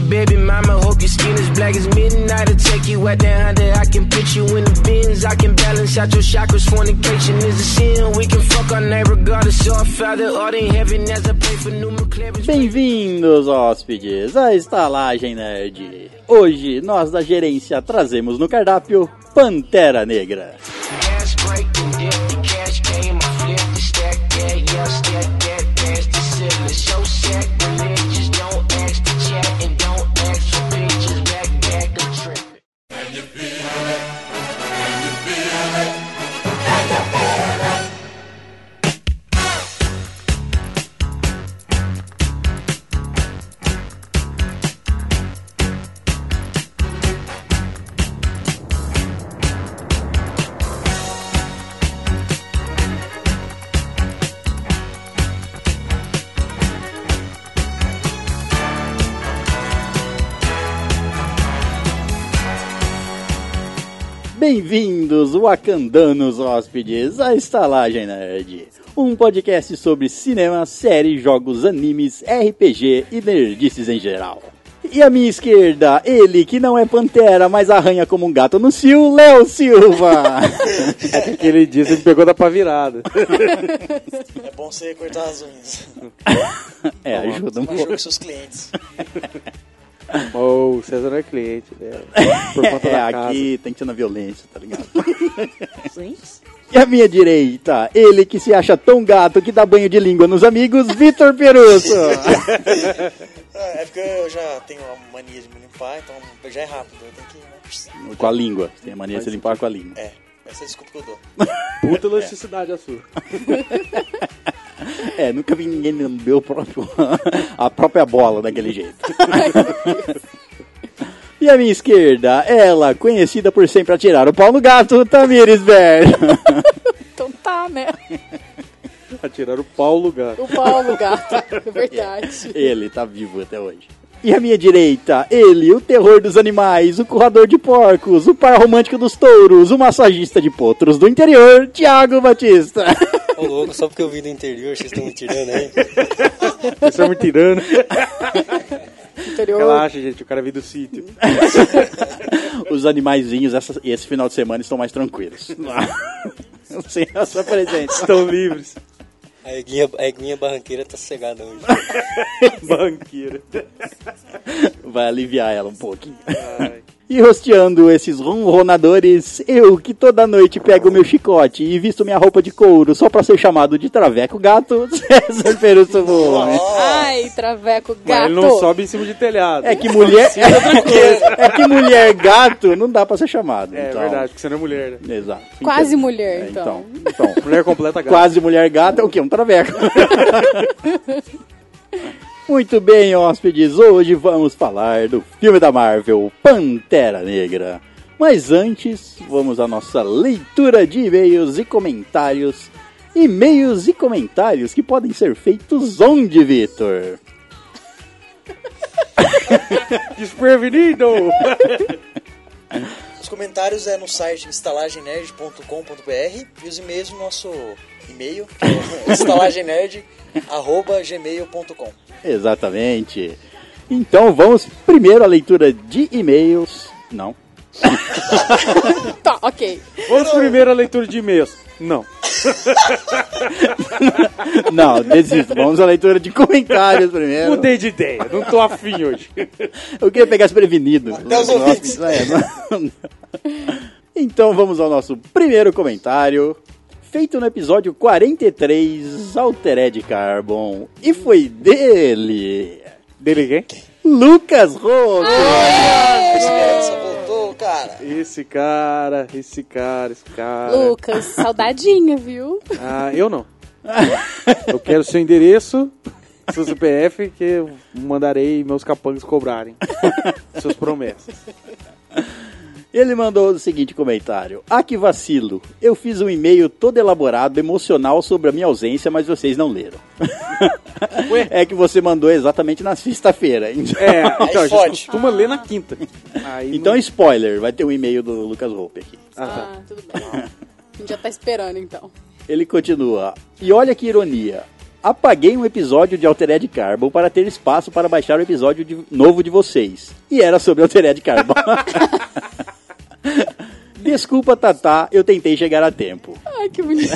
your baby mama. Hope your skin is black as midnight. I'll take you. I can put you in the bins. I can balance out your chakras. Fornication is a sin. We can fuck father art in heaven as I for. Bem-vindos, hóspedes, à Estalagem Nerd. Hoje, nós da gerência trazemos no cardápio Pantera Negra. Bem-vindos, wakandanos hóspedes, à Estalagem Nerd. Um podcast sobre cinema, séries, jogos, animes, RPG e nerdices em geral. E à minha esquerda, ele que não é pantera, mas arranha como um gato no cio, Léo Silva. Aquele dia você me pegou da pá virada. É bom você cortar as unhas. é, ajuda um pouco. com seus clientes. Ô, o César não é cliente, né? Por conta É, da casa. aqui tem que ser na violência, tá ligado? E à minha direita, ele que se acha tão gato que dá banho de língua nos amigos, Vitor Perusso. É porque eu já tenho uma mania de me limpar, então já é rápido. Eu tenho que. Né? com a língua. Tem a mania de se limpar com a língua. É, essa é a desculpa que eu dou. Puta elasticidade a sua. É, nunca vi ninguém lamber o próprio, a própria bola daquele jeito. E à minha esquerda, ela, conhecida por sempre atirar o pau no gato, Tamires Berg. Então tá, né? Atiraram o pau no lugar. O Paulo Gato, é verdade. Ele tá vivo até hoje. E à minha direita, ele, o terror dos animais, o currador de porcos, o par romântico dos touros, o massagista de potros do interior, Thiago Batista. Ô louco, só porque eu vim do interior, vocês estão me tirando aí. Vocês estão me tirando. Interior. Relaxa, gente, o cara veio do sítio. Os animaizinhos essa, esse final de semana estão mais tranquilos. Sem a sua presença. Estão livres. A eguinha, a eguinha barranqueira tá sossegada hoje. Banqueira. Vai aliviar ela um pouquinho. Ai. E rosteando esses ronronadores, eu que toda noite pego meu chicote e visto minha roupa de couro só pra ser chamado de Traveco Gato, César Perusso Volume. Ai, Traveco Mas Gato. ele não sobe em cima de telhado. É que mulher. É, que mulher gato não dá pra ser chamado. É então. verdade, porque você não é mulher, né? Exato. Quase Então- mulher, é, então. então. então. Mulher completa gata. Quase mulher gata é o quê? Um traveco. Muito bem, hóspedes. Hoje vamos falar do filme da Marvel, Pantera Negra. Mas antes, vamos à nossa leitura de e-mails e comentários. E-mails e comentários que podem ser feitos onde, Vitor? Desprevenido! Os comentários é no site estalagemnerd.com.br e os e-mails no nosso e-mail, que é estalagemnerd.gmail.com. Exatamente. Então vamos primeiro à leitura de e-mails. Não. Tá, ok. Vamos primeiro à leitura de e-mails. Não. Não, desisto. Vamos à leitura de comentários primeiro. Mudei de ideia, não tô afim hoje. Eu queria pegar desprevenido. Até os ouvintes. É, Então vamos ao nosso primeiro comentário. Feito no episódio 43, Altered Carbon. E foi dele, Dele quem? Lucas. A esperança voltou, cara. Esse cara, esse cara, esse cara. Lucas, saudadinha, viu? Ah, eu não. Eu quero seu endereço, seu CPF, que eu mandarei meus capangas cobrarem. Suas promessas. Ele mandou o seguinte comentário: Ah, que vacilo. Eu fiz um e-mail todo elaborado, emocional sobre a minha ausência, mas vocês não leram. É que você mandou exatamente na sexta-feira. Então, É, então, a gente fode. costuma ler na quinta. Aí então não- spoiler, vai ter um e-mail do Lucas Hope aqui. Ah. Ah, tudo bem. A gente já tá esperando, então. Ele continua. E olha que ironia. Apaguei um episódio de Altered Carbon para ter espaço para baixar o episódio de- novo de vocês. E era sobre Altered Carbon. Desculpa, Tatá, eu tentei chegar a tempo. Ai, que bonitinho.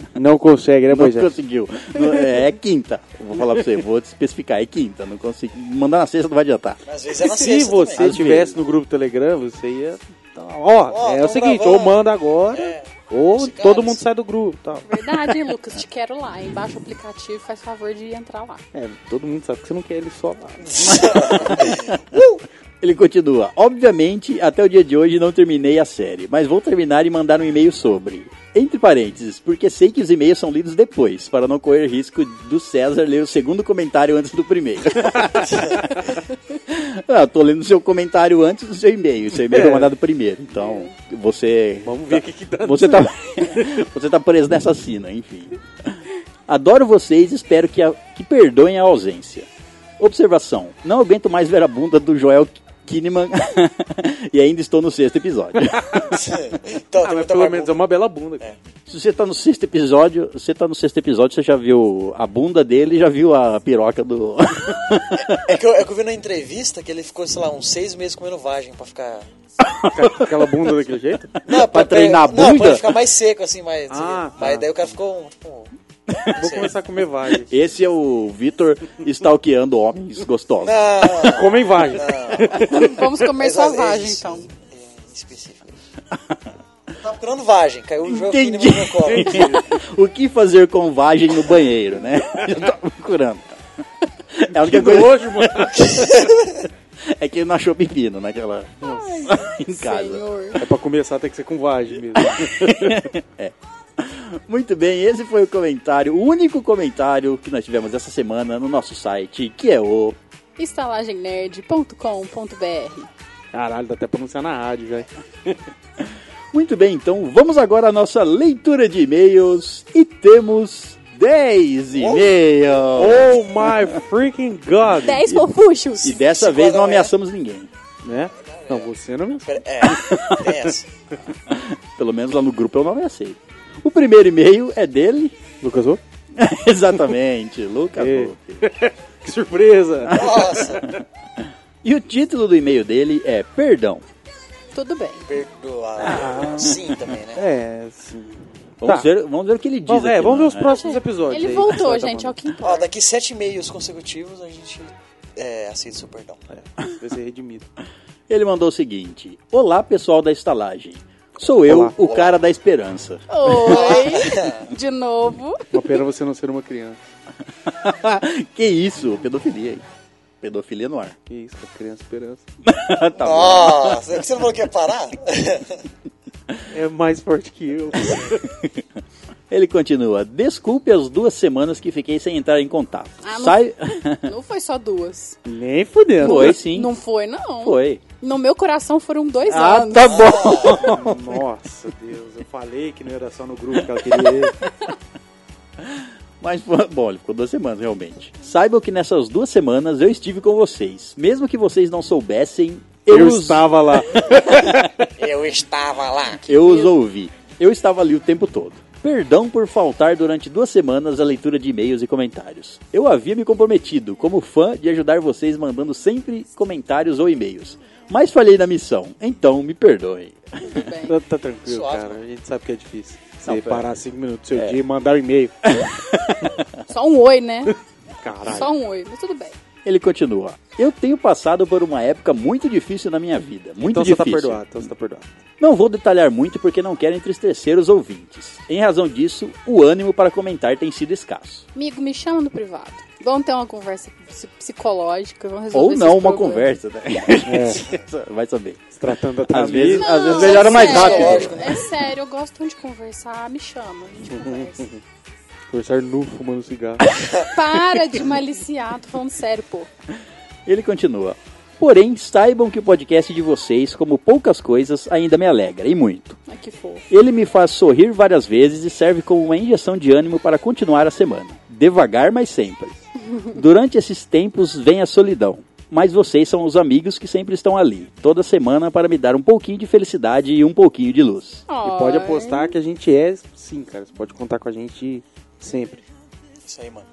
Não consegue, né, Não Moisés? conseguiu. Não, É, é quinta. Eu vou falar pra você, vou te especificar, é quinta. Não consegui. Mandar na sexta não vai adiantar. Às vezes é na Se sexta você também. estivesse no grupo Telegram, você ia. Ó, Ó, é o tamo seguinte, gravando. ou manda agora, É. ou todo mundo sai do grupo tal. Verdade, hein, Lucas? Te quero lá. Embaixo o aplicativo faz favor de entrar lá. É, todo mundo sabe que você não quer ele só lá. Ele continua. Obviamente, até o dia de hoje não terminei a série, mas vou terminar e mandar um e-mail sobre. Entre parênteses, porque sei que os e-mails são lidos depois, para não correr risco do César ler o segundo comentário antes do primeiro. ah, tô lendo o seu comentário antes do seu e-mail. Seu e-mail É. foi mandado primeiro. Então, você. Vamos ver o que, que dá. Você tá, você tá preso nessa sina, enfim. Adoro vocês e espero que, a- que perdoem a ausência. Observação: não aguento mais ver a bunda do Joel Kinnaman e ainda estou no sexto episódio. então, Ah, mas pelo menos é uma bela bunda. cara. Se você tá no sexto episódio, você tá no sexto episódio, você já viu a bunda dele e já viu a piroca do. É que, eu, é que eu vi na entrevista que ele ficou, sei lá, uns seis meses comendo vagem pra ficar. Aquela bunda daquele jeito. Não, Pra treinar a Não, bunda? pra ele ficar mais seco, assim, mais. Ah, tá. Mas daí o cara ficou, tipo. Vou começar a comer vagem. Esse é o Vitor stalkeando homens gostosos. Não, Comem vagem. não. Vamos comer Mas, sua ó, vagem, então. é, específico. Tava procurando vagem, caiu o jogo Entendi. no meu colo. o que fazer com vagem no banheiro, né? Eu tava procurando. É a única Que coisa. nojo, mano. É que ele não achou pepino naquela. em casa. Senhor. É pra começar tem que ser com vagem mesmo. Muito bem, esse foi o comentário, o único comentário que nós tivemos essa semana no nosso site, que é o. estalagemnerd.com.br Caralho, dá até pra anunciar na rádio já. Muito bem, então vamos agora à nossa leitura de e-mails e temos 10 e-mails. Oh my freaking god! 10 fofuchos. E dessa Se vez não ameaçamos ninguém. Né? Não, você não me... É, essa. Pelo menos lá no grupo eu não ameacei. O primeiro e-mail é dele. Lucas Ô? Exatamente, Lucas. Volpe. Que surpresa! Nossa, E o título do e-mail dele é Perdão. Tudo bem. perdoar. Sim, também, né? É, sim. Vamos, Tá. ver, vamos ver o que ele diz. Vamos, é, aqui, vamos ver né? os próximos episódios. Ele aí. voltou, gente, é o que importa. Ó, daqui sete e-mails consecutivos a gente é, aceita o seu perdão. Vai ser redimido. Ele mandou o seguinte: Olá, pessoal da estalagem. Sou eu, Olá. o cara da esperança. Oi. De novo. Uma pena você não ser uma criança. que isso? Pedofilia, hein? Pedofilia no ar. Que isso, criança esperança. tá bom. Nossa, você não falou que ia parar? É mais forte que eu. Ele continua: Desculpe as duas semanas que fiquei sem entrar em contato. Ah, não- Sai. Não foi só duas. Nem fudendo. Foi sim. Não foi, não. Foi. No meu coração foram dois Ah, anos. tá bom. Nossa, Deus. Eu falei que não era só no grupo que ela queria ir. Mas, bom, ele ficou duas semanas, realmente. Saibam que nessas duas semanas eu estive com vocês. Mesmo que vocês não soubessem, eu, Eu os, estava lá. Eu estava lá. eu os ouvi. Eu estava ali o tempo todo. Perdão por faltar durante duas semanas a leitura de e-mails e comentários. Eu havia me comprometido, como fã, de ajudar vocês mandando sempre comentários ou e-mails. Mas falhei na missão, então me perdoem. Tudo bem. Tá, tá tranquilo, Suave, cara. A gente sabe que é difícil. Não, Você pera. parar cinco minutos do seu dia e mandar um e-mail. Só um oi, né? Caralho. Só um oi, mas tudo bem. Ele continua. Eu tenho passado por uma época muito difícil na minha vida. Muito Então você tá difícil. perdoado, então você tá perdoado. Não vou detalhar muito porque não quero entristecer os ouvintes. Em razão disso, o ânimo para comentar tem sido escasso. Amigo, me chama no privado. Vamos ter uma conversa psi- psicológica, vamos resolver Ou não, uma problemas. conversa, né? Vai saber. Se tratando da Às vezes, às vezes Não, melhora é mais sério, rápido. É sério, eu gosto de conversar. Me chama, a gente conversa. Conversar nu, fumando cigarro. Para de maliciar, tô falando sério, pô. Ele continua. Porém, saibam que o podcast de vocês, como poucas coisas, ainda me alegra, e muito. Ai, que fofo. Ele me faz sorrir várias vezes e serve como uma injeção de ânimo para continuar a semana. Devagar, mas sempre. Durante esses tempos vem a solidão. Mas vocês são os amigos que sempre estão ali, toda semana para me dar um pouquinho de felicidade e um pouquinho de luz. E pode apostar que a gente é, sim, cara. Você pode contar com a gente sempre. Isso aí, mano.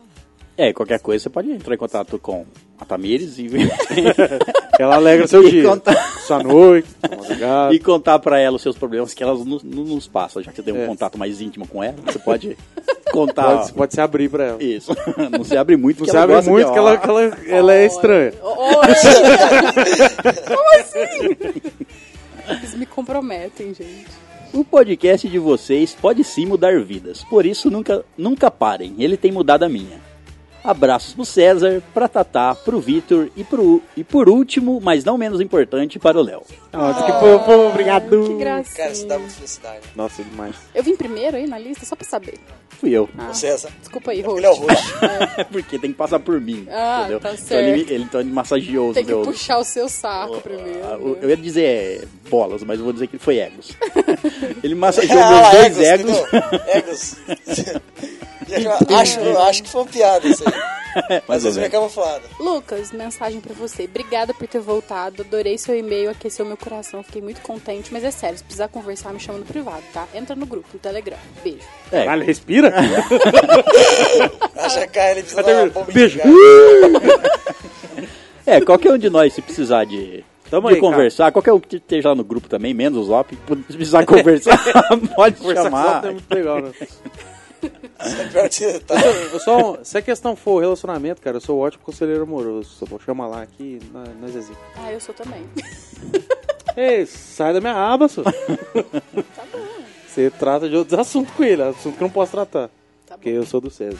É, qualquer coisa você pode entrar em contato com a Tamires e, Ela alegra seu E dia. conta- Sua noite, e contar pra ela os seus problemas que elas não não nos passam, já que você tem um É. contato mais íntimo com ela, você pode contar. Pode, pode se abrir pra ela. Isso. Não se abre muito, Não que se ela abre muito de- que ela, que ela, ela é estranha. Oi! Como assim? Eles me comprometem, gente. O podcast de vocês pode sim mudar vidas, por isso nunca, nunca parem, ele tem mudado a minha. Abraços pro César, pra Tatá, pro Vitor e, pro, e por último, mas não menos importante, para o Léo. Nossa, que fofo, obrigado. Que gracinha. Cara, isso dá muita felicidade. Nossa, demais. Eu vim primeiro aí na lista, só pra saber. Fui eu. Ah, Ô, César. desculpa aí, Ele é o Roxo. roxo. Porque tem que passar por mim, Ah, entendeu? tá Então ele, certo. ele, então ele massageou os Tem que puxar o seu saco primeiro. Ah, né? o- Eu ia dizer é, bolas, mas eu vou dizer que foi egos. ele massageou Ah, meus dois egos. Egos. Acho, acho que foi uma piada isso aí. Mais Mas bem menos. camuflado. Lucas, mensagem pra você. Obrigada por ter voltado. Adorei seu e-mail, aqueceu meu coração. Fiquei muito contente. Mas é sério, se precisar conversar, me chama no privado, tá? Entra no grupo, no Telegram. Beijo. É, Caralho, respira. Acha que ele precisa dar uma Beijo. é, qualquer um de nós, se precisar de, Tamo de aí, conversar, qualquer um que esteja lá no grupo também, menos o Zop, precisar conversar, pode Conversar com chamar. o é muito legal, né? Eu só, se a questão for relacionamento, cara, eu sou um ótimo conselheiro amoroso. Só vou chamar lá aqui, na- nós é zica. Ah, eu sou também. Ei, sai da minha aba, só. Tá bom. Você trata de outros assuntos com ele, assunto que eu não posso tratar. Tá Porque bom. eu sou do César.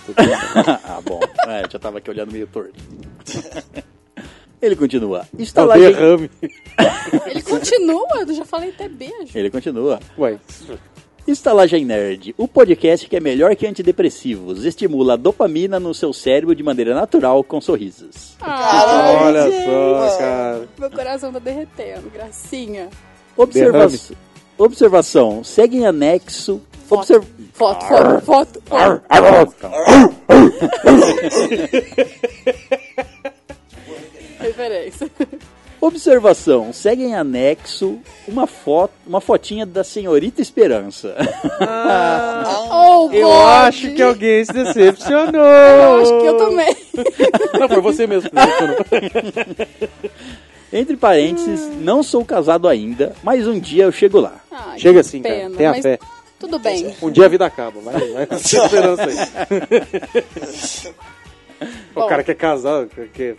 ah, bom. É, já tava aqui olhando meio torto. Ele continua. Estalagem... derrame. Ele continua, eu já falei até beijo. Ele continua. Ué, Estalagem Nerd, o podcast que é melhor que antidepressivos, estimula a dopamina no seu cérebro de maneira natural com sorrisos. Ah, olha gente. só, cara. Meu coração tá derretendo, gracinha. Observa... Observação, segue em anexo... Observ... Foto, foto, foto. foto. Referência. Observação, segue em anexo uma foto, uma fotinha da senhorita Esperança. Oh, Eu God. acho que alguém se decepcionou. Eu acho que eu também. Não, foi você mesmo que decepcionou. Entre parênteses, não sou casado ainda, mas um dia eu chego lá. Ai, Chega assim, cara. pena, Tenha mas fé. Tudo bem. Um dia a vida acaba. Vai, vai com essa esperança aí. o cara quer casar. Quer...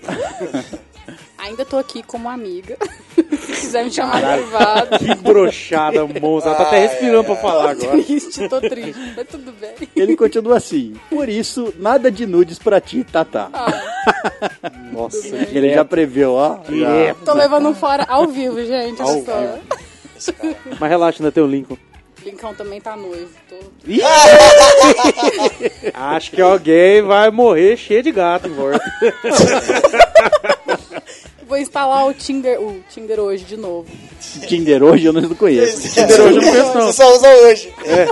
Ainda tô aqui como amiga. Se quiser me chamar no privado. Que broxada, moça. Ela tá até respirando pra falar agora. Triste, tô triste. Mas tudo bem. Ele continua assim. Por isso, nada de nudes pra ti, Tatá. Nossa, Ele já preveu, ó. Direto. Tô levando um fora ao vivo, gente. Ao cara. Mas relaxa, ainda tem o Lincoln. Lincão também tá noivo. Tô... Acho que alguém vai morrer cheio de gato em volta. Vou instalar o Tinder, o Tinder hoje de novo. Tinder hoje eu não conheço. Tinder hoje eu não penso, não. Você só usa hoje. É,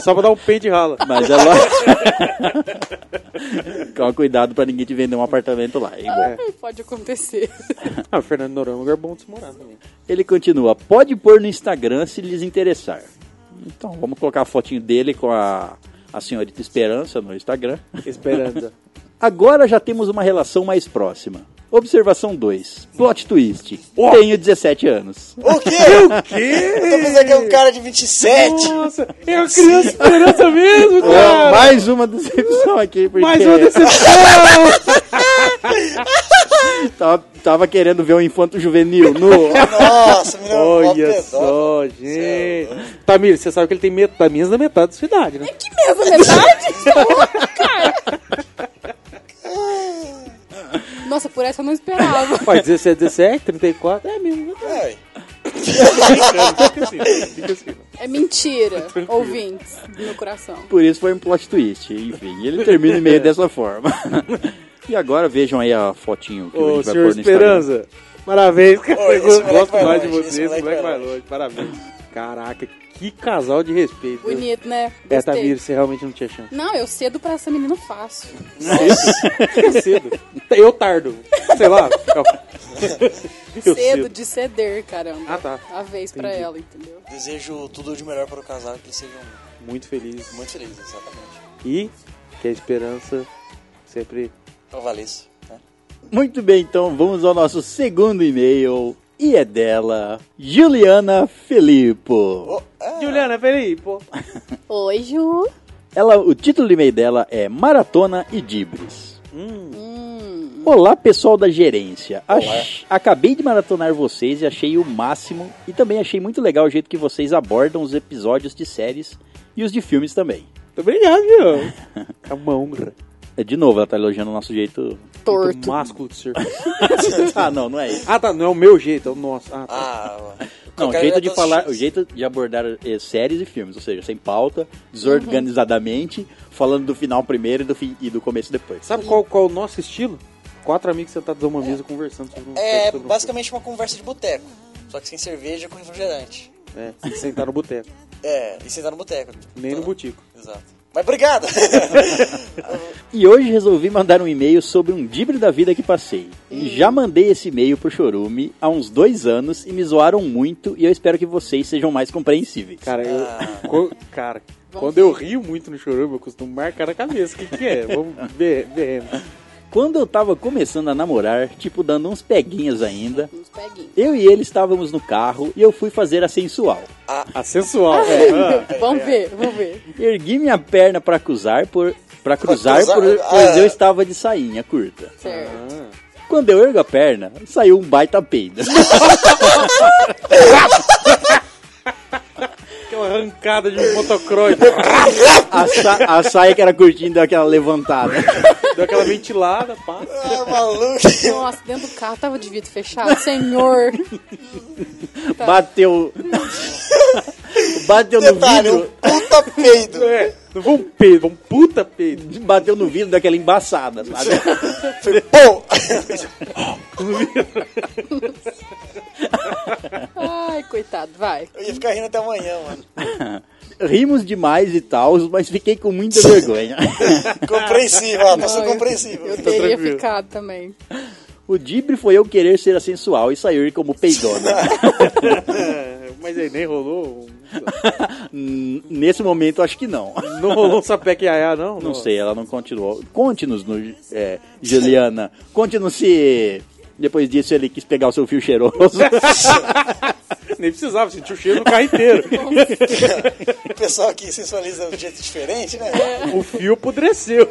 só pra dar um pente rala. Mas é lógico. Toma cuidado pra ninguém te vender um apartamento lá. É. Pode acontecer. Ah, o Fernando Noronha é um lugar bom de se morar também. Ele continua. Pode pôr no Instagram se lhes interessar. Então, vamos colocar a fotinho dele com a, a senhorita Esperança no Instagram. Esperando. Agora já temos uma relação mais próxima. Observação 2. Plot twist. Tenho 17 anos. O quê? O quê? Eu tô pensando que é um cara de 27. Nossa, é a criança esperança mesmo, cara. Mais uma decepção aqui, porque Mais uma decepção. tava, tava querendo ver um infanto juvenil no. Nossa, menino. mó Olha só, gente. Tamir, você sabe que ele tem met... tá menos da metade da sua idade, né? Que mesmo, metade? cara. Nossa, por essa eu não esperava. Faz 17, 17, 34, é mesmo. É. Fica assim, fica assim. É mentira, ouvintes do meu coração. Por isso foi um plot twist. Enfim, ele termina em meio dessa forma. E agora vejam aí a fotinho que a Ô, gente vai senhor pôr no Instagram. Esperança, parabéns, cara. Ô, Eu gosto vai mais de longe, você, esse esse moleque moleque vai vai longe. Parabéns. Caraca, que casal de respeito. Bonito, né? É. Tamir, você realmente não tinha chance. Não, eu cedo pra essa menina fácil. Fica cedo. Eu tardo. Sei lá. Eu cedo de ceder, caramba. Ah, tá. A vez pra Entendi. ela, entendeu? Desejo tudo de melhor para o casal, que eles sejam Muito feliz. muito felizes, exatamente. E que a esperança sempre... Ovaliço. Né? Muito bem, então vamos ao nosso segundo e-mail. E é dela, Juliana Filippo. Oh, ah, Juliana Felipe, Oi, Ju. Ela, o título do e-mail dela é Maratona e Dibres. Hum, Olá, pessoal da gerência. Ach- Acabei de maratonar vocês e achei o máximo. E também achei muito legal o jeito que vocês abordam os episódios de séries e os de filmes também. Muito obrigado, viu? É uma honra. É, de novo, ela tá elogiando o nosso jeito. torto. Muito másculo de ser. ah, não, não é isso. Ah, tá, não é o meu jeito, é o nosso. Ah, tá. ah, Não, o jeito de falar, o jeito de abordar eh, séries e filmes, ou seja, sem pauta, desorganizadamente, falando do final primeiro e do, fim, e do começo depois. Sabe qual, qual é o nosso estilo? Quatro amigos sentados numa mesa conversando sobre um É sobre um basicamente uma conversa de boteco. Só que sem cerveja com refrigerante. É, sem sentar no boteco. É, e sentar no boteco. Nem no botico. Exato. Mas obrigado! E hoje resolvi mandar um e-mail sobre um dibre da vida que passei. E já mandei esse e-mail pro Chorume há uns dois anos e me zoaram muito e eu espero que vocês sejam mais compreensíveis. Cara, eu. Ah. co- cara, Vamos quando eu rio muito no chorume, eu costumo marcar na cabeça. O que, que é? Vamos ver, ver. Quando eu tava começando a namorar, tipo dando uns peguinhas ainda, Uns peguinhos. eu e ele estávamos no carro e eu fui fazer a sensual. A sensual. é. Vamos ver, vamos ver. Ergui minha perna pra cruzar por para cruzar, cruzar? por- Ah. pois eu estava de sainha curta. Certo. Ah. Quando eu ergo a perna, saiu um baita peido. Aquela arrancada de motocross. A, sa- a saia que era curtinha deu aquela levantada. Deu aquela ventilada, pá. ah, maluco! Nossa, dentro do carro tava de vidro fechado. Senhor. Bateu. Bateu no Detalhe, um vidro. puta peido! É, não vamos peido, vamos puta peido. Bateu no vidro daquela embaçada, sabe? Foi pô! Ai, coitado, vai. Eu ia ficar rindo até amanhã, mano. Rimos demais e tal, mas fiquei com muita vergonha. Compreensível, ó, eu- compreensível. Eu teria tranquilo. ficado também. O dibre foi eu querer ser a sensual e sair como peidona. Mas aí nem rolou. Nesse momento, acho que não. Não rolou um sapeque iaiá, não? Não sei, ela não continuou. Conte-nos, no, é, Juliana. Conte-nos se depois disso ele quis pegar o seu fio cheiroso. Nem precisava, sentiu o cheiro no carro inteiro. O pessoal aqui sensualiza de um jeito diferente, né? O fio apodreceu.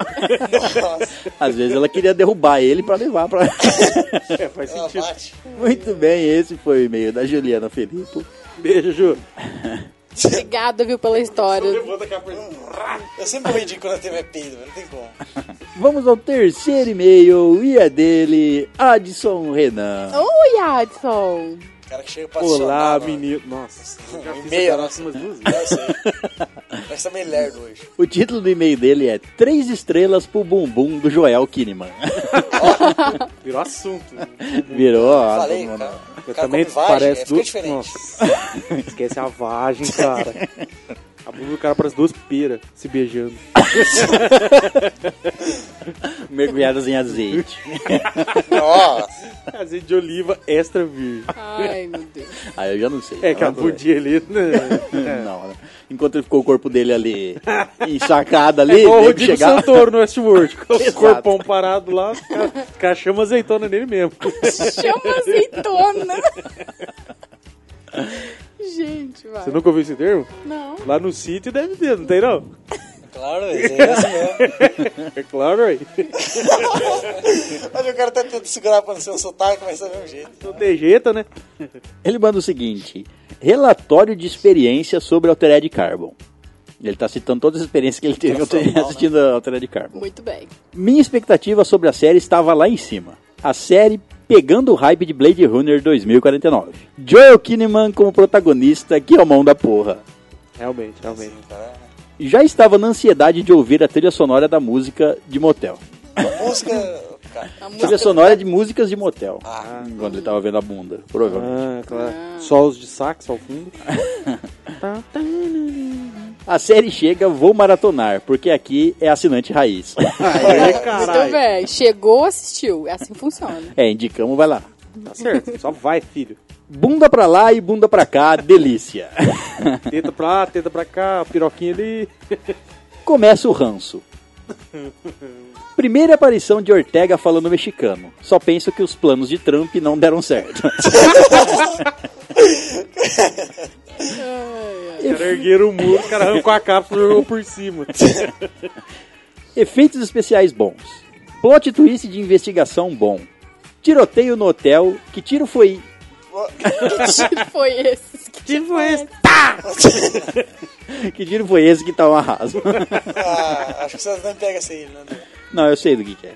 Nossa, Às vezes ela queria derrubar ele pra levar pra. É, faz ela sentido. bate. Muito bem, esse foi o e-mail da Juliana Felipe. Beijo, Ju. Obrigada, viu, pela história. Eu sempre vou quando a TV é peido, não tem como. Vamos ao terceiro e-mail e é dele, Adson Renan. Oi, Adson. O cara que chega pra Olá, menino. Nossa, eu já fiz E-mail, essa né? umas duas vezes. É, eu sei. Nós tá meio lerdo hoje. O título do e-mail dele é Três estrelas pro bumbum do Joel Kinnaman. Virou assunto. Virou, ó. Falei, mano. cara. Eu cara também parece é, duas. diferente. Nossa. Esquece a vagem, cara. A bunda do cara parece duas peras se beijando. Mergulhadas em azeite. Nossa, Azeite de oliva extra virgem. Ai, meu Deus. Aí eu já não sei. É que a bundinha ali. Né? Não, né? Enquanto ele ficou o corpo dele ali ensacado É ali, igual o Rodrigo chegava- Santoro no Westworld. Com o corpão parado lá, os caras cara chama azeitona nele mesmo. Chama azeitona. Gente, vai. Você nunca ouviu esse termo? Não. Lá no sítio deve ter, não tem não? Claro, é esse mesmo. É claro, aí. olha o cara tá tentando segurar pra não ser um sotaque, mas é do mesmo jeito. Não tem jeito, né? Ele manda o seguinte: relatório de experiência sobre Altered Carbon. Ele tá citando todas as experiências que ele teve Transformal, assistindo a Altered Carbon. Muito bem. Minha expectativa sobre a série estava lá em cima. A série pegando o hype de Blade Runner 2049. Joel Kinnaman como protagonista, que é o mão da porra. Realmente, realmente. Cara, Já estava na ansiedade de ouvir a trilha sonora da música de motel. a música. Cara, A música Trilha sonora de músicas de motel. Ah. Quando ele tava vendo a bunda, provavelmente. Ah, claro. Solos de sax ao fundo. A série chega, vou maratonar, porque aqui é assinante raiz. Aê, Muito caralho. bem. Chegou, assistiu. É assim que funciona. é, indicamos, vai lá. Tá certo, só vai, filho. Bunda pra lá e bunda pra cá, delícia. Tenta pra lá, tenta pra cá, piroquinha ali. Começa o ranço. Primeira aparição de Ortega falando mexicano. Só penso que os planos de Trump não deram certo. Os caras ergueram o muro, os caras arrancou a cápsula e jogou por cima. Efeitos especiais bons. Plot twist de investigação bom. Tiroteio no hotel. Que tiro foi. Que tiro foi esse? Que Tiro foi esse? Que tiro foi esse que tá um arraso? Ah, acho que você não pega essa aí, né? Não, eu sei do que, que é.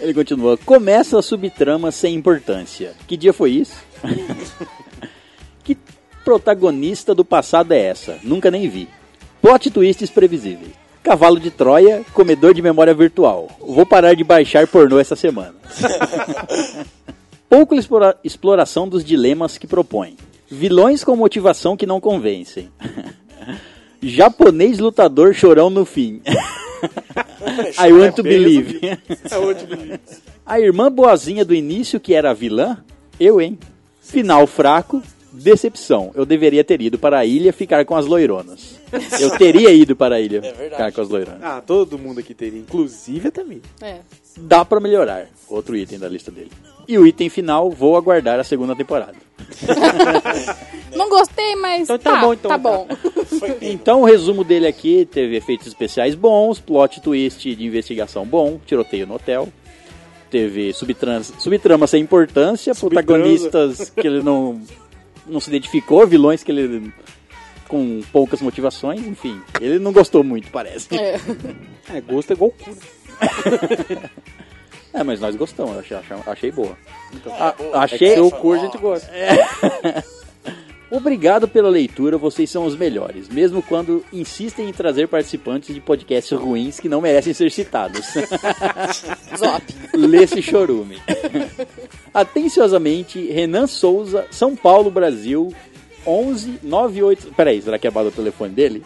Ele continua. Começa a subtrama sem importância. Que dia foi isso? que protagonista do passado é essa? Nunca nem vi. Plot twists previsíveis. Cavalo de Troia, comedor de memória virtual. Vou parar de baixar pornô essa semana. Pouco explora- exploração dos dilemas que propõe. Vilões com motivação que não convencem. Japonês lutador chorão no fim. I want to believe. É outro menino. A irmã boazinha do início, que era a vilã? Eu, hein? Final fraco, decepção. Eu deveria ter ido para a ilha ficar com as loironas. Eu teria ido para a ilha verdade. ficar com as loironas. Ah, todo mundo aqui teria, inclusive até mim. É. Dá pra melhorar. Outro item da lista dele. E o item final, vou aguardar a segunda temporada. Não gostei, mas Então tá tá, bom, então tá tá. bom. Então o resumo dele aqui teve efeitos especiais bons, plot twist de investigação bom, tiroteio no hotel. Teve subtrans, subtrama sem importância, Subtransa. protagonistas que ele não, não se identificou, vilões que ele com poucas motivações, enfim. Ele não gostou muito, parece. É. É, gosto é igual cu. É, mas nós gostamos, achei, achei, boa. Ah, boa. achei- É O foi cu a gente gosta. Obrigado pela leitura, vocês são os melhores, mesmo quando insistem em trazer participantes de podcasts ruins que não merecem ser citados. Zop. Lê-se chorume. Atenciosamente, Renan Souza, São Paulo, Brasil, 11 98. Peraí, será que é do telefone dele?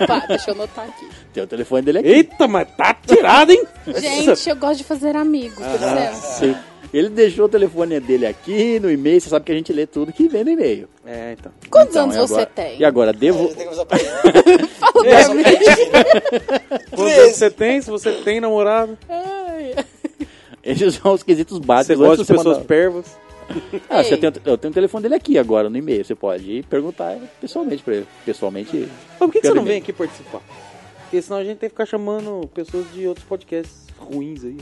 Opa, deixa eu anotar aqui. Tem o telefone dele aqui. Eita, mas tá tirado, hein? Gente, eu gosto de fazer amigos, por exemplo. Sim. Ele deixou o telefone dele aqui no e-mail, você sabe que a gente lê tudo que vem no e-mail. É, então. Quantos Então, anos e você agora- tem? E agora, devo. Eu tenho que. Fala É, pra mim. Quantos anos você tem? Se você tem namorado? Ai, Esses são os quesitos Você básicos. gosta antes de você pessoas mandar- pervas? Ah, você Ei. tem, eu tenho o telefone dele aqui agora no e-mail. Você pode perguntar pessoalmente pra ele. Pessoalmente. Mas por que, que você não vem aqui participar? Porque senão a gente tem que ficar chamando pessoas de outros podcasts ruins aí.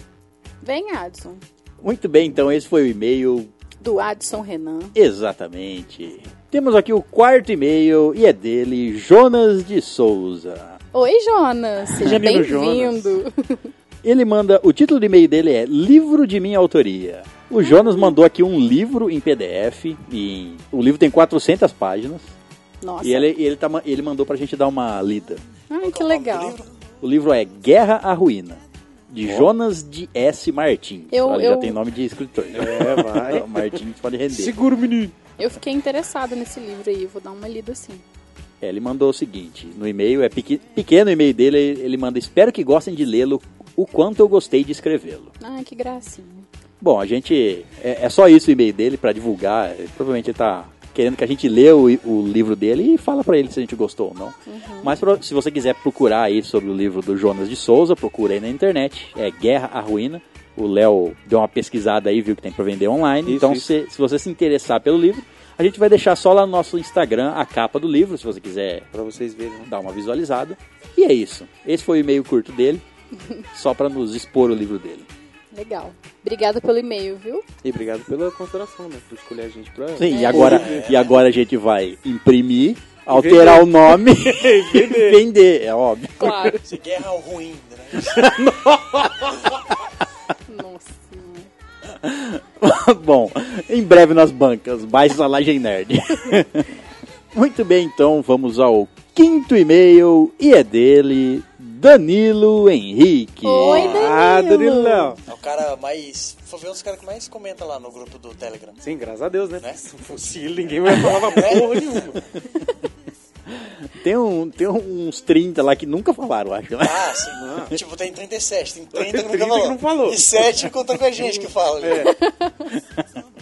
Vem, Adson. Muito bem, então esse foi o e-mail Do Adson Renan. Exatamente. Temos aqui o quarto e-mail e é dele, Jonas de Souza. Oi, Jonas. Seja bem-vindo. Ele manda, o título do e-mail dele é Livro de minha autoria. O Jonas mandou aqui um livro em PDF, e o livro tem 400 páginas, Nossa. e ele, ele, tá ele mandou pra gente dar uma lida. Ai, que legal. O livro é Guerra à Ruína, de Jonas de S. Martins. Eu- Olha, eu- já tem nome de escritor. É, vai. Martins pode render. Segura o menino. Eu fiquei interessada nesse livro aí. Vou dar uma lida assim. É, ele mandou o seguinte, no e-mail, é pequeno o e-mail dele, ele manda, espero que gostem de lê-lo, o quanto eu gostei de escrevê-lo. Ai, que gracinha. Bom, a gente, é, é só isso o e-mail dele pra divulgar, provavelmente ele tá querendo que a gente lê o, o livro dele e fala pra ele se a gente gostou ou não. Mas pra- se você quiser procurar aí sobre o livro do Jonas de Souza, procura aí na internet, é Guerra à Ruína. O Léo deu uma pesquisada aí, viu que tem pra vender online. Isso, então, isso. Se, se você se interessar pelo livro, a gente vai deixar só lá no nosso Instagram a capa do livro, se você quiser Pra vocês verem. né? dar uma visualizada. E é isso. Esse foi o e-mail curto dele, só pra nos expor o livro dele. Legal. Obrigada pelo e-mail, viu? E obrigado pela consideração, né? Por escolher a gente pra. Sim, e agora, e agora a gente vai imprimir, alterar vender. o nome e vender, é óbvio. Claro. Você guerra ao ruim, né? Nossa. Bom, em breve nas bancas, baixe a Laje Nerd. Muito bem, então vamos ao quinto e-mail e é dele, Danilo Henrique. Oi, Danilo. Ah, Danilo Léo. É o cara mais. Foi um dos caras que mais comenta lá no grupo do Telegram. Sim, graças a Deus, né? Né? Se fosse ele, ninguém vai falar porra nenhuma. Tem, um, tem uns 30 lá que nunca falaram, acho. Ah, sim. Tipo, tem 37, tem 30 que Tem nunca 30 que falou. não falou. E 7 contando com a gente que fala. É.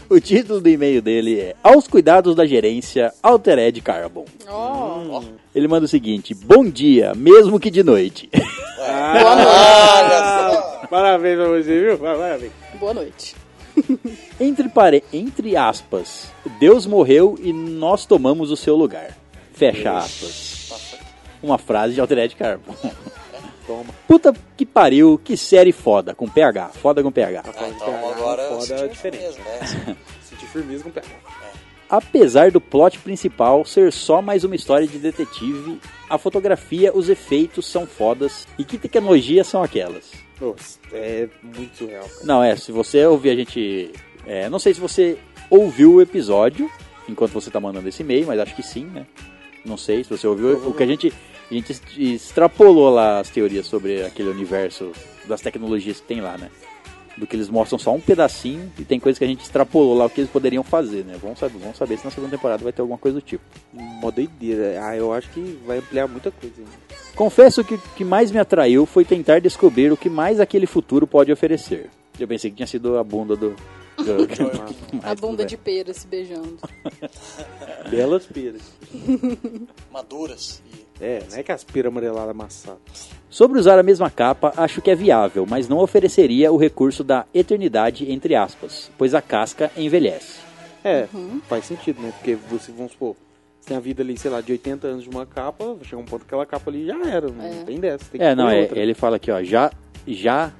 O título do e-mail dele é Aos cuidados da gerência Altered Carbon. Ó. Ele manda o seguinte: Bom dia, mesmo que de noite. Ah, Ah, parabéns pra você, viu? Parabéns. Boa noite. Entre, pare... Entre aspas, Deus morreu e nós tomamos o seu lugar. Fecha aspas. Uma frase de Altered Carbon. Toma. Puta que pariu, que série foda, com PH. Foda com PH. Ah, então agora eu Foda senti um diferente. mesmo, né? Sentir firmeza com pé. Apesar do plot principal ser só mais uma história de detetive, a fotografia, os efeitos são fodas. E que tecnologias são aquelas? Nossa, é muito surreal. cara. Não, é, se você ouvir a gente. é, não sei se você ouviu o episódio enquanto você tá mandando esse e-mail, mas acho que sim, né? Não sei se você ouviu. O que a gente, a gente extrapolou lá as teorias sobre aquele universo das tecnologias que tem lá, né? Do que eles mostram só um pedacinho e tem coisas que a gente extrapolou lá o que eles poderiam fazer, né? Vamos saber, vamos saber se na segunda temporada vai ter alguma coisa do tipo. Mó doideira. Ah, eu acho que vai ampliar muita coisa ainda. Confesso que o que mais me atraiu foi tentar descobrir o que mais aquele futuro pode oferecer. Eu pensei que tinha sido a bunda do. A bunda de pera se beijando. Belas peras. Maduras. É, não é que as peras amareladas amassadas. Sobre usar a mesma capa, acho que é viável, mas não ofereceria o recurso da eternidade, entre aspas, pois a casca envelhece. É, faz sentido, né? Porque você, vamos supor, você tem a vida ali, sei lá, de 80 anos de uma capa, vai chegar um ponto que aquela capa ali já era, não É. tem dessa. Tem que É, não, é, outra. ele fala aqui, ó, já, já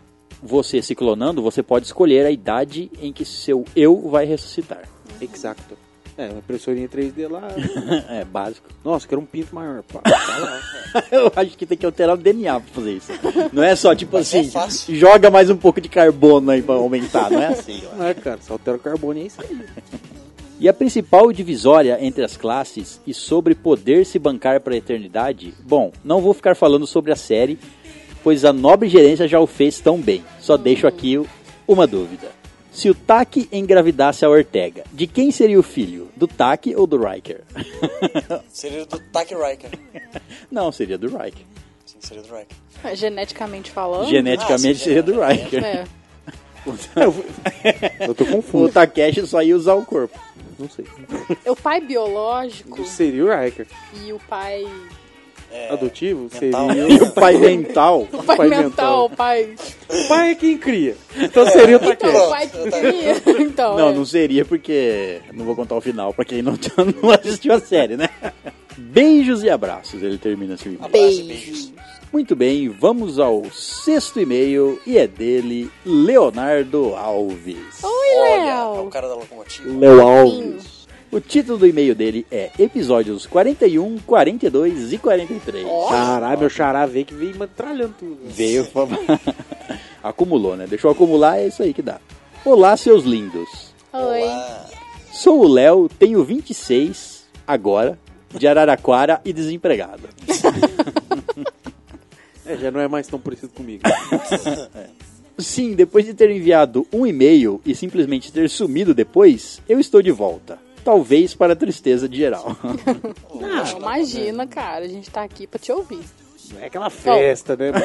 você se clonando, você pode escolher a idade em que seu eu vai ressuscitar. Exato. É, uma impressorinha 3D lá. é, básico. Nossa, quero um pinto maior. Pá, tá. Eu acho que tem que alterar o DNA pra fazer isso. Não é só, tipo Mas é assim, fácil. joga mais um pouco de carbono aí pra aumentar, não é assim, ó. Não é, cara, só altera o carbono e é isso aí. E a principal divisória entre as classes e sobre poder se bancar para a eternidade, bom, não vou ficar falando sobre a série, pois a nobre gerência já o fez tão bem. Só deixo aqui o- uma dúvida. Se o Taki engravidasse a Ortega, de quem seria o filho? Do Taki ou do Riker? Seria do Taki Riker. não, seria do Riker. Sim, seria do Riker. É, Geneticamente falando. Geneticamente Ah, sim, seria do. Riker. É. Eu tô O confuso. Takeshi só ia usar o corpo. Não sei. O pai biológico Seria o Riker. e o pai. É, Adotivo mental. seria E o pai mental? O pai, pai mental, mental. o pai. o pai é quem cria. Então seria o Então, Takeshi. o pai que cria. Então, Não, é. não seria porque. Não vou contar o final pra quem não, não assistiu a série, né? Beijos e abraços, ele termina assim. Abraço e Beijos. beijos. Muito bem, vamos ao sexto e-mail e é dele, Leonardo Alves. Oi, Olha, é o Léo. cara da locomotiva. Léo Alves. O título do e-mail dele é Episódios 41, 42 e 43. Caralho, meu xará veio que veio metralhando tudo. Veio. Acumulou, né? Deixou acumular, é isso aí que dá. Olá, seus lindos. Oi. Olá. Sou o Léo, tenho 26 agora, de Araraquara e desempregado. É, já não é mais tão parecido comigo. Sim, depois de ter enviado um e-mail e simplesmente ter sumido depois, eu estou de volta. Talvez para a tristeza de geral. Não, imagina, cara. A gente tá aqui pra te ouvir. Não é aquela festa, né?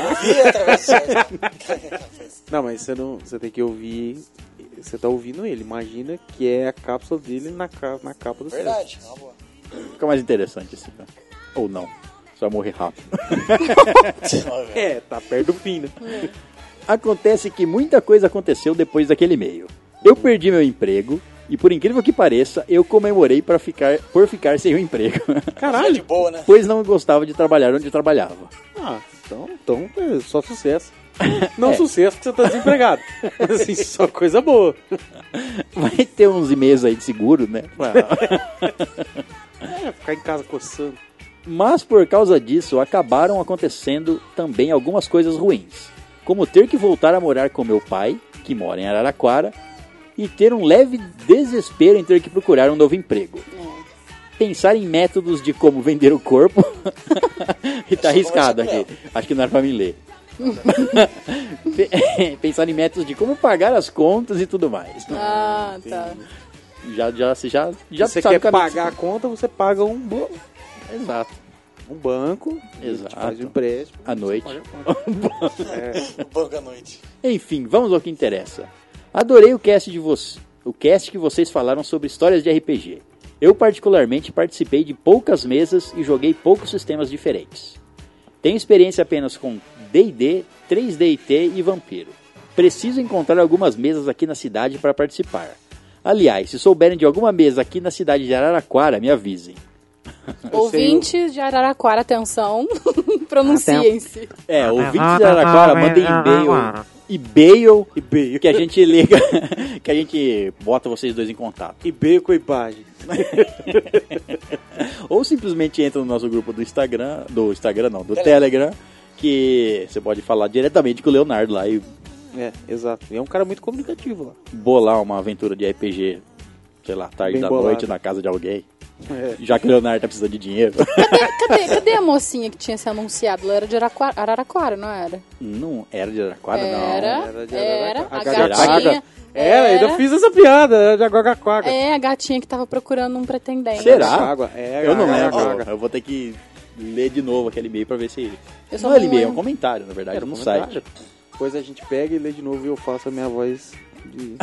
Não, mas você não. Você tem que ouvir. Você tá ouvindo ele. Imagina que é a cápsula dele na, na capa do. Verdade, é uma boa. Fica mais interessante assim, né? Ou não. Só vai morrer rápido. É, tá perto do fim, né? Acontece que muita coisa aconteceu depois daquele e-mail. Eu perdi meu emprego e, por incrível que pareça, eu comemorei para ficar, por ficar sem o emprego. Caralho. de boa, né? pois não gostava de trabalhar onde trabalhava. Ah, então, então é só sucesso. Não É. sucesso porque você tá desempregado. Mas assim, só coisa boa. Vai ter uns e-mails aí de seguro, né? É, ficar em casa coçando. Mas por causa disso acabaram acontecendo também algumas coisas ruins, como ter que voltar a morar com meu pai, que mora em Araraquara, e ter um leve desespero em ter que procurar um novo emprego. Pensar em métodos de como vender o corpo. e tá arriscado aqui. Acho que não era pra mim ler. Pe- Pensar em métodos de como pagar as contas e tudo mais. Ah, tá. Já, já, já, já, já Se você sabe quer pagar a conta, você paga um, Exato. um banco. Exato. Faz um empréstimo. À noite. a conta. É, banco à noite. Enfim, vamos ao que interessa. Adorei o cast de vocês, o cast que vocês falaram sobre histórias de RPG. Eu particularmente participei de poucas mesas e joguei poucos sistemas diferentes. Tenho experiência apenas com D&D, 3DT e Vampiro. Preciso encontrar algumas mesas aqui na cidade para participar. Aliás, se souberem de alguma mesa aqui na cidade de Araraquara, me avisem. Ouvintes de Araraquara, atenção, pronunciem-se. É, ouvintes de Araraquara, mandem e-mail, e-mail, E-mail. que a gente liga, que a gente bota vocês dois em contato. E-mail com imagem. Ou simplesmente entra no nosso grupo do Instagram, do Instagram não, do Telegram, que você pode falar diretamente com o Leonardo lá e É, exato. E é um cara muito comunicativo lá. bolar uma aventura de RPG, sei lá, tarde Bem da bolado. noite na casa de alguém. É. Já que o Leonardo tá precisando de dinheiro. Cadê, cadê a mocinha que tinha se anunciado? Ela era de Araquara, Araraquara, não era? não era de Araraquara, não. Era, era de era, Araraquara. a A gatinha. Era, ainda fiz essa piada, era de Aguagaquaga. É, a gatinha que tava procurando um pretendente. Será? Água. É, Eu não lembro. Eu vou ter que ler de novo aquele e-mail pra ver se. Eu só não é e-mail, é um comentário, na verdade, Era no um site. Depois a gente pega e lê de novo e eu faço a minha voz de...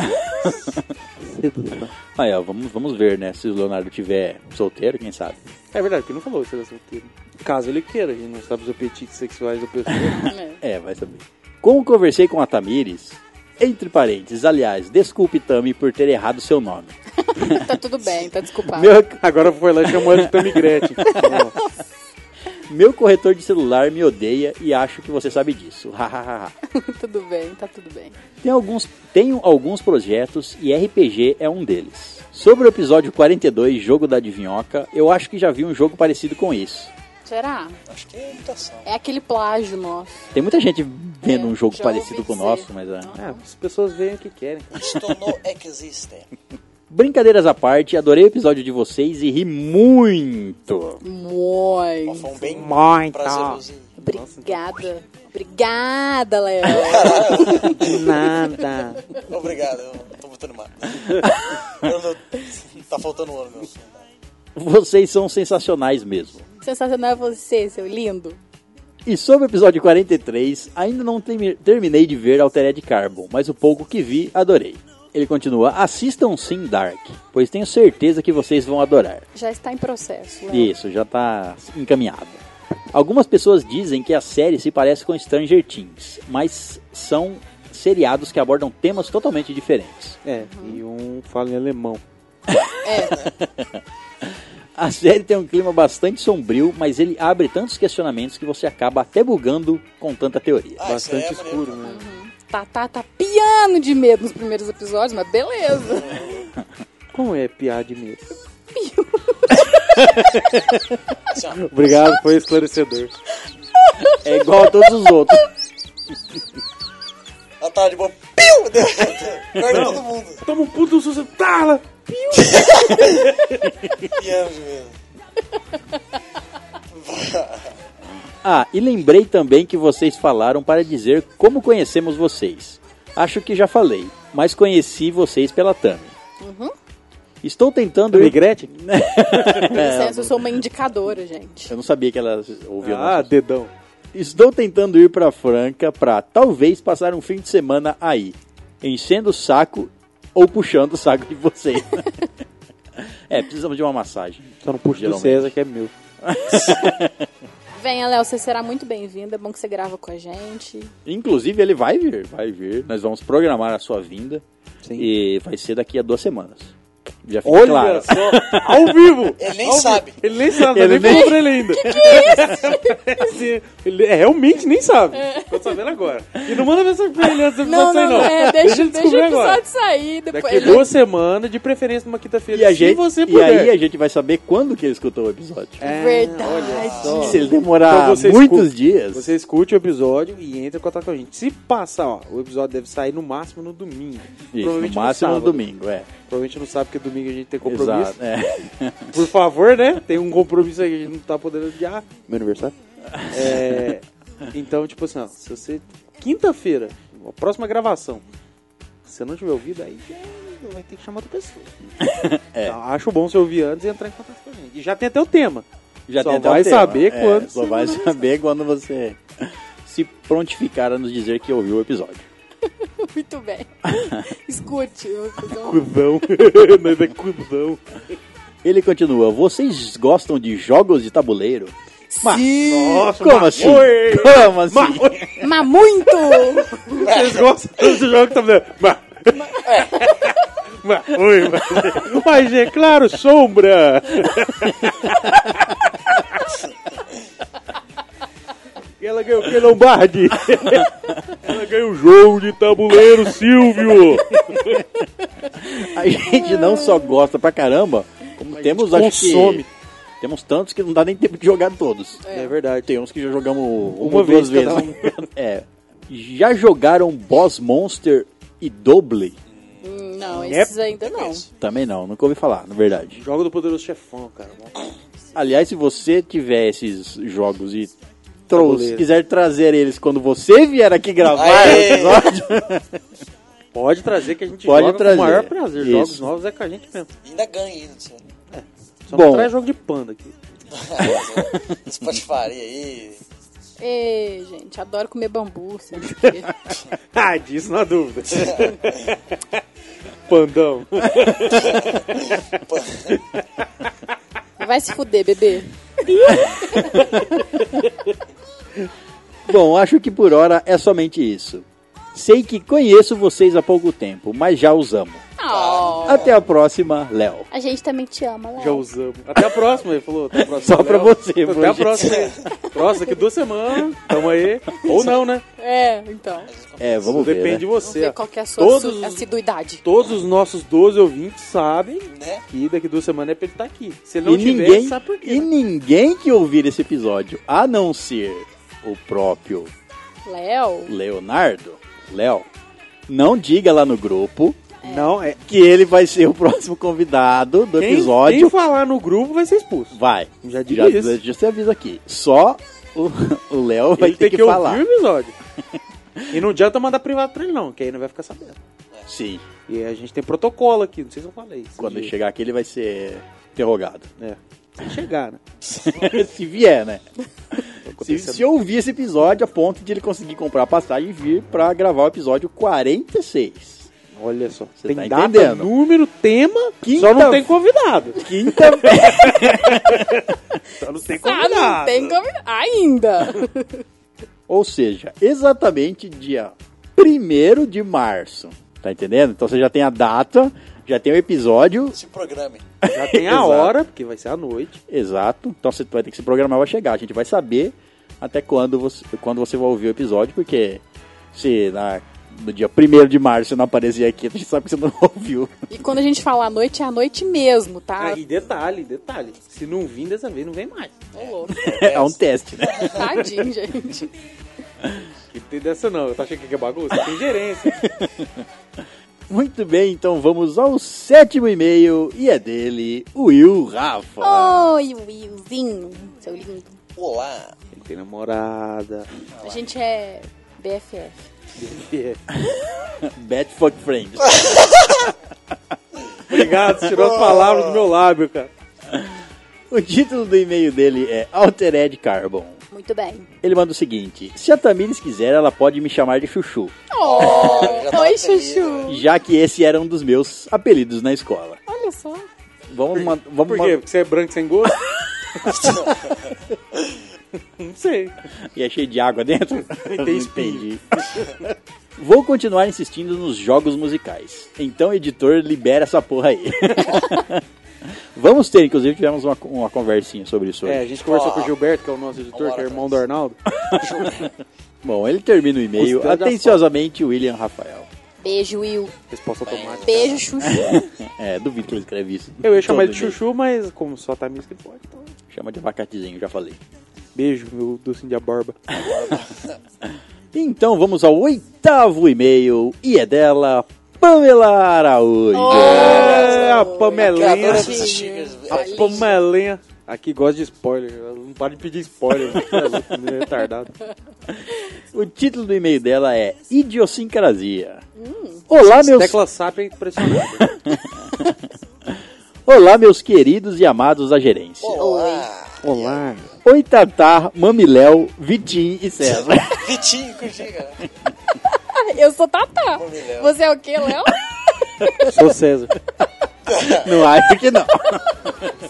Aí, ó, vamos, vamos ver, né? Se o Leonardo tiver solteiro, quem sabe. É verdade, porque ele não falou se era solteiro. Caso ele queira, a gente não sabe os apetites sexuais da pessoa. É. É, vai saber. Como conversei com a Tamires, entre parênteses, aliás, desculpe Tami por ter errado seu nome. Tá tudo bem, tá desculpado. Meu, Agora foi lá e chamou ela de Tammy Gretchen. Meu corretor de celular me odeia e acho que você sabe disso. Hahaha. tudo bem, tá tudo bem. Tem alguns, tenho alguns projetos e RPG é um deles. Sobre o episódio 42, Jogo da Adivinhoca, eu acho que já vi um jogo parecido com isso. Será? Acho que é imitação. É aquele plágio nosso. Tem muita gente vendo É, um jogo parecido com o nosso, mas é. é, as pessoas veem o que querem. Isto não existe. Brincadeiras à parte, adorei o episódio de vocês e ri muito. Muito. Foi um bem Muito. prazeroso. Obrigada. Obrigada, Léo. Nada. Obrigado, eu tô muito animado. Tá faltando um ano, meu. Vocês são sensacionais mesmo. Sensacional é você, seu lindo. E sobre o episódio 43, ainda não termi- terminei de ver Altered Carbon, mas o pouco que vi, adorei. Ele continua, assistam sim Dark, pois tenho certeza que vocês vão adorar. Já está em processo, Léo. Isso, já tá encaminhado. Algumas pessoas dizem que a série se parece com Stranger Things, mas são seriados que abordam temas totalmente diferentes. É, e um fala em alemão. É, A série tem um clima bastante sombrio, mas ele abre tantos questionamentos que você acaba até bugando com tanta teoria. Ah, Bastante é escuro, né? tá, tá, tá piano de medo nos primeiros episódios, mas beleza. Como é mesmo? Assim, ó, Obrigado, foi esclarecedor. É igual a todos os outros. ela tava de boa. Piu! Guarda todo mundo. Toma um puto susto. Tala! Piano de medo. Ah, e lembrei também que vocês falaram para dizer como conhecemos vocês. Acho que já falei, mas conheci vocês pela Tami. Estou tentando. Tammy Gretchen? Com licença, eu sou uma indicadora, gente. Eu não sabia que ela ouvia Ah, nossos- dedão. Estou tentando ir pra Franca pra talvez passar um fim de semana aí, enchendo o saco ou puxando o saco de vocês. é, precisamos de uma massagem. Só não puxa do. César, que é meu. Venha, Léo, você será muito bem-vindo. É bom que você grava com a gente. Inclusive, ele vai vir, vai vir. Nós vamos programar a sua vinda Sim. e vai ser daqui a duas semanas. Já fica Olha claro. só, ao vivo! Ele nem sabe. Ele nem sabe, Ele nem falou pra ele ainda. Sim, ele é, realmente nem sabe. Tô sabendo agora. E não manda mensagem pra ele antes do Não, episódio sair, não, não. é. Deixa, ele deixa o descobrir agora. episódio sair. Depois Daqui ele- duas semanas, de preferência numa quinta-feira, E, a se gente, você e puder. aí a gente vai saber quando que ele escutou o episódio. É, Verdade. olha só. Se ele demorar Então muitos escuta- dias. Você escute o episódio e entra em contato com a gente. Se passar, ó, o episódio deve sair no máximo no domingo. Isso, no máximo no, sábado. domingo, é. Provavelmente não sabe porque domingo a gente tem compromisso. Exato. É. Por favor, né? Tem um compromisso aí que a gente não tá podendo adiar. Meu aniversário. É, então, tipo assim, ó, se você. Quinta-feira, a próxima gravação. Se você não tiver ouvido, aí vai ter que chamar outra pessoa. É. Então, acho bom você ouvir antes e entrar em contato com a gente. E já tem até o tema. Já Só tem até vai o tema. saber É, quando Só vai saber quando você se prontificar a nos dizer que ouviu o episódio. Muito bem. Escute. Cudão. Nós é. Ele continua: Vocês gostam de jogos de tabuleiro? Nossa, Como mas assim? oi! Como assim? Mas muito! Vocês gostam desse jogo que tá fazendo? Mas... Mas, oi, mas, mas é claro, sombra! Ela ganhou o que, Lombardi? Ela ganhou o jogo de tabuleiro, Silvio! A gente não só gosta pra caramba, como temos, acho consome. que... Temos tantos que não dá nem tempo de jogar todos. É, verdade. Tem uns que já jogamos uma, Uma ou duas vez vezes. é. Já jogaram Boss Monster e Double? Hum, Não, É esses ainda não. Também não, nunca ouvi falar, na verdade. Jogo do Poderoso Chefão, cara. Aliás, se você tiver esses jogos e trouxe, Tabuleiro. quiser trazer eles quando você vier aqui gravar o episódio, Pode trazer que a gente Pode joga trazer. com o maior prazer. Isso. Jogos novos é com a gente mesmo. Ainda ganha ainda. Você. Só Bom. não traz jogo de panda aqui. Esse patifaria aí. Ê, gente, adoro comer bambu. Ah, disso não há dúvida. Pandão. Vai se fuder, bebê. Bom, acho que por hora é somente isso. Sei que conheço vocês há pouco tempo, mas já os amo. Oh, Até a próxima, Léo. a gente também te ama, Léo. Já usamos. Até a próxima, ele falou. Até a próxima. Só pra Léo. você, Até hoje. a próxima. Próxima, daqui duas semanas. Tamo aí. Ou não, né? É, então. É, vamos ver. Depende né? de Vamos você. ver qual que é a sua Todos- assiduidade. Todos os nossos 12 ouvintes sabem Né? que daqui duas semanas é pra ele estar aqui. Se ele não E tiver, ninguém, sabe por quê. e né? ninguém que ouvir esse episódio, a não ser o próprio Léo, Leonardo, Léo, não diga lá no grupo Não, é. que ele vai ser o próximo convidado do Quem, episódio. quem falar no grupo vai ser expulso. Vai. Já digo já, isso. já te aviso aqui. Só o Léo vai ele ter que, que, falar. ouvir o episódio. e não adianta mandar privado pra ele, não, que aí não vai ficar sabendo. Sim. E a gente tem protocolo aqui, não sei se eu falei. Quando ele chegar aqui, ele vai ser interrogado. É. Se chegar, né? se vier, né? Se, se ouvir esse episódio a ponto de ele conseguir comprar a passagem e vir pra gravar o episódio 46. Olha só. Você tem tá data, entendendo? número, tema, Quinta- só não tem convidado. Quinta-feira. Só não tem ah, não convidado. tem convidado. Ainda. Ou seja, exatamente dia 1 de março. Tá entendendo? Então você já tem a data, já tem o episódio. Se programe. Já tem a hora, porque vai ser à noite. Exato. Então você vai ter que se programar para chegar. A gente vai saber até quando você, quando você vai ouvir o episódio, porque se na, no dia 1 de março não aparecer aqui, a gente sabe que você não ouviu. E quando a gente fala à noite, é à noite mesmo, tá? Ah, e detalhe, detalhe. Se não vir dessa vez, não vem mais. Ô, louco. É um teste, né? Tadinho, gente. Que tem dessa não. Eu tô achando que é bagunça? Tem gerência. Muito bem, então vamos ao sétimo e-mail e é dele, o Will Rafa. Oi, Willzinho, seu lindo. Olá. Ele tem namorada. A gente é BFF. Bad Fuck Friends. Obrigado, você tirou as palavras do meu lábio, cara. o título do e-mail dele é Altered Carbon. Muito bem. Ele manda o seguinte: Se a Tamires quiser, ela pode me chamar de Chuchu, Oh, oi, Chuchu. já que esse era um dos meus apelidos na escola. Olha só. Vamos, man- vamos Por quê? Porque você é branco sem gosto? não sei. E é cheio de água dentro? tem espinho. Vou continuar insistindo nos jogos musicais. Então, editor, libera essa porra aí. Vamos ter, inclusive, tivemos uma, uma conversinha sobre isso hoje. É, a gente conversou Ó. com o Gilberto, que é o nosso editor, que é irmão do. Arnaldo. Bom, ele termina o e-mail atenciosamente, William Rafael. Beijo, Will. Resposta automática. Beijo, Chuchu. É, duvido que ele escreve isso. Eu ia chamar ele de. Chuchu, mas como só tá ele pode, então... Chama de abacatezinho, já falei. Beijo, meu docinho de barba. Então vamos ao oitavo e-mail e é dela, Pamela Araújo. É, a Pamelinha. A Pamelinha. Aqui gosta de spoiler. ela Não para de pedir spoiler. Você é louco, menino é retardado. O título do e-mail dela é Idiosincrasia. Olá, meus Tecla SAP é impressionante. Olá, meus queridos e amados da gerência. Olá. Olá. Oi, Tatá, Mamiléu, Vitim e César. Vitinho, curti, cara. Eu sou Tatá. Você é o quê, Léo? Sou César. não acho que não.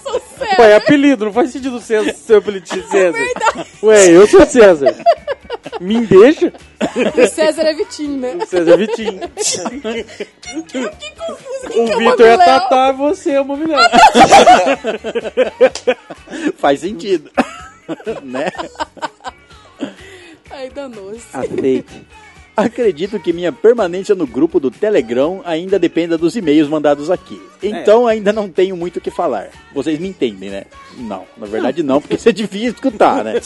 Sou César. Ué, é apelido, não faz sentido César ser apelido de César. Ué, eu sou César. Me deixa. O César é Vitinho, né? César Vitinho. Que confuso. O que é o Vitor é Mamiléu? Tatá e você é uma mulher. Faz sentido. né? Ai, danou-se. Aceite. Acredito que minha permanência no grupo do Telegram ainda dependa dos e-mails mandados aqui. Então ainda não tenho muito o que falar. Vocês me entendem, né? Não, na verdade não, porque você devia escutar, né?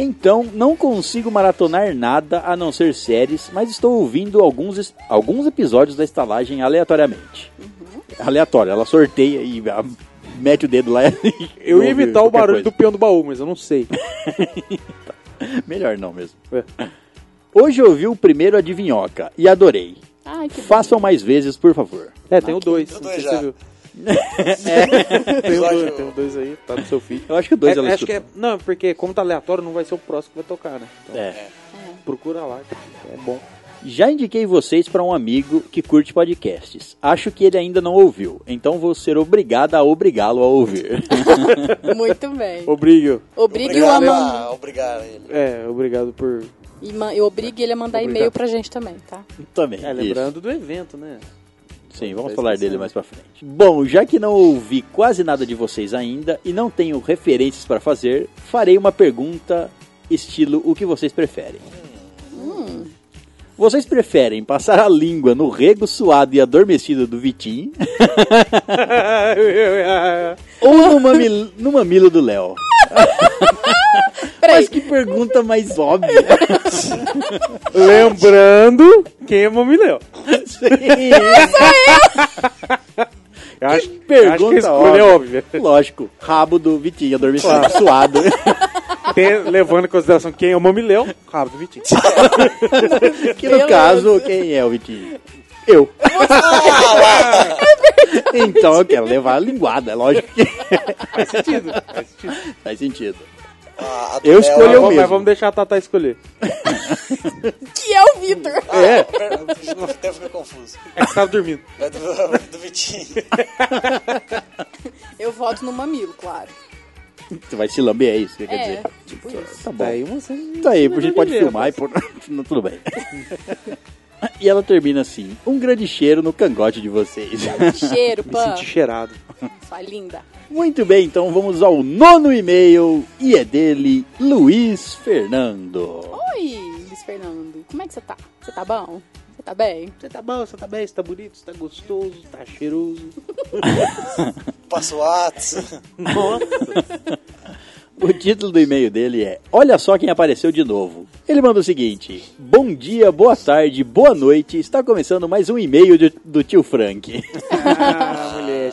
Então, não consigo maratonar nada a não ser séries, mas estou ouvindo alguns, alguns episódios da estalagem aleatoriamente. Aleatório, ela sorteia e ah, mete o dedo lá e Eu ia ouve imitar o barulho coisa. do peão do baú, mas eu não sei. Melhor não mesmo. Ué. Hoje eu vi o primeiro Adivinhoca e adorei. Ai, que bom. Façam mais vezes, por favor. É, tem o dois. Tem o dois já. viu. Tem Episódio- dois, tem o dois aí, tá no seu feed. Eu acho que o dois É, ela acho que é, não, porque como tá aleatório, não vai ser o próximo que vai tocar, né? Então, É. procura lá, é bom. Já indiquei vocês para um amigo que curte podcasts. Acho que ele ainda não ouviu, então vou ser obrigada a obrigá-lo a ouvir. Muito bem. Obrigo. Obrigue-o a Obrigado mandar. a obrigar ele. É, obrigado por. E eu obrigue ele a mandar e-mail pra gente também, tá? Também. É, isso. lembrando do evento, né? Sim, vamos falar dele mais pra frente. Bom, já que não ouvi quase nada de vocês ainda e não tenho referências para fazer, farei uma pergunta estilo o que vocês preferem. Vocês preferem passar a língua no rego suado e adormecido do Vitinho ou no, mamil- no mamilo do Léo? Mas que pergunta mais óbvia. Lembrando quem é Mamileu. Eu acho, Que pergunta acho que a escolha é óbvia. Lógico, rabo do Vitinho adormecido, suado. Tem- levando em consideração quem é o Mamileu, rabo do Vitinho. Que no caso, quem é o Vitinho? Eu. então eu quero levar a linguada, é lógico que Faz sentido. Faz sentido. faz sentido. A- a do Eu escolhi Mas Eu vamos- mesmo. mas vamos deixar a Tata escolher. que é o Vitor. É. Até fica confuso. É que você tava dormindo. É do, do Vitinho. Eu voto no mamilo, claro. Você vai se lamber, é isso que quer É, dizer? tipo isso. Tá bom. Daí você. Tá aí, a gente pode filmar e pôr... Não, Tudo bem. E ela termina assim: um grande cheiro no cangote de vocês. Cheiro, Me pã. senti cheirado. Sua linda. Muito bem, então vamos ao nono e-mail e é dele, Luiz Fernando. Oi, Luiz Fernando. Como é que você tá? Você tá bom? Você tá bem? Você tá bom, você tá bem, você tá bonito, você tá gostoso, tá cheiroso. Passa o ato. Nossa. O título do e-mail dele é Olha só quem apareceu de novo. Ele manda o seguinte: Bom dia, boa tarde, boa noite. Está começando mais um e-mail de- do tio Frank. Ah, mulher.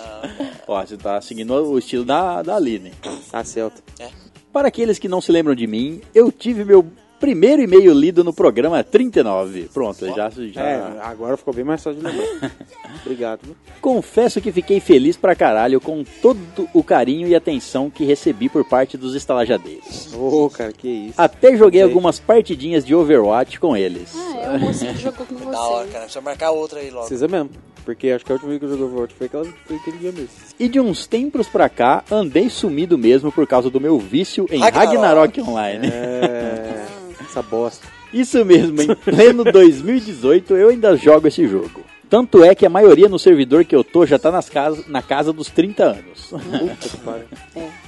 Ó, você tá seguindo o estilo da, da Aline. Tá certo. Para aqueles que não se lembram de mim, eu tive meu primeiro e-mail lido no programa 39. Pronto, já, já É, agora ficou bem mais fácil de lembrar. Obrigado. viu? confesso que fiquei feliz pra caralho com todo o carinho e atenção que recebi por parte dos estalajadeiros. Ô, cara, que isso. Até joguei Sei. algumas partidinhas de Overwatch com eles. Ah, é o mocinho que jogou com Da hora, você. cara. Precisa marcar outra aí logo. Precisa mesmo. Porque acho que a última vez que eu joguei Overwatch foi, aquela, foi aquele dia mesmo. E de uns tempos pra cá, andei sumido mesmo por causa do meu vício em Ragnarok. Ragnarok Online. É. Essa bosta. Isso mesmo, em pleno 2018 eu ainda jogo esse jogo. Tanto é que a maioria no servidor que eu tô já tá nas casas, na casa dos 30 anos. Puta pariu.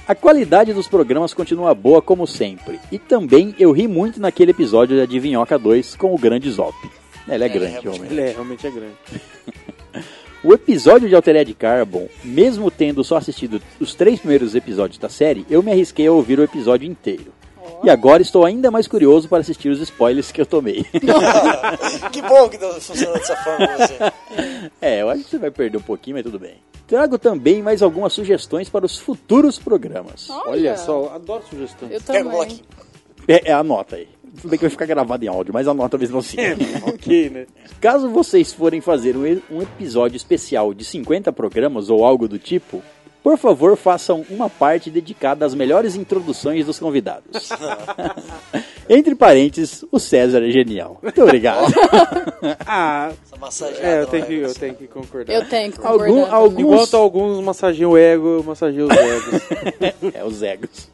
A qualidade dos programas continua boa como sempre. E também eu ri muito naquele episódio de Adivinhoca 2 com o grande Zop. Ele é grande, realmente. homem. Ele é, realmente é grande. O episódio de Altered Carbon, mesmo tendo só assistido os três primeiros episódios da série, eu me arrisquei a ouvir o episódio inteiro. E agora estou ainda mais curioso para assistir os spoilers que eu tomei. que bom que deu- funcionou dessa forma pra você. é, eu acho que você vai perder um pouquinho, mas tudo bem. Trago também mais algumas sugestões para os futuros programas. Olha só, adoro sugestões. Eu Pega também. bloquinho. É, é anota aí. Tudo bem que vai ficar gravado em áudio, mas anota talvez não sim. ok, né? Caso vocês forem fazer um, um episódio especial de 50 programas ou algo do tipo, por favor façam uma parte dedicada às melhores introduções dos convidados. Entre parênteses, o César é genial. Muito obrigado. Ah, Essa massageada. é, eu tenho vai que, eu tenho que concordar. Eu tenho que Algum- concordar. algum- também. Enquanto alguns massageiam o ego, eu massageio os egos. é, os egos.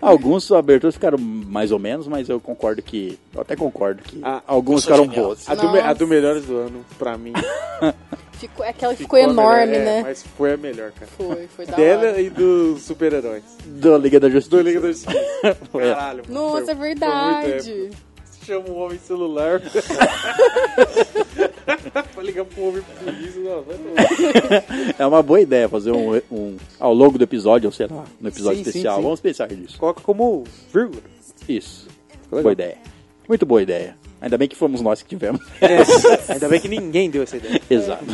Alguns aberturas ficaram mais ou menos, mas eu concordo que. Eu até concordo que Ah, alguns ficaram genial. boas. A do, a do Melhores do Ano, pra mim. Ficou, é aquela que ficou, a enorme, melhor, é, né? Mas foi a melhor, cara. Foi, foi da Dela hora. e dos super-heróis. Da Liga da Justiça. Do Liga da Justiça. Caralho. Nossa, foi- é verdade. Chama um homem celular. pra ligar pro homem polícia. Não, vai não. É uma boa ideia fazer um, um ao longo do episódio, ou sei lá, no episódio Sim, sim, especial. sim. Vamos pensar nisso. Coloca como vírgula. Isso. legal. Boa ideia. Muito boa ideia. Ainda bem que fomos nós que tivemos. É, ainda bem que ninguém deu essa ideia. Exato.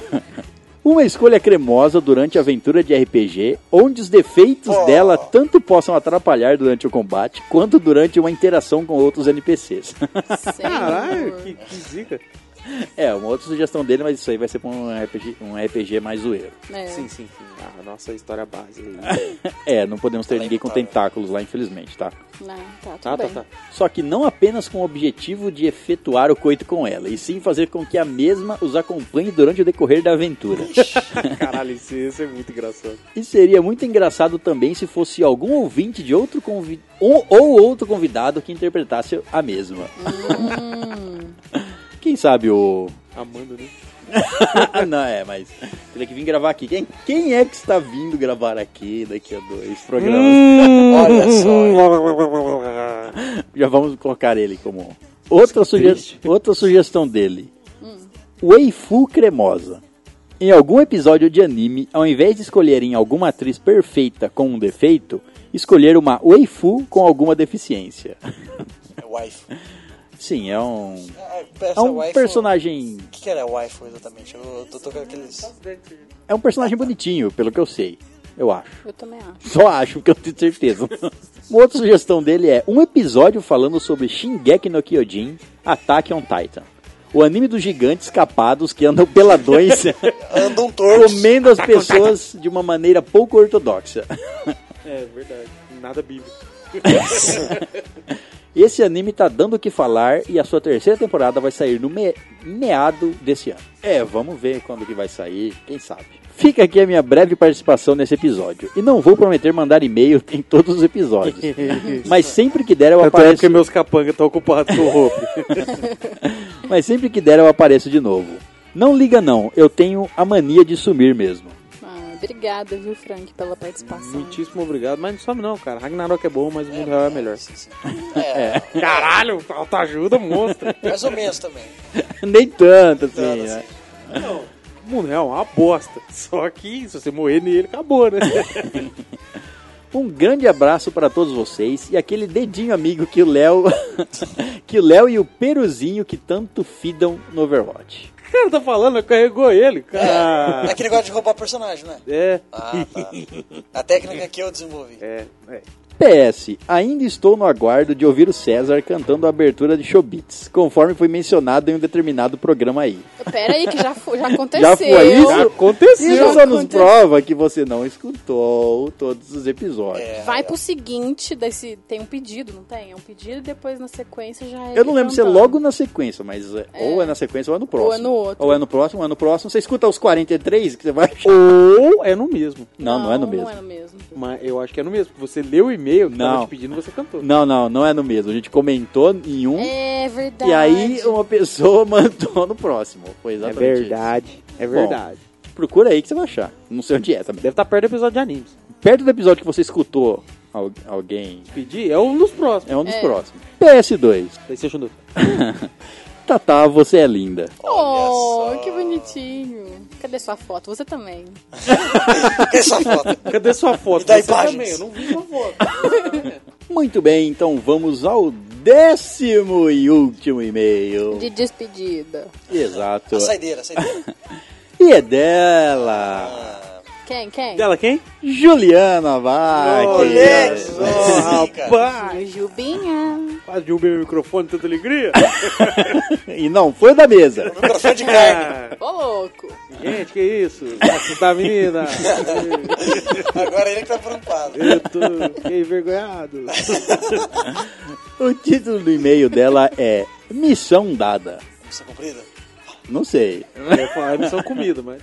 Uma escolha cremosa durante a aventura de RPG, onde os defeitos Oh. dela tanto possam atrapalhar durante o combate, quanto durante uma interação com outros NPCs. Caralho, que, que zica. é, uma outra sugestão dele, mas isso aí vai ser pra um RPG, um RPG mais zoeiro. É. Sim, sim, sim. A nossa história base aí. É, não podemos ter ninguém com tentáculos lá, infelizmente, tá? Não, tá, tudo Tá, tá, bem. tá. Só que não apenas com o objetivo de efetuar o coito com ela, e sim fazer com que a mesma os acompanhe durante o decorrer da aventura. Caralho, isso, isso é muito engraçado. E seria muito engraçado também se fosse algum ouvinte de outro convidado ou, ou outro convidado que interpretasse a mesma. Quem sabe o. Amando, né? Não, é, mas teria que vir gravar aqui. Quem, quem é que está vindo gravar aqui daqui a dois programas? Olha só. Já vamos colocar ele como. Outra, suge... Outra sugestão dele: Weifu cremosa. Em algum episódio de anime, ao invés de escolherem alguma atriz perfeita com um defeito, escolher uma waifu com alguma deficiência. É waifu. Sim, é um, É, é um waifu- personagem. O que, que era waifu exatamente? Eu tô tocando aqueles. É um personagem bonitinho, pelo que eu sei. Eu acho. Eu também acho. Só acho, porque eu tenho certeza. Uma outra sugestão dele é um episódio falando sobre Shingeki no Kyojin, Attack on Titan. O anime dos gigantes capados que andam peladões Andam tortos. comendo as pessoas de uma maneira pouco ortodoxa. É verdade. Nada bíblico. Esse anime tá dando o que falar e a sua terceira temporada vai sair no me- meado desse ano. É, vamos ver quando que vai sair, quem sabe. Fica aqui a minha breve participação nesse episódio. E não vou prometer mandar e-mail em todos os episódios. Mas sempre que der eu apareço. porque meus capangas estão ocupados com o roupa. Mas sempre que der eu apareço de novo. Não liga não, eu tenho a mania de sumir mesmo. Obrigada, viu, Frank, pela participação. Muitíssimo obrigado. Mas não some não, cara. Ragnarok é bom, mas o mundo real é melhor. Sim. É, Caralho, autoajuda, monstro. mais ou menos também. Nem tanto assim, Tanto né? O mundo real é uma bosta. Só que se você morrer nele, acabou, né? Um grande abraço para todos vocês e aquele dedinho amigo que o Léo que o Léo e o Peruzinho que tanto fidam no Overwatch. O cara tá falando, carregou ele, É cara. aquele negócio de roubar personagem, né? É. Ah, tá. A técnica que eu desenvolvi. É, é. PS, ainda estou no aguardo de ouvir o César cantando a abertura de Showbits, conforme foi mencionado em um determinado programa aí. Pera aí que já, foi- já aconteceu. Já foi isso? Já aconteceu. Isso só nos aconteceu. prova que você não escutou todos os episódios. É, Vai pro seguinte, desse, tem um pedido, não tem? É um pedido e depois na sequência já é Eu não lembro se é cantando. logo na sequência, mas é, ou é na sequência ou é no próximo. Ou é no outro. Ou é no próximo, ou é no próximo. Você escuta os 43 que você vai achar. Ou é no mesmo. Não, não, é no mesmo. Não é no mesmo. Mas eu acho que é no mesmo. Você leu o e-mail que Não. tava te pedindo, você cantou. Não, não, não é no mesmo. A gente comentou em um É verdade. e aí uma pessoa mandou no próximo. Foi É exatamente verdade. É verdade. isso. Procura aí que você vai achar. Não sei onde é também. Deve estar perto do episódio de animes. Perto do episódio que você escutou al- alguém, Pedir é um dos próximos. é um dos É. próximos. PS2. PlayStation 2. Tatá, você é linda. Oh, que bonitinho. Cadê sua foto? Você também. Cadê essa foto? Cadê sua foto? Me dá Você imagens. também, eu não vi sua foto. Muito bem, então vamos ao décimo e último e-mail. De despedida. Exato. A saideira, a saideira. E é dela, Ah, Quem? Quem? Dela quem? Juliana moleque! Oh, rapaz. Jubinha. Quase derrubei meu microfone, tanta alegria. E não foi da mesa. Microfone de carne. Ô, louco. gente, que isso? Assustar a menina. Agora ele que tá preocupado. Eu tô fiquei envergonhado. O título do e-mail dela é Missão Dada. Missão cumprida? Não sei. Eu ia falar missão comida, mas.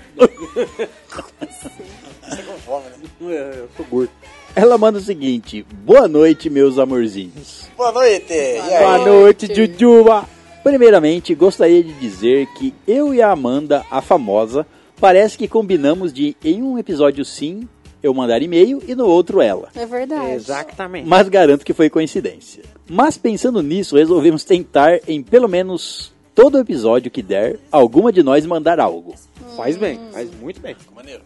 Você com fome, né? É, eu sou gordo. Ela manda o seguinte: Boa noite, meus amorzinhos. Boa noite. E aí? Boa noite, Jujuba. Primeiramente, gostaria de dizer que eu e a Amanda, a famosa, parece que combinamos de em um episódio sim eu mandar e-mail e no outro ela. É verdade. Exatamente. Mas garanto que foi coincidência. Mas pensando nisso, resolvemos tentar em pelo menos todo episódio que der, alguma de nós mandar algo. Faz bem, faz muito bem. Maneiro.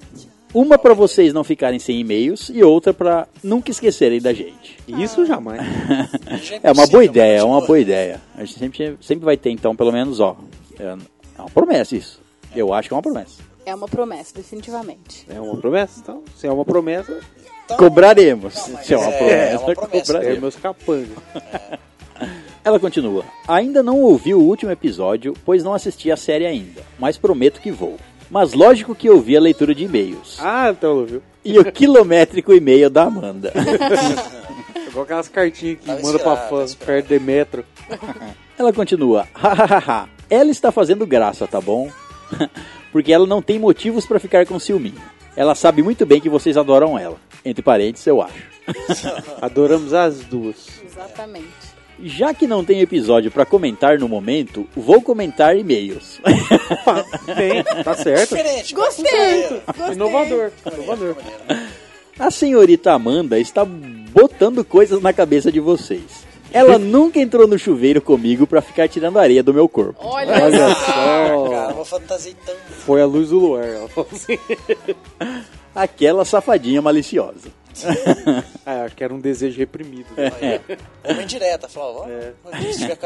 Uma para vocês não ficarem sem e-mails e outra para nunca esquecerem da gente. Isso jamais. Já É uma boa ideia, é uma boa ideia. A gente sempre, sempre vai ter, então, pelo menos, ó. É é uma promessa isso. Eu acho que é uma promessa. É uma promessa, definitivamente. É uma promessa? Então, se é uma promessa, Então, Cobraremos. Se é uma é, promessa, é uma promessa. é cobraremos. meus capangas. Ela continua. Ainda não ouvi o último episódio, pois não assisti a série ainda, mas prometo que vou. Mas lógico que ouvi a leitura de e-mails. Ah, então, viu? E o quilométrico e-mail da Amanda. Igual aquelas cartinhas que Tava manda pra inspirado, fã, tava inspirado. perto de metro. Ela continua. Hahaha. ela está fazendo graça, tá bom? Porque ela não tem motivos pra ficar com ciúminho. Ela sabe muito bem que vocês adoram ela. Entre parênteses, eu acho. Adoramos as duas. Exatamente. Já que não tem episódio pra comentar no momento, vou comentar e-mails. Opa, bem, tá certo. Diferente. Gostei! Gostei. Inovador, inovador. A senhorita Amanda está botando coisas na cabeça de vocês. Ela nunca entrou no chuveiro comigo pra ficar tirando areia do meu corpo. Olha, Olha só. Cara, uma fantasia tão... Foi a luz do luar. Ela falou assim. Aquela safadinha maliciosa. Ah, acho que era um desejo reprimido. né? Olha, Uma indireta. Falou, ó,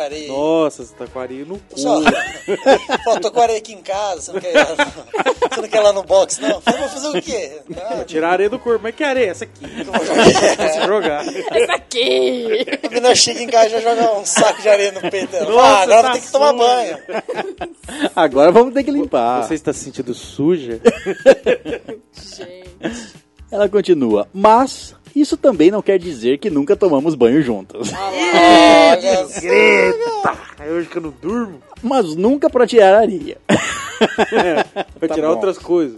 areia aí. Nossa, você tá com areia no cu. Só, Pô, tô com areia aqui em casa, você não quer ir lá no, você não quer ir lá no box, não? Falei, vou fazer o quê? Ah, Tirar a areia do corpo. Mas que areia? Essa aqui. eu vou jogar. Você jogar. Esse aqui! A menina chega em casa e já joga um saco de areia no peito dela. Nossa, ah, agora tá tem que tomar banho. Agora vamos ter que limpar. Você está se sentindo suja? Gente. Ela continua. Mas isso também não quer dizer que nunca tomamos banho juntas. Olha só. Eita! É hoje que eu não durmo. Mas nunca pra tirar areia. Pra Tá tirar bom. outras coisas.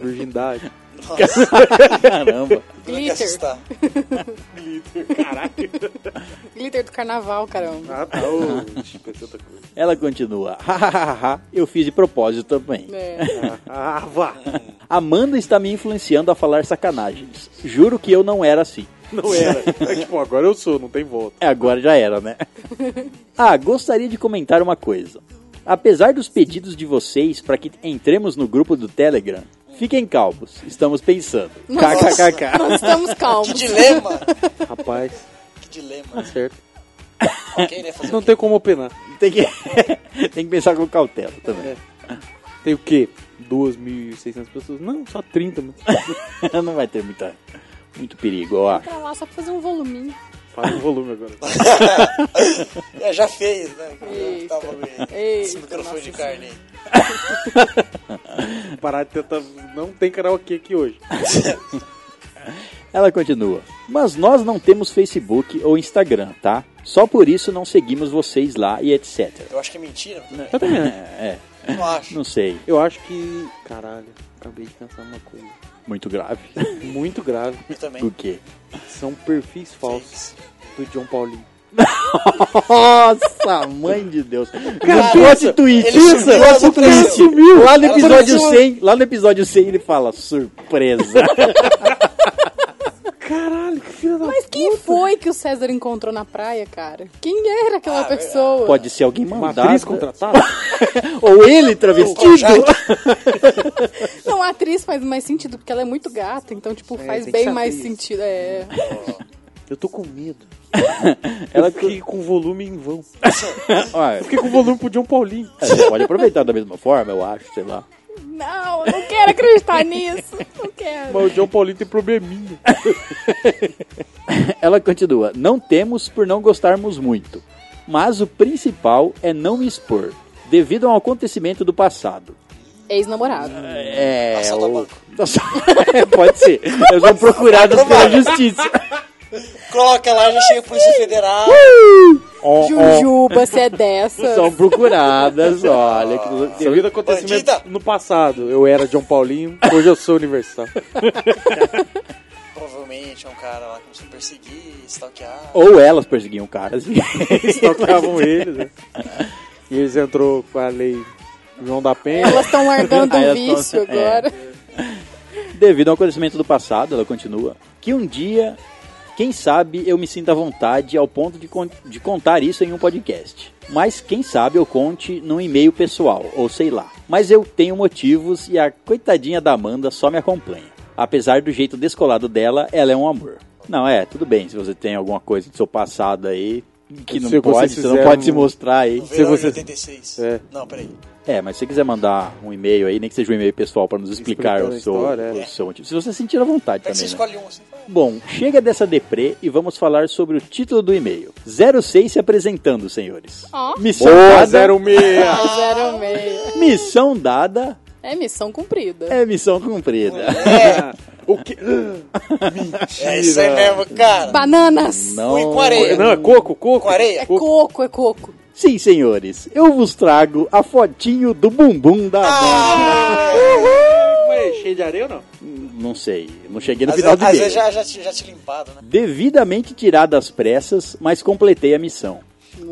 Virgindade. Caramba. Não quer Glitter. assustar. Glitter do carnaval, caramba. Ah, tá. Ela continua. Hahaha. Eu fiz de propósito também. É. Ah, vá. Amanda está me influenciando a falar sacanagens. Juro que eu não era assim. Não era. É tipo, agora eu sou, não tem volta. É, agora já era, né? Ah, gostaria de comentar uma coisa. Apesar dos pedidos de vocês para que entremos no grupo do Telegram, fiquem calmos, estamos pensando. KKKK. Nós estamos Que calmos. dilema. Rapaz, Que dilema. tá certo. Ok, né? Não tem como opinar. Tem que, tem que pensar com cautela também. Tem o quê? 2.600 pessoas? Não, só 30. Mas... Não vai ter muita, muito perigo, acho. Pra lá só pra fazer um voluminho. Faz o volume agora. É, já fez, né? Eita. Tava bem. Eita, Esse microfone de carne aí. Parar de tentar. Não tem karaokê aqui hoje. Ela continua. Mas nós não temos Facebook ou Instagram, tá? Só por isso não seguimos vocês lá e etc. Eu acho que é mentira. Eu também acho. É, não acho. não sei. Eu acho que. Caralho, acabei de pensar uma coisa. Muito grave. Muito grave. Eu também. O quê? São perfis falsos do John Paulinho. Nossa, mãe de Deus. Trouxe tweet ele isso? sumiu. Lá no episódio apareceu. 100, lá no episódio 100 ele fala, surpresa. Caralho, que filho da Mas quem foi que o César encontrou na praia, cara? Quem era aquela Ah, pessoa? Pode ser alguém Uma mandado. atriz contratada? Ou ele travestido. Não, a atriz faz mais sentido, porque ela é muito gata, então, tipo, É, faz bem mais atriz. sentido. É. Eu tô com medo. Ela Eu fiquei com volume em vão. Olha, Eu fiquei com volume pro John Paulinho. você pode aproveitar da mesma forma, eu acho, sei lá. Não, eu não quero acreditar nisso. Não quero. Mas o John Paulinho tem probleminha. Ela continua: Não temos por não gostarmos muito. Mas o principal é não me expor, devido a um acontecimento do passado. Ex-namorado. É. Assalto a o- Pode ser. Eles são procurados pela justiça. Coloca lá, já chega a Polícia Federal. Ó, Jujuba, você é dessa. são procuradas, olha. Que... Devido a acontecimento Bandida. no passado, eu era John Paulinho, hoje eu sou Universal. Provavelmente é um cara lá que começou a perseguir, stalkear. Ou elas perseguiam caras. Stalkeavam eles, né? E eles entrou com a lei João da Penha. Elas estão largando um elas tão- vício é. agora. Devido a um acontecimento do passado, ela continua, que um dia, quem sabe, eu me sinta à vontade ao ponto de, con- de contar isso em um podcast. Mas quem sabe eu conte num e-mail pessoal, ou sei lá. Mas eu tenho motivos e a coitadinha da Amanda só me acompanha. Apesar do jeito descolado dela, ela é um amor. Não, é, tudo bem, se você tem alguma coisa do seu passado aí que não Se pode, você não pode um- se mostrar aí. No verão você- de 86. É. Não, peraí. É, mas se você quiser mandar um e-mail aí, nem que seja um e-mail pessoal para nos explicar Explicando o seu, história, é. o seu motivo. Se você sentir à vontade Pega que você também, né? escolhe um assim. Bom, chega dessa deprê e vamos falar sobre o título do e-mail. 06 se apresentando, senhores. Ó. Missão Boa, dada. 06! Zero meia. Missão dada É missão cumprida. é missão cumprida. o que? É isso aí mesmo, cara. Bananas! Não. E com areia. Não, é coco, coco. Com areia. É coco, é coco. Sim, senhores, eu vos trago a fotinho do bumbum da Ah! Mas cheio de areia ou não? Não sei, não cheguei no Às, final vezes, do às vezes já, já, te- já te limpado, né? Devidamente tirada às pressas, mas completei a missão.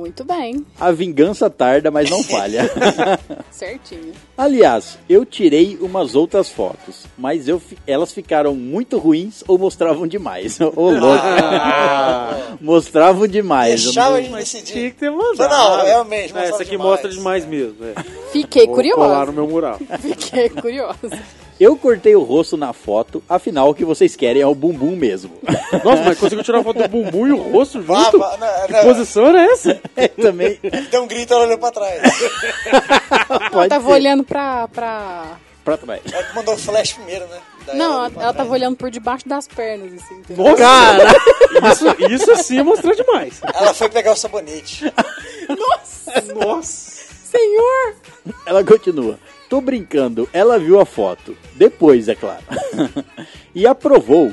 Muito bem. A vingança tarda, mas não falha. Certinho. Aliás, eu tirei umas outras fotos, mas eu fi- elas ficaram muito ruins ou mostravam demais. Ô, louco. mostravam demais. eu Deixava a não- gente decidir. Tinha que ter mandado. Não, realmente, É, essa aqui demais. mostra demais mesmo. É. Fiquei Vou colar curiosa. no meu mural. Fiquei curiosa. Eu cortei o rosto na foto, afinal o que vocês querem é o bumbum mesmo. Nossa, mas conseguiu tirar a foto do bumbum e o rosto junto? vá, não, Que não. posição era essa? É, também Deu um grito, ela olhou pra trás. pode Tava ser. olhando pra. pra... Pra trás. Ela que mandou o flash primeiro, né? Daí Não, ela, ela trás. tava olhando por debaixo das pernas, assim. entendeu? Nossa, Isso, isso sim mostrou demais. Ela foi pegar o sabonete. Nossa. Senhor! Ela continua. Tô brincando, ela viu a foto. Depois, é claro. e aprovou.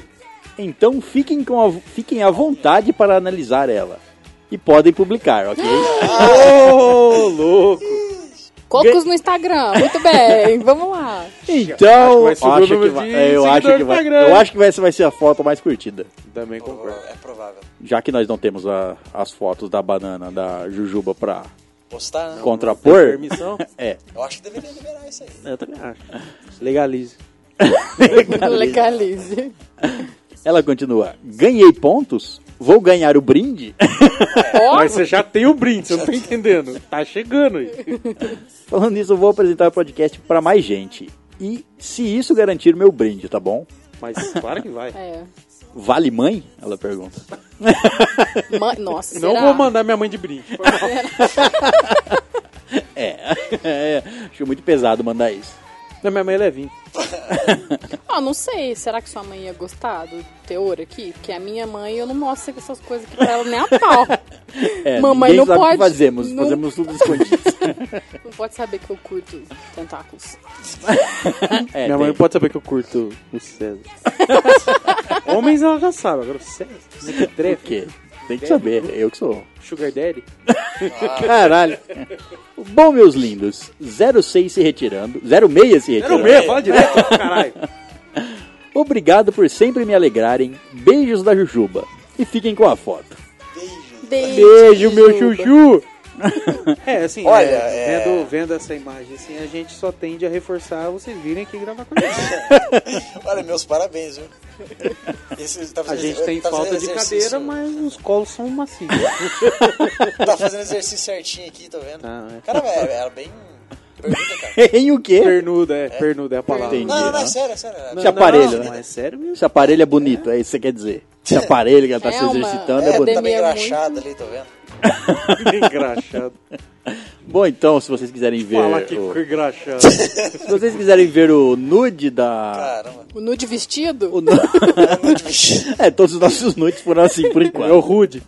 Então fiquem, com a, fiquem à vontade para analisar ela. E podem publicar, ok? Ô, louco. Cocos no Instagram, muito bem, vamos lá. Então, Acho que vai acho vai, é, eu acho que vai, eu acho que essa vai ser a foto mais curtida. Também concordo. É provável. Já que nós não temos a- as fotos da banana da Jujuba pra Postar, né? contrapor, Permissão? é. Eu acho que deveria liberar isso aí. Eu também acho. Legalize. Legalize. Ela continua. Ganhei pontos? Vou ganhar o brinde? Mas você já tem o brinde, você não tá entendendo. Tá chegando aí. Falando nisso, eu vou apresentar o podcast pra mais gente. E se isso garantir o meu brinde, tá bom? Mas claro que vai. é. Vale mãe? Ela pergunta. Ma- Nossa, Não será? vou mandar minha mãe de brinde. É, é, acho muito pesado mandar isso. Não, minha mãe é levinha. Ah, não sei. Será que sua mãe ia gostar do teor aqui? Porque a minha mãe, eu não mostro essas coisas aqui pra ela nem a pau. É, Mamãe não sabe o que pode. fazemos, Não- fazemos tudo escondido. Não pode saber que eu curto tentáculos. É, minha mãe tem- não pode saber que eu curto o César. Homens ela já sabe, agora o César. Por Mequetrefe, quê? Tem que saber, eu que sou. Sugar Daddy. Caralho. Bom, meus lindos, 06 se retirando, 06 se retirando. meio, fala direto, caralho. Obrigado por sempre me alegrarem. Beijos da Jujuba. E fiquem com a foto. Beijo. Beijo, meu chuchu. É, assim, Olha, é, é- Vendo, vendo essa imagem, assim, a gente só tende a reforçar vocês virem aqui gravar com a gente. Olha, meus parabéns, viu? Esse, tá A gente tem tá falta de cadeira, mas os colos são macios. Tá fazendo exercício certinho aqui, tô vendo. Ah, é. Cara, era, era bem pergunta, cara. em o quê? Pernuda, é, pernuda é a palavra. Entendi. Não, não, não, né? é sério, é sério. Esse aparelho, não, né? É sério mesmo. Esse aparelho é bonito, é isso que você quer dizer. Esse aparelho que ela tá É se uma- exercitando é, É, bonito. tá bem Academia engraxado ali, tô vendo. Engraxado. Bom, então, se vocês quiserem ver. Fala aqui o- engraxado. Se vocês quiserem ver o nude da. Caramba. O nude vestido? o nu- é, todos os nossos nudes foram assim por É o enquanto. Rude.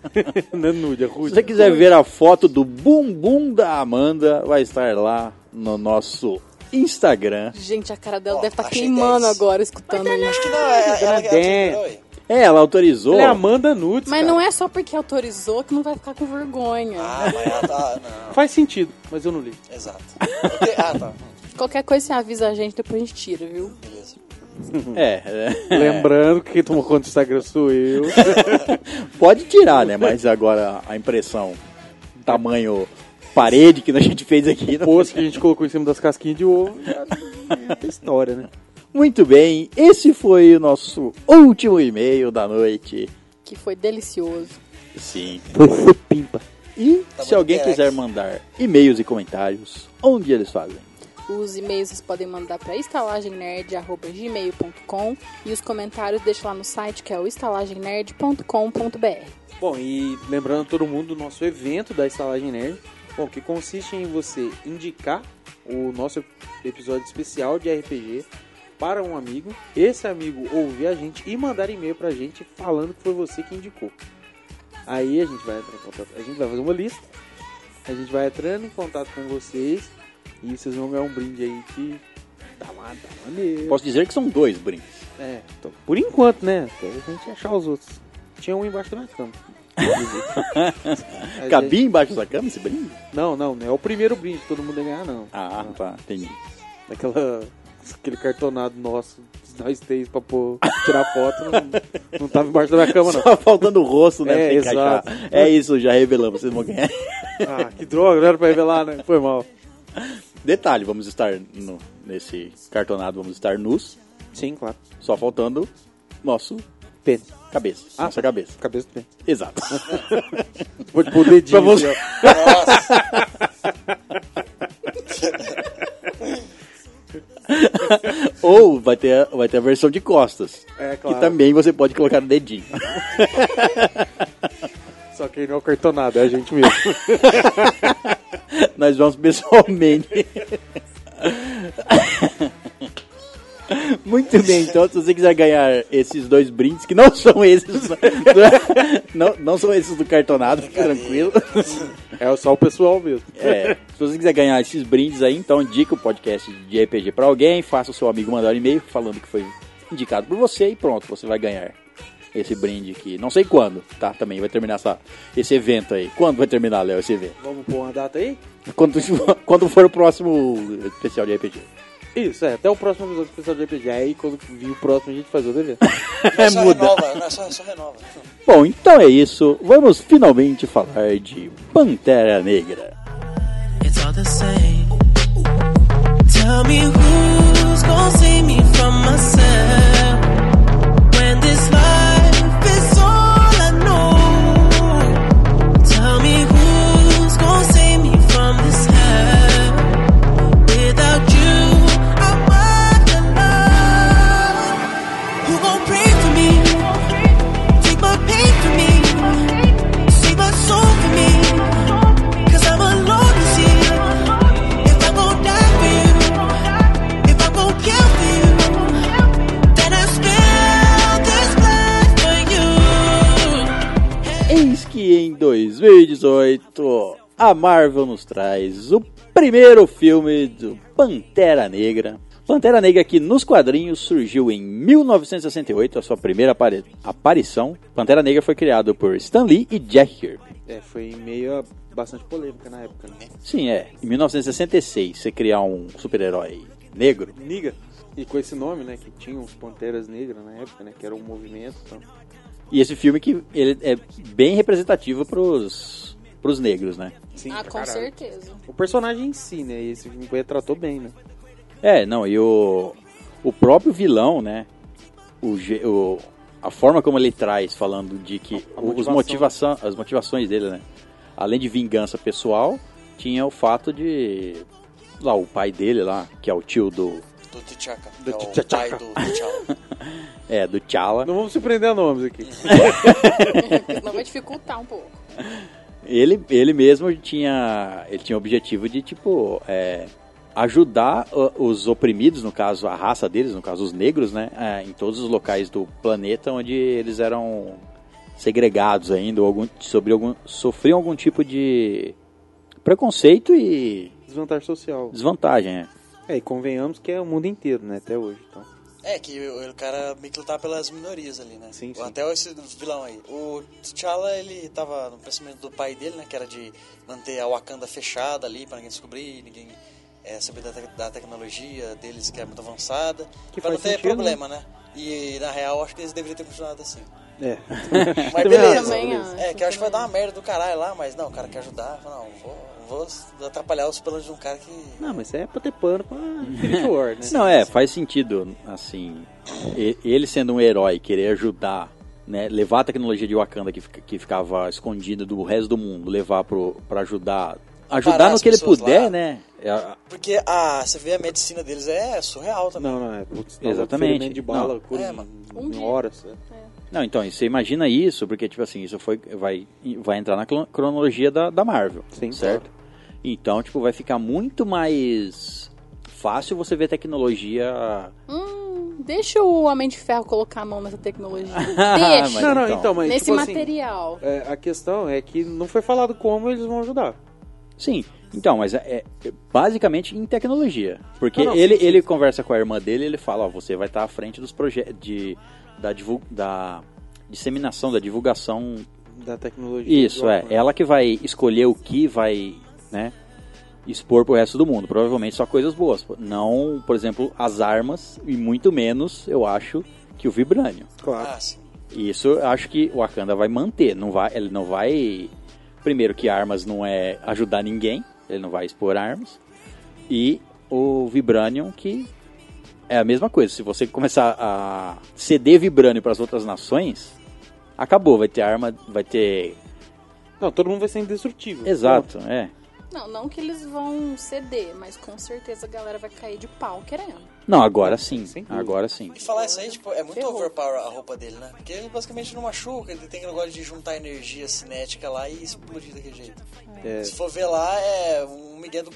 Não é nude, é Se Rude. você quiser ver a foto do bumbum da Amanda, vai estar lá no nosso Instagram. Gente, a cara dela Ó, deve estar achei queimando 10. agora escutando Acho isso. que não, é, ela, ela, Dez. É, ela autorizou. Ela é Amanda Nudes, Mas cara. não é só porque autorizou que não vai ficar com vergonha. Ah, mas ela tá. Não, Faz sentido, mas eu não li. exato. Porque- ah, tá. Qualquer coisa você avisa a gente, depois a gente tira, viu? Beleza. É, é. Lembrando que quem tomou conta do Instagram sou eu. pode tirar, né? Mas agora a impressão tamanho parede que a gente fez aqui. O não- post que a gente colocou em cima das casquinhas de ovo já tem história, né? Muito bem, esse foi o nosso último e-mail da noite. Que foi delicioso. Sim. Você pimpa. E Tá se alguém quiser mandar e-mails e comentários, onde eles fazem? Os e-mails vocês podem mandar para estalagemnerd.gmail.com e os comentários deixa lá no site que é o estalagemnerd.com.br. Bom, e lembrando todo mundo do nosso evento da Estalagem Nerd, bom, que consiste em você indicar o nosso episódio especial de RPG para um amigo, esse amigo ouvir a gente e mandar e-mail pra gente falando que foi você que indicou. Aí a gente vai entrar em contato, a gente vai fazer uma lista, a gente vai entrando em contato com vocês e vocês vão ganhar um brinde aí que tá, ma- tá maneiro. Posso dizer que são dois brindes. É, tô- por enquanto, né? Até a gente achar os outros. Tinha um embaixo da minha cama. Cabia embaixo da cama esse brinde? Não, não, não é o primeiro brinde que todo mundo ia ganhar, não. Ah, tá, entendi. Aquela, aquele cartonado nosso, nós três pra pôr, tirar foto, não, não tava embaixo da minha cama, não. Só faltando o rosto, né? É, exato. É isso, já revelamos, vocês vão ganhar. Ah, que droga, não era pra revelar, né? Foi mal. Detalhe, vamos estar no- nesse cartonado, vamos estar nus, Sim, claro. só faltando nosso Pênis. cabeça, Ah. nossa cabeça. Cabeça do pênis. Exato. Vou te pôr o dedinho. Pra você- assim, Ou vai ter, vai ter a versão de costas, É, que claro. também você pode colocar o dedinho. Só que aí não é o cartonado, é a gente mesmo. Nós vamos pessoalmente. Muito bem, então se você quiser ganhar esses dois brindes, que não são esses, não, não são esses do cartonado, fique tranquilo. É só o pessoal mesmo. É, se você quiser ganhar esses brindes aí, então indica o podcast de RPG pra alguém, faça o seu amigo mandar um e-mail falando que foi indicado por você e pronto, você vai ganhar esse brinde aqui. Não sei quando, tá? Também vai terminar essa, esse evento aí. Quando vai terminar, Léo, esse evento? Vamos pôr uma data aí? Quando, quando for o próximo especial de RPG. Isso, é. Até o próximo episódio especial de RPG. Aí quando vir o próximo a gente faz outro evento. Não é só muda. renova, não é só, só renova. Bom, então é isso. Vamos finalmente falar de Pantera Negra. it's all the same. Tell me who's gonna save me from myself when this life 2018 a Marvel nos traz o primeiro filme do Pantera Negra. Pantera Negra que nos quadrinhos surgiu em 1968, a sua primeira apari- aparição. Pantera Negra foi criado por Stan Lee e Jack Kirby. É, foi meio bastante polêmica na época, né? Sim, é. Em 1966, você criar um super-herói negro. Niga. E com esse nome, né? Que tinha os Panteras Negras na época, né? Que era um movimento. Então. E esse filme que ele é bem representativo pros, pros negros, né? Sim, ah, com caralho. certeza. O personagem em si, né? E esse filme retratou bem, né? É, não, e o, o próprio vilão, né? O, o- a forma como ele traz, falando de que A os motivação. motivação, as motivações dele, né? Além de vingança pessoal, tinha o fato de. Lá, o pai dele lá, que é o tio do. Do T'Chaka. Do é o T'Chaka. É, do T'Challa. Não vamos se prender a nomes aqui. Senão vai dificultar um pouco. Ele, ele mesmo tinha, ele tinha o objetivo de, tipo, é, ajudar o- os oprimidos, no caso, a raça deles, no caso, os negros, né? é, em todos os locais do planeta onde eles eram segregados ainda, ou algum, sobre algum, sofriam algum tipo de preconceito e Desvantagem social. desvantagem, é. É, e convenhamos que é o mundo inteiro, né? Até hoje. Então. É, que o, o cara meio que lutava pelas minorias ali, né? Sim, sim. Até esse vilão aí. O T'Challa, ele tava no pensamento do pai dele, né? Que era de manter a Wakanda fechada ali, pra ninguém descobrir, ninguém é, saber da, tec- da tecnologia deles, que é muito avançada. Que pra não ter sentido, problema, né? E, na real, acho que eles deveriam ter continuado assim. É. Mas beleza. Também É, que eu acho que vai dar uma merda do caralho lá, mas não, o cara quer ajudar. Fala, Não, vou, vou atrapalhar os planos de um cara que... Não, mas é pra ter pano pra Infinity War, né? Não, é, faz sentido, assim, ele sendo um herói, querer ajudar, né, levar a tecnologia de Wakanda que, que ficava escondida do resto do mundo, levar pro, pra ajudar, ajudar no que ele puder, lá. né, É, Porque a, você vê a medicina deles é surreal também. Não, não, é. Putz, um Exatamente. de bala, Não. cura É, em-. Um horas. é. Não, então, você imagina isso, porque, tipo assim, isso foi, vai, vai entrar na cronologia da, da Marvel, Sim, certo? Então, tipo, vai ficar muito mais fácil você ver tecnologia... Hum, deixa o Homem de Ferro colocar a mão nessa tecnologia. Mas Deixa. Não, não, então. então, mas Nesse tipo assim, material. é, a questão é que não foi falado como eles vão ajudar. Sim, então, mas é, é basicamente em tecnologia. Porque Não, não, ele, sim, sim. ele conversa com a irmã dele e ele fala, ó, você vai estar à frente dos projetos de da, da disseminação, da divulgação. Da tecnologia. Isso, é. Ela que vai escolher o que vai, né, expor pro resto do mundo. Provavelmente só coisas boas. Não, por exemplo, as armas e muito menos, eu acho, que o Vibranium. Claro. Ah, sim. Isso eu acho que o Wakanda vai manter. Não vai, ele não vai. Primeiro, que armas não é ajudar ninguém. Ele não vai expor armas. E o Vibranium, que é a mesma coisa. Se você começar a ceder Vibranium para as outras nações, acabou. Vai ter arma, vai ter. Não, todo mundo vai ser indestrutível. Exato, é. Não, não que eles vão ceder, mas com certeza a galera vai cair de pau querendo. Não, agora sim. Dúvida. Agora sim. E falar isso aí, tipo, é muito Ferrou. overpower a roupa dele, né? Porque ele basicamente não machuca, ele tem aquele negócio de juntar energia cinética lá e explodir daquele jeito. É, Se for ver lá, é um Miguel do.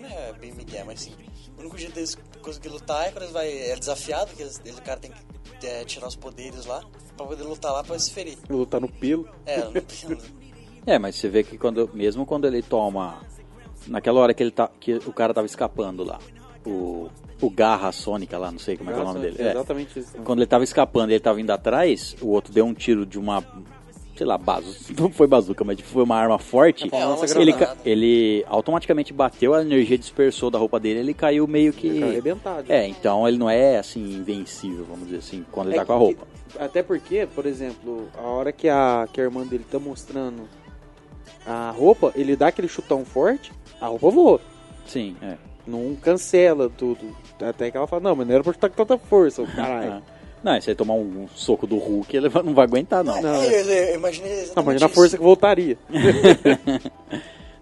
Não é bem Miguel, mas sim. O único jeito deles conseguir lutar é quando eles vai. É desafiado, que eles, ele, o cara tem que é, tirar os poderes lá pra poder lutar lá pra se ferir. lutar no pelo. É, não tem. É, mas você vê que quando, mesmo quando ele toma. Naquela hora que, ele tá, que o cara tava escapando lá. O, o Garra Sônica lá, não sei como é, que é o nome dele. É. Exatamente isso. né? Quando ele tava escapando e ele tava indo atrás, o outro deu um tiro de uma. Sei lá, bazuca. Não foi bazuca, mas foi uma arma forte. É, uma ele, granada. ele automaticamente bateu, a energia dispersou da roupa dele ele caiu meio que. Fica arrebentado. É, então ele não é assim, invencível, vamos dizer assim, quando ele É tá com a que- roupa. Até porque, por exemplo, a hora que a, que a irmã dele tá mostrando a roupa, ele dá aquele chutão forte, a roupa voa. Sim, é. Não cancela tudo. Até que ela fala, não, mas não era pra chutar com tanta força, o caralho. Ah. Não, se ele tomar um soco do Hulk, ele não vai aguentar, não. Não, É, imaginei Não, imagina a força que voltaria.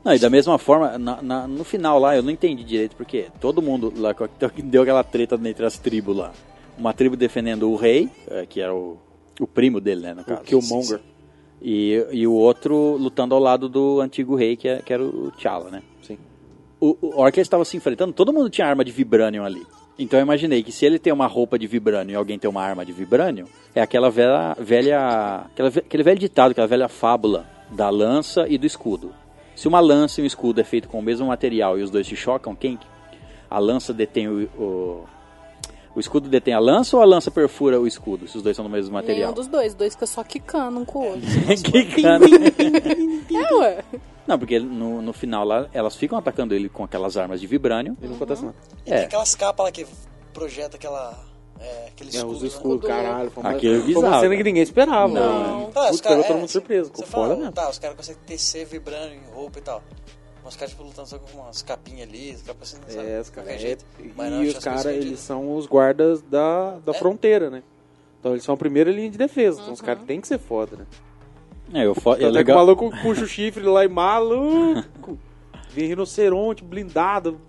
Não, e da mesma forma, na- na- no final lá, eu não entendi direito, porque todo mundo lá que deu aquela treta entre as tribos lá. Uma tribo defendendo o rei, eh, que era o, o primo dele, né, no O caso. Killmonger. E, e o outro lutando ao lado do antigo rei, que, é- que era o T'Challa, né? O, o, a hora que eles estavam se enfrentando, todo mundo tinha arma de Vibranium ali. Então eu imaginei que se ele tem uma roupa de Vibranium e alguém tem uma arma de Vibranium, é aquela velha, velha aquela, aquele velho ditado, aquela velha fábula da lança e do escudo. Se uma lança e um escudo é feito com o mesmo material e os dois se chocam, quem a lança detém o, o, o escudo detém a lança ou a lança perfura o escudo? Se os dois são do mesmo material. Nenhum dos dois, os dois ficam só quicando um com o outro. que cana. é, ué. Não, porque no, no final lá, elas ficam atacando ele com aquelas armas de Vibranium. E não acontece nada. E tem É. aquelas capas lá que projeta aquela. É, aquele É, escudo. os né? escudos, caralho. Foi uma, Aquilo é foi uma cena cara. que ninguém esperava. Não. Né? Ah, os Putz, cara- pegou todo é, mundo surpreso. Ficou Você foda fala, mesmo. tá, os caras conseguem tecer vibrando em roupa e tal. Mas os caras, tipo, lutando só com umas capinhas ali, os caras parecendo, sabe, É, os de caras. qualquer é- jeito. Mas não, e os caras, eles são os guardas da, da É. fronteira, né? Então eles são a primeira linha de defesa. Então os Uhum. caras têm que ser foda, né? É, eu fo- é Até que o legal. maluco puxa o chifre lá e maluco. Vem rinoceronte, blindado.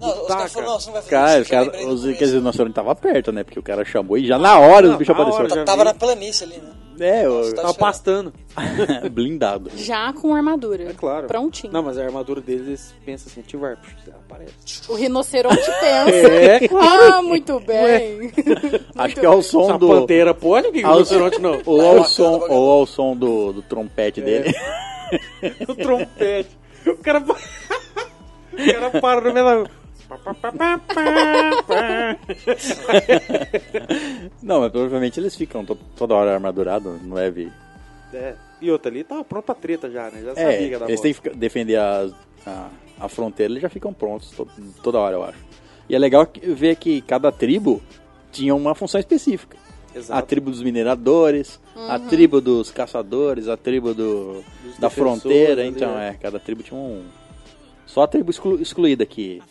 Não, os Tá, caras falaram, não, você não vai fazer Cara, isso. os cara, do quer dizer, o rinoceronte tava perto, né? Porque o cara chamou e já na hora Não, o bicho apareceu. hora já- Tava na planície ali, né? É, o... Tá Tava pastando. blindado. Já com armadura. É claro. Prontinho. Não, mas a armadura deles, eles pensam assim, Tivar, aparece. O rinoceronte pensa. É, claro. Ah, muito bem. Acho que é o som Se a do. pantera pode, o rinoceronte não? Ou É ao som, cana ou ao som do, do trompete dele. o trompete. O cara... o cara para no meio da... Não, mas provavelmente eles ficam to- toda hora armadurados, não deve. É. E outra ali, tá pronta a treta já, né? Já É, sabia dar eles têm que defender a, a, a fronteira, eles já ficam prontos to- toda hora, eu acho. E é legal ver que cada tribo tinha uma função específica. A Exato. tribo dos mineradores, a tribo dos caçadores, a tribo do, Dos da fronteira. ali, Então, é. é, cada tribo tinha um. Só a tribo exclu- excluída que.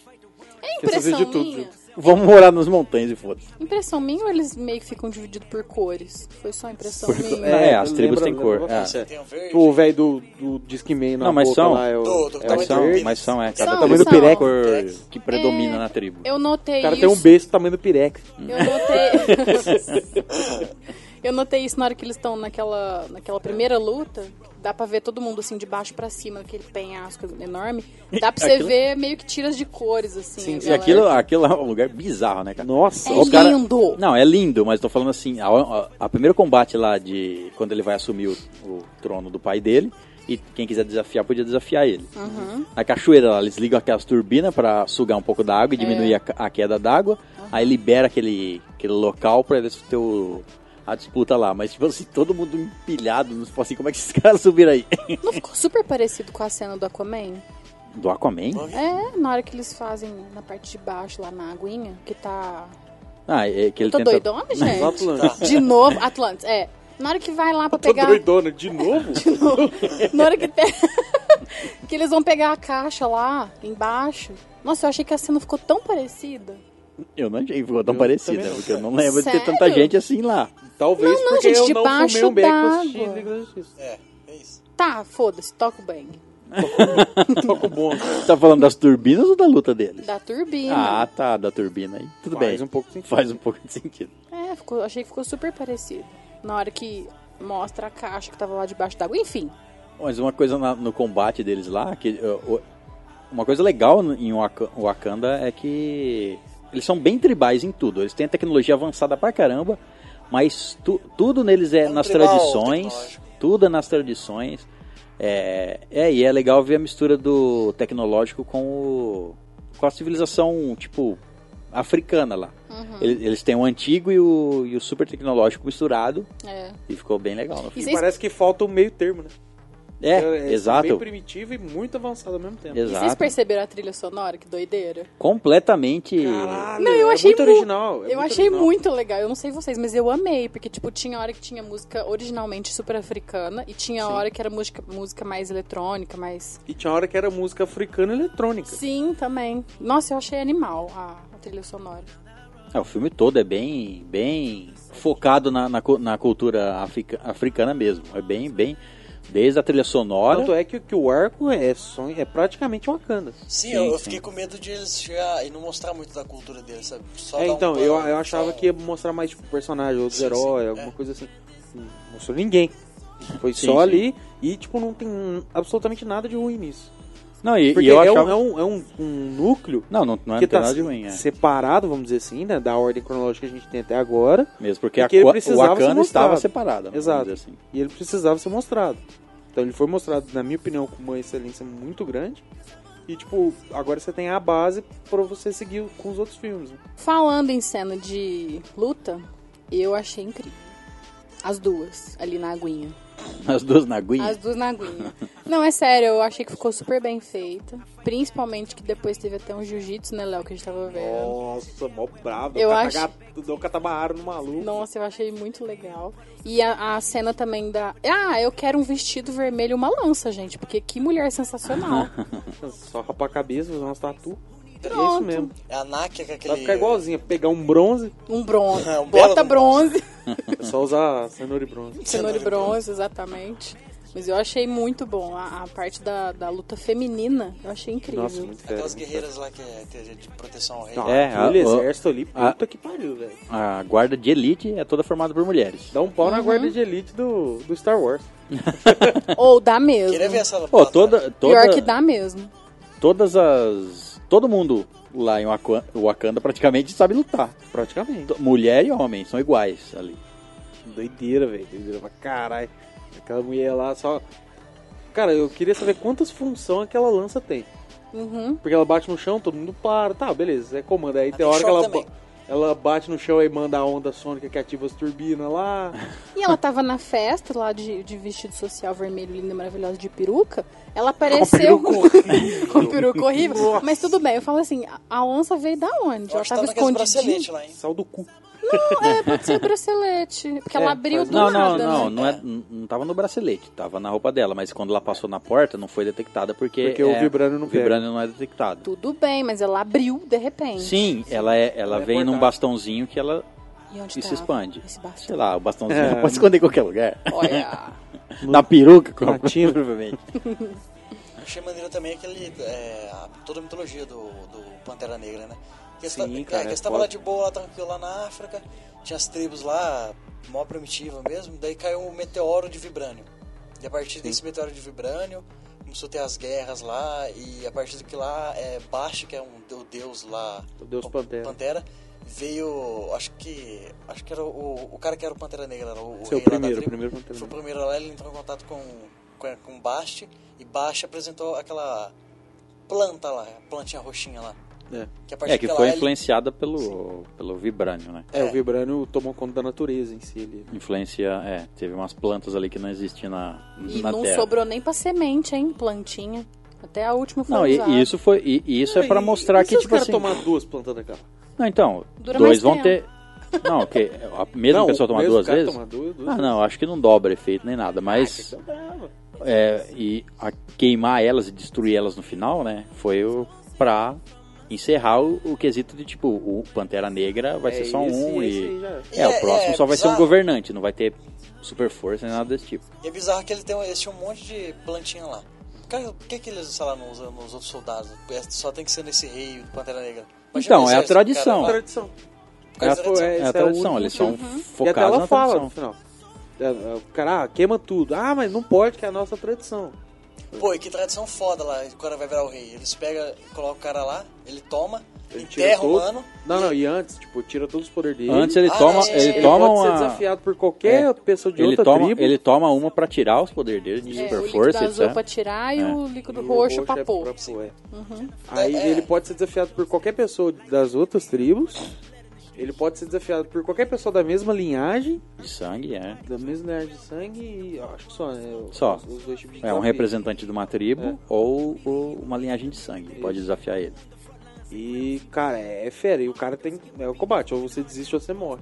É impressão de tudo, minha. junto. Vamos morar nas montanhas e foda-se. Impressão minha ou eles meio que ficam divididos por cores? Foi só impressão minha. É, as tribos têm cor, é. Tem um verde. O velho do, do Disque Man na Não, mas boca são- lá é o, Do- do é o tamanho Mas são, verde. mas são, é. Cada São, tem uma cor que predomina É. na tribo. Eu notei O cara isso. tem um beijo do tamanho do Pirex. Eu notei. eu notei isso na hora que eles estão naquela, naquela primeira luta. Dá pra ver todo mundo assim de baixo pra cima, aquele penhasco enorme. Dá pra você Aquilo- ver meio que tiras de cores, assim. Sim, a sim. E aquilo, aquilo é um lugar bizarro, né, cara? Nossa, É Os cara- lindo. Não, é lindo, mas tô falando assim, a, a, a primeiro combate lá de quando ele vai assumir o, o trono do pai dele e quem quiser desafiar podia desafiar ele. Uhum. Na cachoeira lá, eles ligam aquelas turbinas pra sugar um pouco da água e diminuir a, ca- a queda d'água, aí libera aquele, aquele local pra eles ter o- a disputa lá. Mas tipo assim, todo mundo empilhado, não assim, como é que esses caras subiram aí? Não ficou super parecido com a cena do Aquaman? Do Aquaman? É, na hora que eles fazem na parte de baixo, lá na aguinha, que tá. Ah, é que ele Eu tô tenta... doidona, gente? De novo, Atlantis, é. Na hora que vai lá pra Tô pegar. doidona de novo? Na hora que tem... que eles vão pegar a caixa lá embaixo. Nossa, eu achei que a cena ficou tão parecida. Eu não achei que ficou tão Eu parecida, porque eu não lembro de ter Sério? tanta gente assim lá. Talvez Não, não, porque gente, eu não debaixo fumei um d'água. Liga da Justiça. É, é isso. Tá, foda-se, toca o bang. Toco bom. cara. Tá falando das turbinas ou da luta deles? Da turbina. Ah, tá, da turbina aí. Tudo Faz bem. um pouco de sentido. Faz um pouco de sentido. É, ficou, achei que ficou super parecido. Na hora que mostra a caixa que tava lá debaixo d'água. Enfim, Mas uma coisa na- no combate deles lá, que o- uma coisa legal em Waka- Wakanda é que eles são bem tribais em tudo. Eles têm a tecnologia avançada pra caramba, mas tu- tudo neles é, um nas tribal tradições, tecnológico. tudo é nas tradições. É, é, e é legal ver a mistura do tecnológico com, o, com a civilização, tipo, africana lá. Eles, eles têm o antigo e o, e o super tecnológico misturado é. e ficou bem legal no E. E parece que falta o meio termo, né? É, É, exato. Bem primitivo e muito avançado ao mesmo tempo. E vocês Exato. perceberam a trilha sonora? Que doideira. Completamente. Caralho, Não, eu é achei muito mu- original. é eu muito achei original. muito legal. Eu não sei vocês, mas eu amei. Porque, tipo, tinha hora que tinha música originalmente super africana. E tinha Sim. hora que era música, música mais eletrônica, mais... E tinha hora que era música africana eletrônica. Sim, também. Nossa, eu achei animal a, a trilha sonora. É, o filme todo é bem, bem focado na, na, na cultura africa- africana mesmo. É bem, bem. Desde a trilha sonora. Tanto é que, que o arco é, é praticamente Wakanda. Sim, Sim, eu, eu sim. fiquei com medo de eles chegar e não mostrar muito da cultura deles, sabe? Só É, um então, pano, eu, eu achava só- que ia mostrar mais tipo, personagem, outros Sim, heróis, sim, alguma é. coisa assim. Não mostrou ninguém. Foi Sim, só sim. ali e, tipo, não tem absolutamente nada de ruim nisso. Não, e, Porque e eu é, achava. um, é, um, é um, núcleo Não, não, não é que tá nada de ruim, é. separado, vamos dizer assim, né, da ordem cronológica que a gente tem até agora. Mesmo porque a, ele o precisava ser Wakanda estava mostrado. separada. vamos Exato. assim. E ele precisava ser mostrado. Então ele foi mostrado, na minha opinião, com uma excelência muito grande. E, tipo, agora você tem a base pra você seguir com os outros filmes. né? Falando em cena de luta, eu achei incrível. As duas, ali na aguinha. As duas na aguinha. As duas na aguinha. Não, é sério, eu achei que ficou super bem feita. Principalmente que depois teve até um jiu-jitsu, né, Léo, que a gente tava vendo. Nossa, mó bravo. Eu o acho- Deu o Catabaro no maluco. Nossa, eu achei muito legal. E a, a cena também da. Ah, eu quero um vestido vermelho e uma lança, gente. Porque que mulher sensacional. Só rapar a cabeça, fazer umas tatu. É isso Pronto. mesmo. É a Nike com aquele... Vai ficar igualzinho. Pegar um bronze, Um bronze. É, um Bota bronze. bronze. é só usar cenoura e bronze. Cenoura e bronze, exatamente. Mas eu achei muito bom. A, a parte da, da luta feminina, eu achei incrível. Nossa, muito guerreiras lá que é, que é de proteção ao rei. Não, É, aquele a- o- exército ali, a- puta que pariu, velho. A guarda de elite é toda formada por mulheres. Dá um pau Uhum. na guarda de elite do, do Star Wars. Ou dá mesmo. Queria ver essa toda, toda, Pior que dá mesmo. todas as. Todo mundo lá em Wakanda, praticamente sabe lutar. Praticamente. T- Mulher e homem são iguais ali. Doideira, velho. Doideira pra caralho. Aquela mulher lá só. Cara, eu queria saber quantas funções aquela lança tem. Uhum. Porque ela bate no chão, todo mundo para. Tá, beleza, é comando. Aí tem tem hora que ela, também. Ela bate no chão e manda a onda sônica que ativa as turbinas lá. E ela tava na festa lá de, de vestido social vermelho, linda, maravilhosa, de peruca. Ela apareceu com peruca horrível. Mas tudo bem, eu falo assim, a, onça veio da onde? Eu ela acho que tava tá escondidinha. lá, hein? Sal do cu. É, pode ser bracelete. Porque ela É, abriu faz- do Não, não, nada, não, né? não, é, não não tava no bracelete, tava na roupa dela, mas quando ela passou na porta não foi detectada porque, Porque o é, vibrânio não o vibrânio não é detectado. Tudo bem, mas ela abriu de repente. Sim, ela é, ela Ela é vem num bastãozinho que ela E onde se tava expande. Esse bastão? Sei lá, o bastãozinho É. pode esconder em qualquer lugar. Olha. Na peruca, Na tina. provavelmente. Achei maneiro também aquele. É, a- toda a mitologia do, do Pantera Negra, né? Que eles Sim, é, é estavam lá de boa, lá tranquilo, lá na África. Tinha as tribos lá, mó primitiva mesmo. Daí caiu um meteoro de vibrânio. E a partir desse meteoro de vibrânio, começou a ter as guerras lá. E a partir do que lá, é Baixo, que é um o deus lá. O Deus Pantera. Pantera veio. Acho que. Acho que era o, o cara que era o Pantera Negra, era o, Seu rei lá da primeiro, tribo. primeiro Pantera Foi o Negra. primeiro lá, ele entrou em contato com, com, com Bast. E Bast apresentou aquela planta lá, a plantinha roxinha lá. É. Que a partir É, que foi lá, ele- influenciada pelo, pelo vibrânio, né? É, É. o vibrânio tomou conta da natureza em si. Ele... Influência, é, teve umas plantas ali que não existiam na, E na não Terra. sobrou nem pra semente, hein? Plantinha. Até a última foi Não, e, e isso foi, e, e isso é pra E- mostrar e que tipo assim. tomar duas plantas daquela? Não, então, Dura dois vão tempo. ter. Não, que a mesma Não, pessoa tomar duas vezes. tomar duas- duas Ah, vezes. não, acho que não dobra efeito nem nada, mas Então, bravo. é, e a queimar elas e destruir elas no final, né? Foi o pra encerrar o, o quesito de tipo, o Pantera Negra vai ser É, só esse- um esse e. é. É, o É, próximo é só vai ser um bizarro. governante, não vai ter super força nem nada desse tipo. E é bizarro que ele tem, eles tinham um monte de plantinha lá. Cara, Por que, que eles, sei lá, não usam nos outros soldados? É, Só tem que ser nesse rei do Pantera Negra. Então, o é a tradição. cara, Tradição. Da foi- tradição. É esse a tradição, eles são filme. E até focados ela na fala tradição. no final. É, é, O cara, ah, queima tudo. Ah, mas não pode, que é a nossa tradição. Pô, e que tradição foda lá, o cara vai virar o rei. Eles pegam, colocam o cara lá, ele toma, Ele tira enterra o mano. Não, não, e antes, tipo, tira todos os poderes dele. Antes ele Ah, toma, sim, ele, ele toma pode ser uma desafiado por qualquer É. pessoa de ele outra toma, tribo. ele toma uma pra tirar os poderes dele de É, super o líquido força, azul etc. pra tirar e É. o líquido E roxo, pra é pôr. pra pôr, é. Uhum. Aí É. ele pode ser desafiado por qualquer pessoa das outras tribos. Ele pode ser desafiado por qualquer pessoa da mesma linhagem, De sangue, é. da mesma linhagem de sangue e acho que só, né? Os- Só. Os dois tipos de É um representante de uma tribo É. ou, ou uma linhagem de sangue. Pode desafiar ele. E, cara, é, é fera. E o cara tem. É o combate, ou você desiste ou você morre.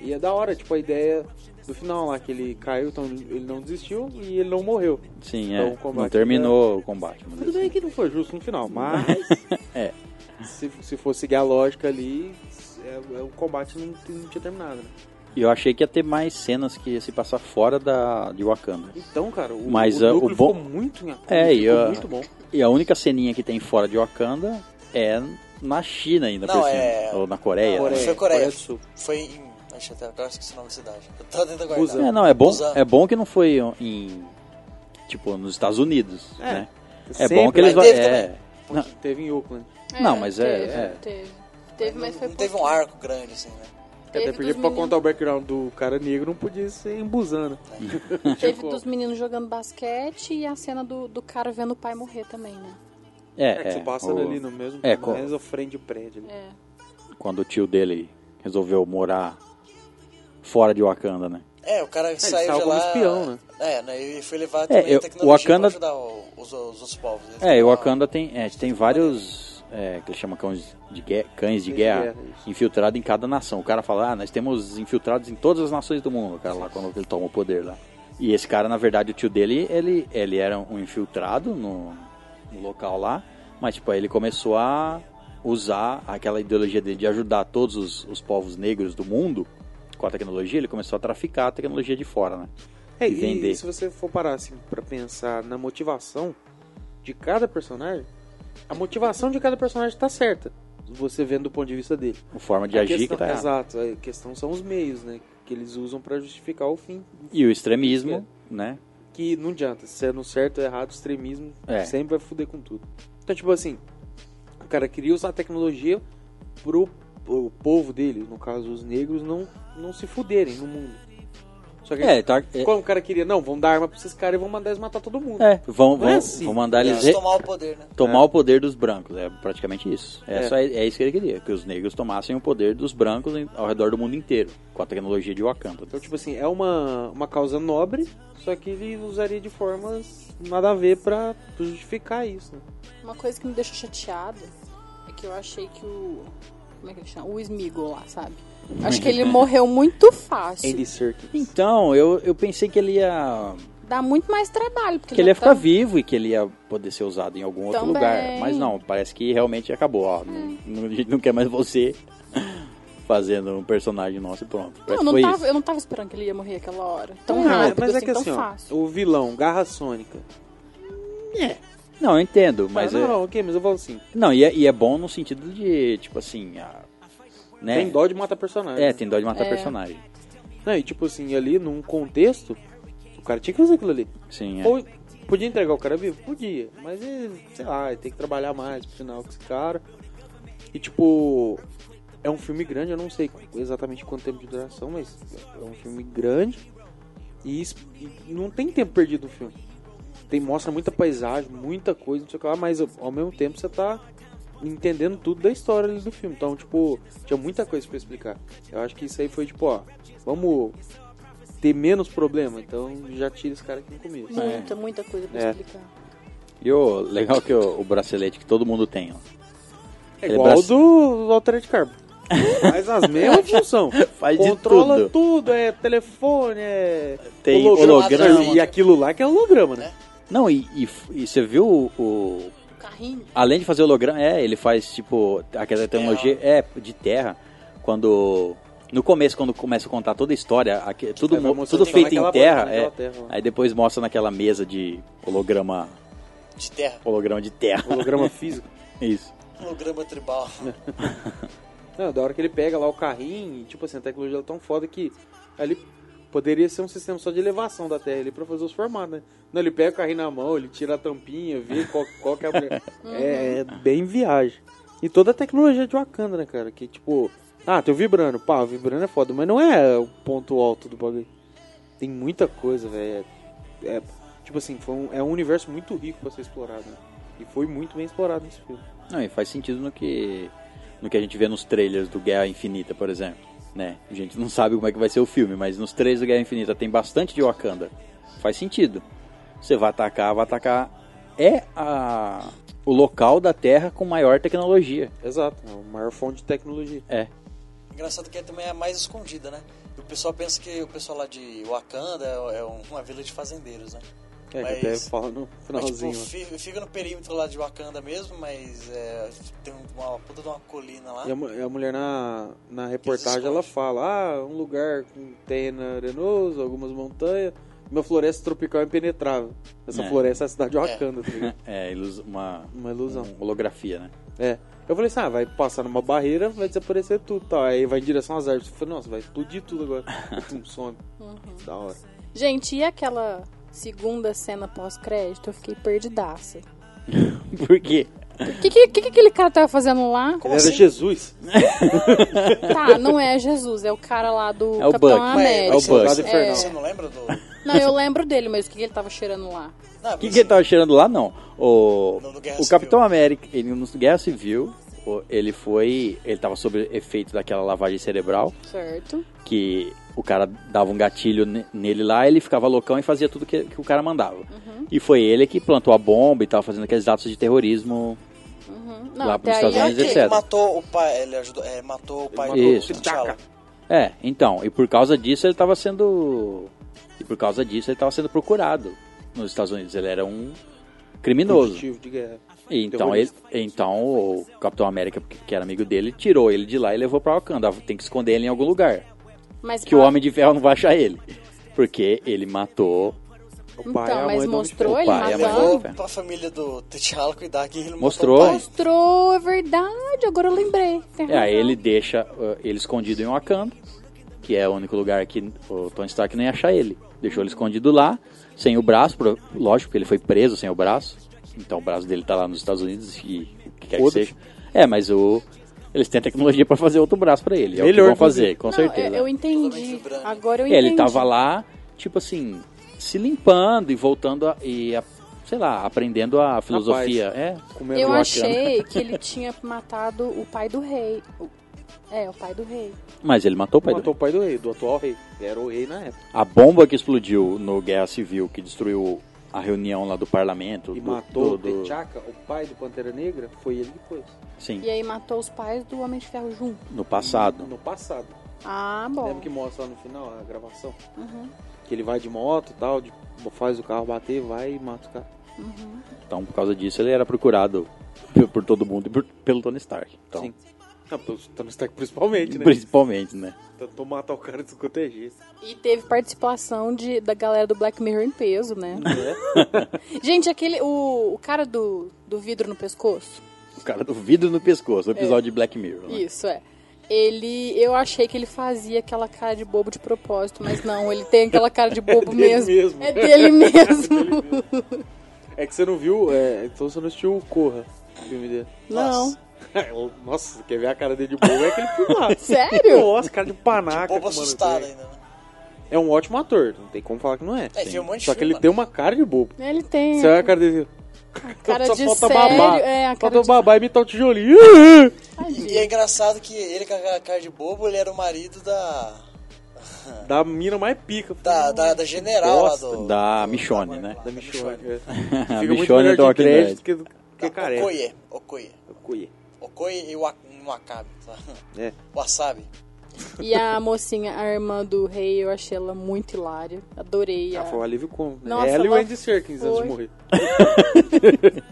E é da hora, tipo, a ideia do final lá, que ele caiu, então ele não desistiu e ele não morreu. Sim, Então, é. Não terminou o combate. Tudo bem que não foi justo no final, mas. É. Se, se for seguir a lógica ali, é, é, o combate não, não tinha terminado, né? E eu achei que ia ter mais cenas que ia se passar fora da, de Wakanda. Então, cara, o, Mas, o ah, o bom- ficou muito em É, e ficou a- muito bom. E a única ceninha que tem fora de Wakanda é na China ainda, Não, por cima. é- Ou na Coreia. Não, né? foi Coreia. do Sul. Foi em. Deixa eu até agora esqueci o nome da cidade. Eu tô tentando guardar. Busan. É, não, é bom, Busan. é bom que não foi em. Tipo, nos Estados Unidos, É. né? É Sempre, bom que eles. mas teve É, não, Teve em Oakland. Não, mas é- teve, é. Teve, teve mas foi não teve um arco grande assim, né? Teve Até porque pra meninos- contar o background do cara negro não podia ser em Busan, né? Teve dos meninos jogando basquete e a cena do, do cara vendo o pai morrer também, né? é, É, que é, você passa o- ali no mesmo, É, na co- mesma frente do prédio. É. quando o tio dele resolveu morar fora de Wakanda, né? É, o cara saiu saiu de lá. espião, né? É, né? E foi levar É, também eu- a tecnologia Wakanda- pra ajudar o- os, os outros povos. Eles É, e o Wakanda tem, é, tem vários, é, que eles chamam cães de guerra, cães de guerra, guerra, isso. infiltrados em cada nação. O cara fala, ah, nós temos infiltrados em todas as nações do mundo, o cara lá, quando ele toma o poder lá. E esse cara, na verdade, o tio dele, ele, ele era um infiltrado no, no local lá, mas, tipo, aí ele começou a usar aquela ideologia dele de ajudar todos os, os povos negros do mundo com a tecnologia, ele começou a traficar a tecnologia de fora, né? É, e e se você for parar assim pra pensar na motivação de cada personagem, a motivação de cada personagem tá certa. Você vendo do ponto de vista dele. A forma de A agir questão, que tá. Exato, a questão são os meios, né? Que eles usam pra justificar o fim. E o extremismo, né? Que não adianta, sendo certo ou errado, extremismo É. sempre vai foder com tudo. Então, tipo assim, o cara queria usar a tecnologia pro, pro povo dele, no caso os negros, não, não se fuderem no mundo. Só que É, tá, é, Como o cara queria, não, vamos dar arma pra esses caras e vamos mandar eles matar todo mundo. é, vão, Não é vão, assim. vão mandar eles Eles tomar o poder, né? tomar o poder dos brancos. É praticamente isso. É, É. só- é isso que ele queria, que os negros tomassem o poder dos brancos em- ao redor do mundo inteiro, com a tecnologia de Wakanda. Então, tipo assim, é uma, uma causa nobre, só que ele usaria de formas nada a ver pra justificar isso. Né? Uma coisa que me deixou chateada é que eu achei que o. Como é que ele chama? O Smeagol lá, sabe? Acho que ele morreu muito fácil. Andy Serkis. Então, eu, eu pensei que ele ia Dá muito mais trabalho. Porque que ele ia já ficar tá- vivo e que ele ia poder ser usado em algum outro Também. lugar. Mas não, parece que realmente acabou. Ó, não, não, a gente não quer mais você fazendo um personagem nosso e pronto. Não, que não, foi tava, isso. eu não tava esperando que ele ia morrer aquela hora. Tão Não, rápido, mas é assim, que tão assim, ó, o vilão, Garra Sônica. Não, eu entendo, mas ah, não, é... não, ok, mas eu falo assim, Não, e é, e é bom no sentido de, tipo assim, a- né? tem dó de matar personagem. É, tem dó de matar É. personagem. Não, e tipo assim, ali num contexto, o cara tinha que fazer aquilo ali. Sim, é. Ou podia entregar o cara vivo? Podia, mas ele, sei lá, ele tem que trabalhar mais pro final com esse cara. E tipo, é um filme grande, eu não sei exatamente quanto tempo de duração, mas é um filme grande e, e não tem tempo perdido no filme. Tem, mostra muita paisagem, muita coisa, não sei o que lá, mas ao mesmo tempo você tá entendendo tudo da história ali do filme. Então, tipo, tinha muita coisa pra explicar. Eu acho que isso aí foi tipo, ó, vamos ter menos problema, então já tira esse cara aqui no começo. Muita, muita coisa pra É. explicar. E o legal que o, o bracelete que todo mundo tem, ó. É Ele igual braço- do, do Altered Carbon. Faz as mesmas funções. Faz de Controla tudo. tudo, é telefone, é. Tem holograma. E aquilo lá que é holograma, né? Não, e, e, e você viu o, o- carrinho. Além de fazer holograma, é, ele faz tipo aquela tecnologia é de terra quando no começo quando começa a contar toda a história, aqui- tudo Aí mostrando tudo feito em terra, é. terra. Aí depois mostra naquela mesa de holograma, De terra. holograma de terra. Holograma físico. Isso. Holograma tribal. Não, da hora que ele pega lá o carrinho, e, tipo assim, a tecnologia é tão foda que ali poderia ser um sistema só de elevação da Terra ali pra fazer os formatos, né? Não, ele pega o carrinho na mão, ele tira a tampinha, vê qual, qual que é a é, é bem viagem. E toda a tecnologia de Wakanda, né, cara? Que tipo, ah, tem o vibrando, pá, o vibrando é foda, mas não é o ponto alto do bagulho. Tem muita coisa, velho. É, é, tipo assim, foi um- é um universo muito rico pra ser explorado, né? E foi muito bem explorado nesse filme. Não, e faz sentido no que no que a gente vê nos trailers do Guerra Infinita, por exemplo, né? A gente não sabe como é que vai ser o filme, mas nos trailers do Guerra Infinita tem bastante de Wakanda. Faz sentido. Você vai atacar, vai atacar é a o local da Terra com maior tecnologia. Exato, é a maior fonte de tecnologia. É. Engraçado que também é mais escondida, né? E o pessoal pensa que o pessoal lá de Wakanda é é uma vila de fazendeiros, né? É, Mas- que até fala no Mas, tipo, finalzinho. fi- fica no perímetro lá de Wakanda mesmo, mas é, tem uma puta de uma colina lá. E a, a mulher na, na reportagem ela fala: ah, um lugar com terreno arenoso, algumas montanhas, uma floresta tropical impenetrável. Essa É. floresta é a cidade de Wakanda, tá ligado? É, ilus- uma, Uma ilusão. uma holografia, né? É. Eu falei assim: ah, vai passar numa barreira, vai desaparecer tudo tal. Aí vai em direção às árvores. Eu falei: nossa, vai explodir tudo agora. Tum, some. Da hora. Gente, e aquela segunda cena pós-crédito? Eu fiquei perdidaça. Por quê? O que, que, que, que aquele cara tava fazendo lá? Como era assim? Jesus. Tá, não é Jesus, é o cara lá do É o Capitão Buck. América. É o Buck. Infernal. Você não lembra do. Não, eu lembro dele, mas o que, que ele tava cheirando lá? Não, O que, que ele tava cheirando lá? Não. O, No- no o Civil. Capitão América, ele no Guerra Civil, ele foi. Ele tava sob efeito daquela lavagem cerebral, Certo? que o cara dava um gatilho ne- nele lá, ele ficava loucão e fazia tudo que, que o cara mandava. Uhum. E foi ele que plantou a bomba e tava fazendo aqueles atos de terrorismo. Uhum. Não, Lá pros aí Estados Unidos, ok. etc. Ele matou o pai, ele ajudou, é, matou o pai matou do. T'Challa. É, então, e por causa disso ele tava sendo. E por causa disso ele tava sendo procurado nos Estados Unidos. Ele era um criminoso. Fugitivo de guerra. E Então, ele, então o Capitão América, que era amigo dele, tirou ele de lá e levou pra Wakanda. Tem que esconder ele em algum lugar. Mas Que o Homem de Ferro não vai achar ele. Porque ele matou. O pai Então, mas mostrou ele pai matando? Pra família do T'Challa cuidar que ele Mostrou. Mostrou, é verdade. Agora eu lembrei. É, aí ele deixa uh, ele escondido em Wakanda, que é o único lugar que o Tony Stark não ia achar ele. Deixou ele escondido lá, sem o braço, pro- lógico que ele foi preso sem o braço. Então o braço dele tá lá nos Estados Unidos e o que quer que seja. É, mas o eles têm a tecnologia pra fazer outro braço pra ele. É o que Melhor, vão fazer, com Não, certeza. eu, eu entendi. Agora eu É, entendi. ele tava lá, tipo assim, se limpando e voltando a, e a- sei lá, aprendendo a filosofia. É, Eu achei que ele tinha matado o pai do rei. É, o pai do rei. mas ele matou o pai Matou dele. o pai do rei, do atual rei. Era o rei na época. A bomba que explodiu no Guerra Civil, que destruiu a reunião lá do parlamento. E do, matou do, do- o T'Chaka, o pai do Pantera Negra, foi ele que foi. Sim, E aí matou os pais do Homem de Ferro junto. no passado. No passado. Ah, bom. Lembra que mostra lá no final a gravação? Uhum. Que ele vai de moto e tal, de- faz o carro bater, vai e mata o cara. Então, por causa disso, ele era procurado por, todo mundo e por- pelo Tony Stark. Então, Sim. Ah, pelo Tony Stark principalmente, né? principalmente, né? Tentou matar o cara de jeito. E teve participação de, da galera do Black Mirror em peso, né? É. Gente, aquele. O, o cara do, do vidro no pescoço. O cara do vidro no pescoço, o episódio de Black Mirror. né? Isso, é. Ele. Eu achei que ele fazia aquela cara de bobo de propósito, mas não, ele tem aquela cara de bobo dele mesmo. mesmo. É dele mesmo. É que você não viu, é, então você não assistiu o Corra, o filme dele. Não. Nossa, quer ver a cara dele de bobo? É aquele filme lá. Sério? Nossa, cara de panaca. Bobo que o mano assustado tem. ainda, né? É um ótimo ator, não tem como falar que não é. É, tem um monte de Só que filme, ele tem uma cara de bobo. Ele tem. Você olha a cara dele. Cara só de falta sério. babar. É, a cara Falta de... babar e imitar o tijolinho. E é engraçado que ele com a cara de bobo, ele era o marido da. Da mina mais pica. Da, da, da general lá do. Da Michonne, né? Da Michonne. é. A Fica muito Michonne melhor do de crédito que, que da careca. Okoye. Okoye. Okoye. Okoye e o Wa- Wakabi. tá? É. Wasabi. E a mocinha, a irmã do rei, eu achei ela muito hilária. Adorei. Ah, a- foi um alívio cômico. Nossa, Ela e o ela Andy Serkins antes de morrer.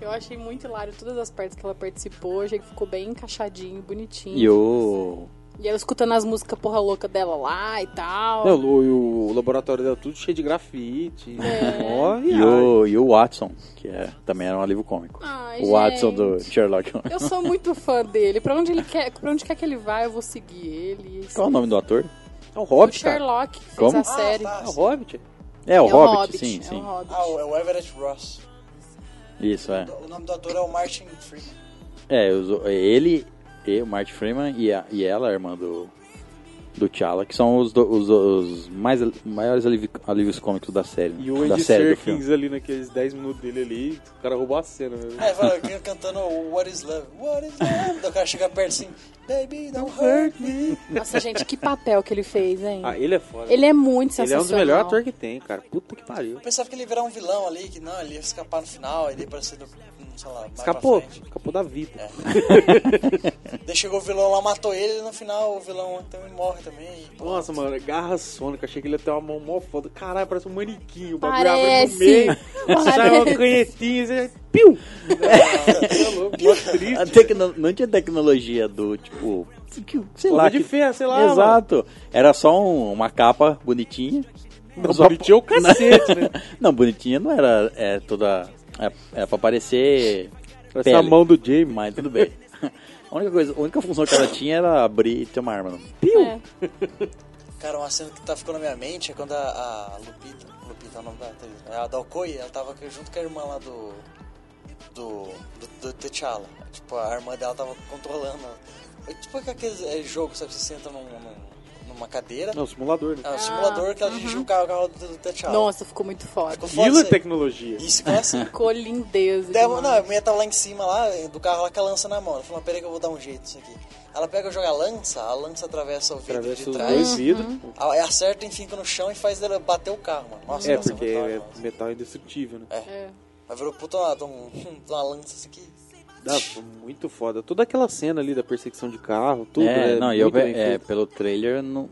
Eu achei muito hilário todas as partes que ela participou. Achei que ficou bem encaixadinho, bonitinho. E o. E ela escutando as músicas porra louca dela lá e tal. Não, o, o laboratório dela tudo cheio de grafite. Ó, E o, e o Watson, que é, também era um alívio cômico. Ai, o Watson gente. do Sherlock Holmes. Eu sou muito fã dele. Pra onde ele quer, pra onde quer que ele vá, eu vou seguir ele. Qual é o nome do ator? É o O Hobbit, cara. Sherlock fez Como? a Ah, série. tá. É o Hobbit. É, o é Hobbit, o Hobbit, sim, é sim. o Hobbit. Ah, o- é o Everett Ross. Isso, é. O nome do ator é o Martin Freeman. É, ele, e o Martin Freeman e, a- e ela, a irmã do, do T'Challa, que são os, do- os, os mais, maiores alivi- alívios cômicos da série. E o da Andy série do filme. Serkins ali naqueles 10 minutos dele ali, o cara roubou a cena. Né? É, fala, cantando o What is Love? What is Love? O cara chega perto assim, Baby, don't hurt me. Nossa, gente, que papel que ele fez, hein? Ah, ele é foda. Ele é muito Ele é sensacional. um dos melhores atores que tem, cara. Puta que pariu. Eu pensava que ele ia virar um vilão ali, que não, ele ia escapar no final, e daí parecia, do- hum, sei lá, Escapou. Escapou da vida. É. Daí chegou o vilão lá, matou ele, e no final o vilão também morre também. Nossa, mano, garra sônica. Achei que ele ia ter uma mão mó foda. Caralho, parece um manequim. O bagulho abre no meio. Sai uma canhetinha e você... Piu! É louco. A tecno- não tinha tecnologia do, tipo, sei Pô, lá. de que- ferro, sei lá, Exato. Era só um- uma capa bonitinha. Não, Só- bonitinho é o cacete, né? Não, bonitinha não era é, toda... É, é pra parecer Parece a pele, mão do Jamie. mas tudo bem. A única, coisa, a única função que ela tinha era abrir e ter uma arma. É. Cara, uma cena que tá ficando na minha mente é quando a, a Lupita, Lupita é o nome da atriz, a da Okoye, ela tava junto com a irmã lá do, do, do, do T'Challa. Tipo, a irmã dela tava controlando. É Tipo aquele é, jogo, sabe, você senta num, num- numa cadeira, Não, simulador, né? é um simulador que ela dirige o carro, o carro do, do T'Challa. Nossa, ficou muito foda. Ficou foda Aquilo é isso aí. tecnologia. Isso é assim. Ficou lindeza. Daí, demais. não, a mulher tava lá em cima, lá, do carro lá com a lança na mão. Ela falou, peraí que eu vou dar um jeito nisso aqui. Ela pega e joga a lança, a lança atravessa o vidro Atravessa de os trás. dois vidros. Aí Acerta e fica no chão e faz ela bater o carro, mano. Nossa, É, nossa, porque da hora, é mano. metal indestrutível, né? É. Mas virou puta uma, um- de uma lança assim que. Dá, muito foda. Toda aquela cena ali da perseguição de carro, tudo. é, é não, eu, é, pelo trailer, não,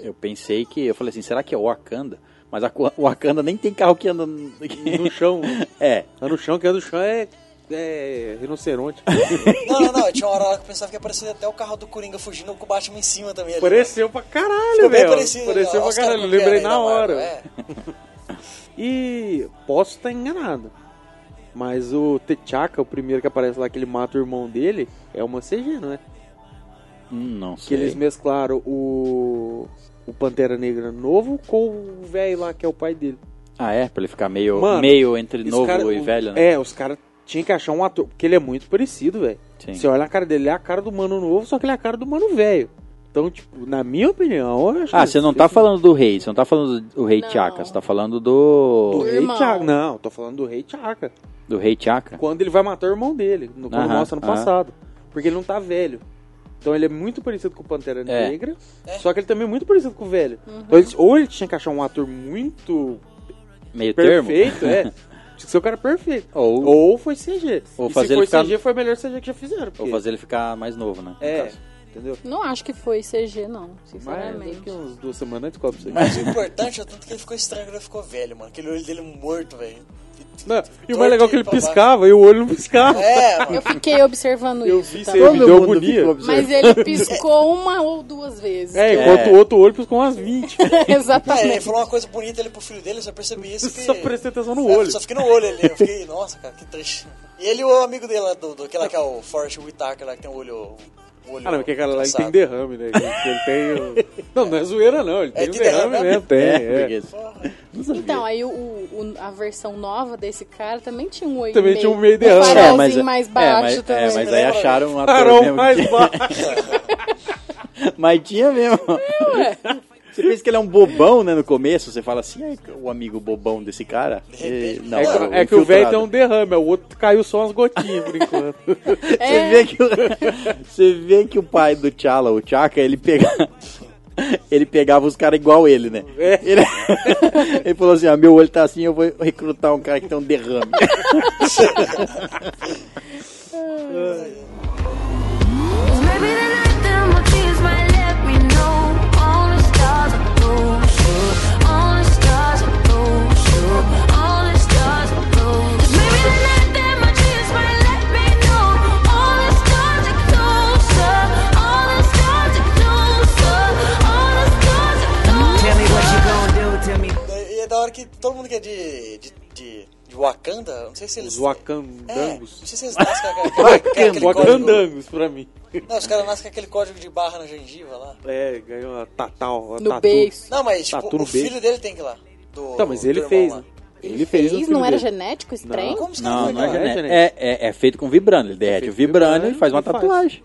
eu pensei que... Eu falei assim, será que é o Wakanda? Mas a, o Wakanda nem tem carro que anda... No chão. É, Tá no chão, que é do chão é é rinoceronte. Não, não, não. Tinha uma hora lá que eu pensava que ia aparecer até o carro do Coringa fugindo com o Batman em cima também. Ali, Pareceu pra caralho, Ficou velho. ali. Pareceu Olha pra caralho. Lembrei na da Marvel, hora. É. E posso estar enganado. Mas o T'Chaka, o primeiro que aparece lá, que ele mata o irmão dele, é uma CG, não é? Hum, não Que sei. eles mesclaram o, o Pantera Negra novo com o velho lá, que é o pai dele. Ah, é? Pra ele ficar meio, Mano, meio entre novo cara- e o- velho, né? É, os caras tinham que achar um ator, porque ele é muito parecido, velho. Você olha a cara dele, ele é a cara do mano novo, só que ele é a cara do mano velho. Então, tipo, na minha opinião, eu acho Ah, que- você não tá falando do rei, você não tá falando do rei Não. Chaka, você tá falando do do. Rei irmão. T'Chaka. Não, tô falando do rei T'Chaka. Do rei Chaka? Quando ele vai matar o irmão dele, no, quando Aham, mostra no aham. passado. Porque ele não tá velho. Então ele é muito parecido com o Pantera É. Negra, só que ele também é muito parecido com o velho. Então, eles- ou ele tinha que achar um ator muito Meio termo? perfeito, é. Tinha que ser o cara perfeito. Ou, Ou foi CG. Ou e fazer se ele foi ficar- CG, foi melhor CG que já fizeram. ou porque- fazer ele ficar mais novo, né? no É, caso. Entendeu? Não acho que foi CG, não, Mas sinceramente. daqui uns duas semanas antes descobre isso aí. Mas o importante é o tanto que ele ficou estranho quando ele ficou velho, mano. Aquele olho dele morto, velho. Não, e o mais legal é que ele piscava e o olho não piscava. É, mano. Eu fiquei observando Eu isso vi isso aí, me deu agonia. Mas ele piscou uma ou duas vezes. É, enquanto o outro olho piscou umas 20. Ah, ele Exatamente. falou uma coisa bonita ali pro filho dele, eu só percebi isso. Que... Só prestei atenção no É, olho. Só fiquei no olho ali. Eu fiquei, nossa, cara, que triste. E ele e o amigo dele do, do, aquele lá que é o Forrest Whitaker, lá que tem o olho. O olho Ah, não, porque aquela lá ele tem derrame, né? Ele tem. o- Não, não é zoeira, não. Ele tem É, um tem derrame derrame mesmo? Tem, É, é. Então, aí o, o- a versão nova desse cara também tinha um olho Também meio, tinha um meio de um derrame. farolzinho mas, mais é, baixo mas, também. é, mas aí Lembra? acharam um ator mesmo mais que- baixo. Mas tinha mesmo. Você pensa que ele é um bobão, né, no começo, você fala assim, é o amigo bobão desse cara. E- não, É, é que- é que o velho tem um derrame, o outro caiu só umas gotinhas por enquanto. Você É. vê que o, você vê que o pai do T'Challa, o Chaka, ele pegava ele pegava os caras igual ele, né? É. Ele, ele falou assim: ah, meu olho tá assim, eu vou recrutar um cara que tem um derrame. Que todo mundo que é de, de, de, de Wakanda, não sei se eles. Os É, não Wakandangos. sei se eles nascem com aquele, código. Wakandangos pra mim. Não, os caras nascem com aquele código de barra na gengiva lá. É, ganhou a Tatal. No tatu. beiço. Não, mas tipo, Tatu o filho beijo. dele tem que ir lá. Do, Tá, mas do ele fez, né? Ele fez Fez? Não era dele. genético esse trem? Como Não, não é lá? genético. É, é, é feito com vibrânio. Ele derrete feito o vibrânio vibrânio e faz uma e faz. tatuagem.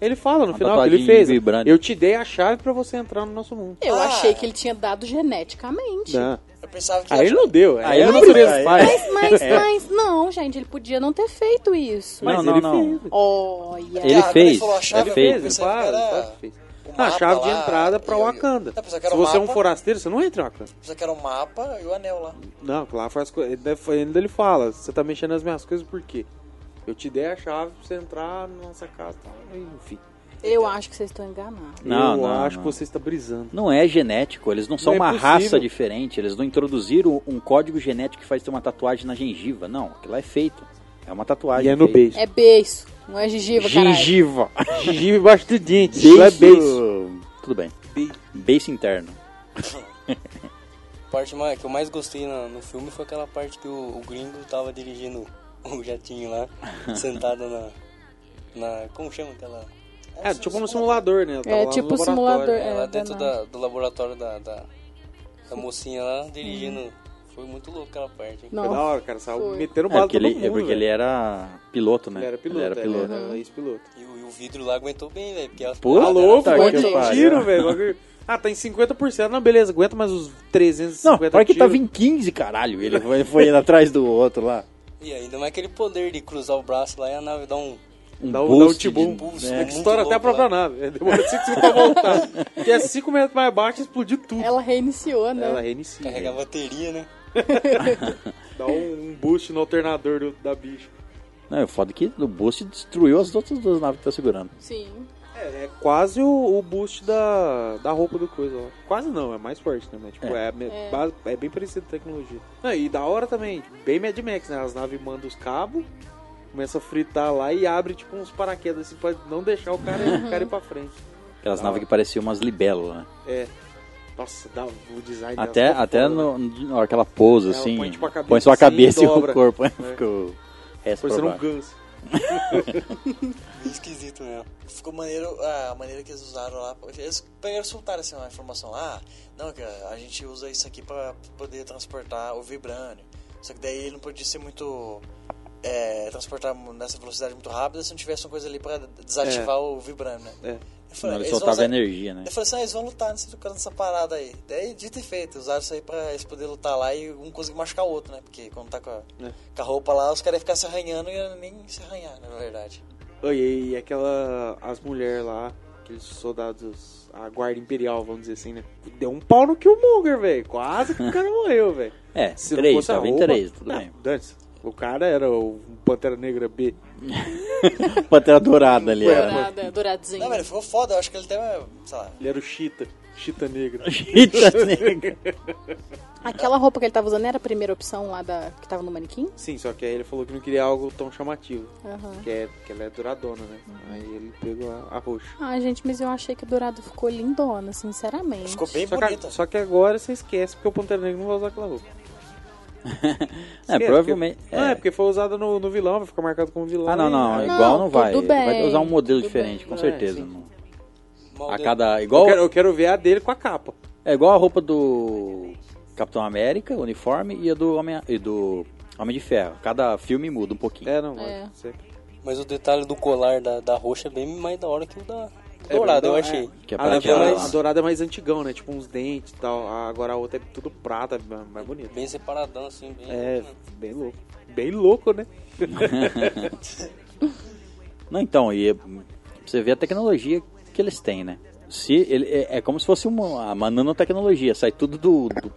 Ele fala no Uma final que ele tatuagem fez. vibrante. Eu te dei a chave pra você entrar no nosso mundo. Eu Ah. achei que ele tinha dado geneticamente. Não. Eu pensava que Aí ele não deu. Aí Aí ele não deu, fez. Mas, mas, É. mas, não, gente, ele podia não ter feito isso. Mas Não, não, ele não. fez. Olha. Ele Ah, fez, falou a chave, ele eu fez, que faz, fez. a chave de lá, entrada pra e eu- Wakanda. Eu que Se você é um forasteiro, você não entra em Wakanda. Pensava que era o mapa e o anel lá. Não, lá faz coisas. Ainda ele fala, você tá mexendo nas minhas coisas por quê? Eu te dei a chave pra você entrar na nossa casa. Tá? Enfim. Eu acho que vocês estão enganados. Não, eu não, acho não. que você está brisando. Não é genético, eles não são Não é uma possível. raça diferente, eles não introduziram um código genético que faz ter uma tatuagem na gengiva. Não, aquilo lá é feito. É uma tatuagem. E é no beijo. É beiço, não é gengiva, caralho. Gengiva. Gengiva embaixo do dente. Isso é beijo. Tudo bem. Beijo interno. A parte mais, que eu mais gostei na- no filme foi aquela parte que o, o gringo tava dirigindo o jatinho lá, sentado na, na. Como chama aquela? É, tipo no simulador, né? É tipo simulador. É, É, lá da dentro da, do laboratório da, da, da mocinha lá, dirigindo. Foi muito louco aquela parte. hein? Foi da Não, hora, cara. Saiu Foi. metendo É bala porque, todo ele, mundo, é porque velho. ele era piloto, né? Ele era piloto, Ele era piloto. Ele era ex-piloto. E, o, e o vidro lá aguentou bem, velho. Porque as Pô, Tá louco, Tá que de pariu. tiro, velho. Ah, tá em 50%. Não, beleza, aguenta mais uns 350 Não, para que tava em 15, caralho. Ele foi, foi indo atrás do outro lá. E ainda mais aquele poder de cruzar o braço lá e a nave dar um. Um Dá o, dá o tibum. de- boost, é. né? Que estoura até a própria lá. nave. Demora 5 segundos pra voltar. Porque é 5 metros mais baixo e explodiu tudo. Ela reiniciou, né? Ela reinicia. Carregar a bateria, né? Dá um, um boost no alternador do- da bicha. Não, é foda que o boost destruiu as outras duas naves que tá segurando. Sim. É, é quase o, o boost da, da roupa do coisa. Ó. Quase não, é mais forte, né? Mas, tipo, é, é. base- é bem parecido a tecnologia. Não, e da hora também, bem Mad Max, né? As naves mandam os cabos começa a fritar lá e abre tipo uns paraquedas assim pra não deixar o cara, o cara ir pra frente. Aquelas Da naves que pareciam umas libélulas, né? É. Nossa, dá o design Até, até foda, no, na hora que ela pousa, Ela assim, põe, tipo, a cabeça põe só a assim, cabeça e dobra. o corpo. É. Fica o resto Parecendo pra um ganso. Bem esquisito mesmo. Ficou maneiro a maneira que eles usaram lá. Eles pegaram soltaram assim, uma informação lá. Ah, não, que a gente usa isso aqui pra poder transportar o vibrânio. Só que daí ele não podia ser muito. É, transportar nessa velocidade muito rápida se não tivesse uma coisa ali pra desativar o vibrânio, né? É. Eu Senão ele eles vão soltava usar- energia, né? Eu falei assim, ah, eles vão lutar nessa, nessa parada aí. Daí, dito e feito, usaram isso aí pra eles poderem lutar lá e um conseguir machucar o outro, né? Porque quando tá com a, É. com a roupa lá, os caras iam ficar se arranhando e iam nem se arranhar, na verdade. Oi, e aquela. As mulheres lá, aqueles soldados. A guarda imperial, vamos dizer assim, né? Deu um pau no Killmonger, velho. Quase que o cara morreu, velho. É, Se não três, fosse a roupa- três, tudo Não, bem. dane-se. O cara era o Pantera Negra B. Pantera dourada ali, era. Dourada, douradinho. Não, mas ele ficou foda, eu acho que ele até, sei lá, Ele era o Cheetah. Cheetah Negra. Chita negra. Aquela roupa que ele tava usando era a primeira opção lá da que tava no manequim? Sim, só que aí ele falou que não queria algo tão chamativo. Aham. Que, é, que ela é douradona, né? Aí ele pegou a, a roxa. Ah, gente, mas eu achei que a dourada ficou lindona, sinceramente. ficou bem Só que, bonita. só que agora você esquece, porque o Pantera Negra não vai usar aquela roupa. É, Esquece, provavelmente. Porque, Não, é é. porque foi usada no, no vilão, vai ficar marcado como vilão. Ah, não, não. aí- Não, Igual não vai. vai usar um modelo tudo diferente, bem. com É, certeza. sim. Mal A cada. Eu Igual, quero, eu quero ver a dele com a capa. é igual a roupa do Capitão América, uniforme, e a do Homem, e do Homem de Ferro. Cada filme muda um pouquinho. É, não, É. Mas o detalhe do colar da, da roxa é bem mais da hora que o da É, dourada, eu é. achei. Que é A, prateado. a- mais- a dourada é mais antigão, né? Tipo uns dentes e tal. Agora a outra é tudo prata, mais- mais bonito. Bem separadão, assim, bem. É, bem louco. Bem louco, né? Não, então, e é- você vê a tecnologia que eles têm, né? Se ele, é, é como se fosse uma, uma nanotecnologia, sai tudo do, do-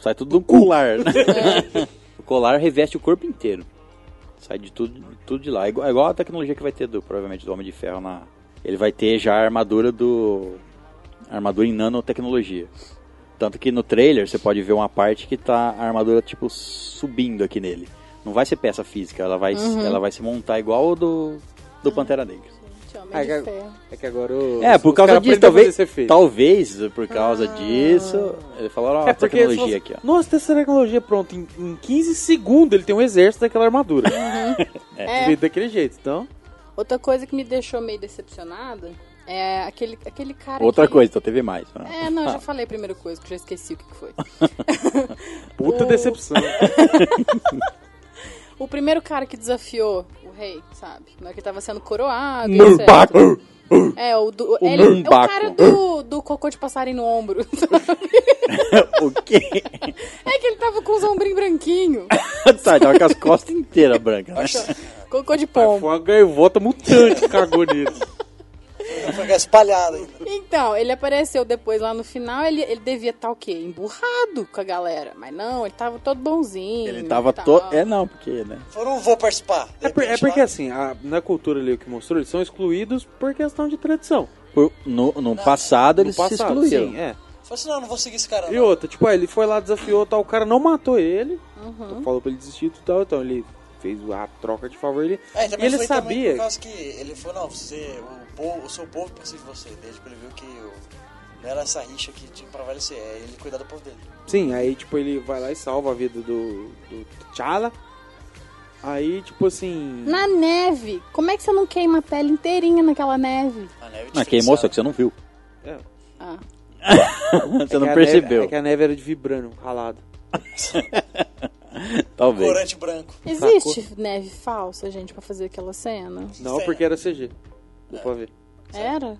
sai tudo do colar, né? o colar reveste o corpo inteiro. Sai de tudo, de tudo de lá. É igual, é igual a tecnologia que vai ter do, provavelmente do Homem de Ferro na ele vai ter já a armadura do a armadura em nanotecnologia. Tanto que no trailer você pode ver uma parte que tá a armadura tipo subindo aqui nele. Não vai ser peça física, ela vai ela vai se montar igual o do do Pantera Negra. Ah, é, que, é que agora o, É, por os causa disso, talvez, talvez por causa disso, ele falou, ó, É a porque tecnologia aqui, ó. Nossa, essa tecnologia pronto. Em, em 15 segundos ele tem um exército daquela armadura. É. Feito daquele jeito. Então, Outra coisa que me deixou meio decepcionada é aquele, aquele cara Outra que... coisa, então teve mais. né? É, não, eu já falei a primeira coisa, que eu já esqueci o que, que foi. puta O- decepção. O primeiro cara que desafiou o rei, sabe? Na hora que ele tava sendo coroado, Murbaco. É, o, do, ele, é o cara do, do cocô de passarinho no ombro. o quê? É que ele tava com os ombrinhos branquinhos. tá, tava com as costas inteiras brancas. Né? Cocô de Foi pombo. uma gaivota mutante que cagou nele. Espalhado ainda. Então, ele apareceu depois lá no final, ele, ele devia estar o quê? Emburrado com a galera. Mas não, ele tava todo bonzinho. Ele tava e todo. É, não, porque, né? Eu não vou participar. É, por- é porque assim, a- na cultura ali que mostrou, eles são excluídos por questão de tradição. Por- no, no passado eles no se passado, excluíram. sim, é. Falei assim, não, não vou seguir esse cara E não. outra, tipo, ah, ele foi lá, desafiou, tal, o cara não matou ele, Uhum. falou pra ele desistir e tal, então ele fez a troca de favor, ele, É, e também ele sabia, por causa que ele falou, não, você, o, povo, o seu povo precisa de você. Desde que ele viu que o- não era essa rixa que tinha pra prevalecer, é ele cuidar do povo dele. sim, aí tipo, ele vai lá e salva a vida do, do T'Challa, aí tipo assim, Na neve. Como é que você não queima a pele inteirinha naquela neve? A neve Mas queimou, só que você não viu. é, Ah, Você é não percebeu. neve, é que a neve era de vibrânio, ralado. Talvez. Corante branco. existe neve falsa, gente, pra fazer aquela cena? Não, porque era CG, deu pra ver, Era?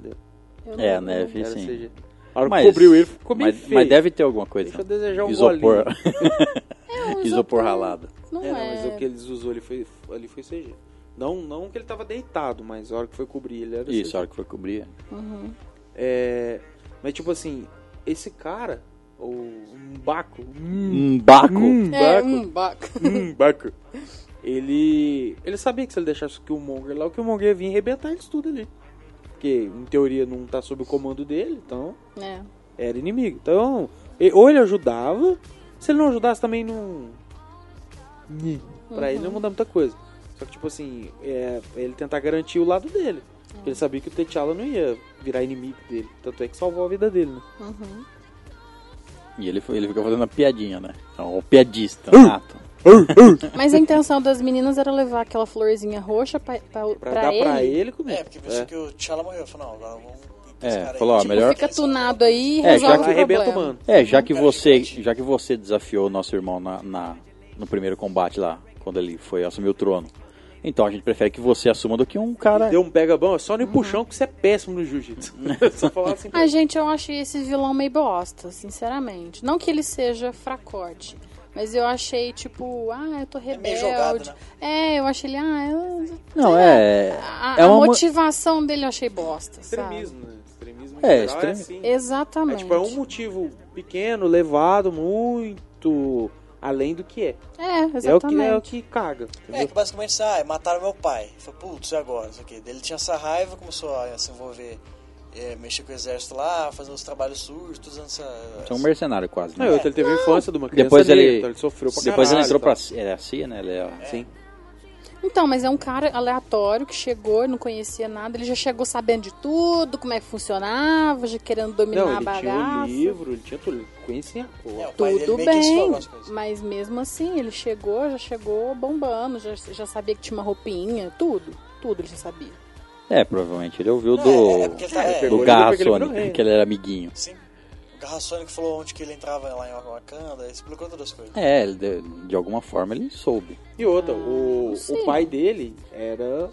É, a neve, era sim. CG. A hora Mas- que cobriu ele, ficou meio Mas, feio. mas deve ter alguma coisa. Deixa eu desejar um isopor. É um isopor ralado. Não É, é. não, mas o que eles usou ali foi, ali foi CG. Não, não que ele tava deitado, mas a hora que foi cobrir ele era Isso, CG. a hora que foi cobrir. É, mas tipo assim, esse cara, o Mbaco, Um baco. É, Mbaco, um baco. Mbaco, ele, ele sabia que se ele deixasse o Killmonger lá, o Killmonger ia vir arrebentar eles tudo ali. Porque, em teoria, não tá sob o comando dele, então É. era inimigo. Então, ou ele ajudava, se ele não ajudasse também não... Nhi. Pra ele não muda muita coisa. Só que, tipo assim, é, ele tentar garantir o lado dele. Porque Ele sabia que o T'Challa não ia virar inimigo dele. Tanto é que salvou a vida dele, né? E ele, foi, ele fica fazendo uma piadinha, né? Então, o piadista, nato. Mas a intenção das meninas era levar aquela florzinha roxa pra, pra, Pra, pra dar ele. pra ele comer. É, porque pensou que o T'Challa morreu. Falou, não, agora vamos É, falou, ó, Tipo, melhor- Fica tunado aí e É, resolve já o que- o problema. mano. É, já que você, já que você desafiou o nosso irmão na, na- no primeiro combate lá, quando ele foi assumir o trono. Então a gente prefere que você assuma do que um cara. Deu um pega bom, é só no empuxão que você é péssimo no jiu-jitsu. só falar assim. Ai, gente, eu achei esse vilão meio bosta, sinceramente. Não que ele seja fracote, mas eu achei, tipo, ah, eu tô meio rebelde. jogado, né? É, eu achei ele, ah, eu... Não, é. A, é a uma mo- motivação dele eu achei bosta, Extremismo, sabe? né? Extremismo É, extrem- é assim. Exatamente. É tipo, é um motivo pequeno, levado muito além do que é. É, É o que, exatamente. é o que caga. É, Entendeu? que basicamente, ah, mataram meu pai. Falei, putz, e agora? Isso aqui. Daí Ele tinha essa raiva, começou a se envolver, é, mexer com o exército lá, fazer os trabalhos sujos, tudo essa... Você é um mercenário quase. Não, Né? e outro, ele teve a infância de uma criança Depois negra, ele, então ele sofreu pra depois ele caralho entrou e tal. pra é, a CIA, né? Ele é, Sim. Então, mas é um cara aleatório que chegou, não conhecia nada, ele já chegou sabendo de tudo, como é que funcionava, já querendo dominar Não, a ele tinha bagaça. o livro, ele tinha tudo, conhecia a É, Tudo bem, mas mesmo assim, ele chegou, já chegou bombando, já, já sabia que tinha uma roupinha, tudo, tudo ele já sabia. é, provavelmente ele ouviu do, é, é tá- é, do pegou ele Garra rei. que ele era amiguinho. Sim. Sônica falou onde que ele entrava lá em Wakanda, explicou todas as coisas. É, ele de, de alguma forma ele soube. E outra, o, sei. o pai dele era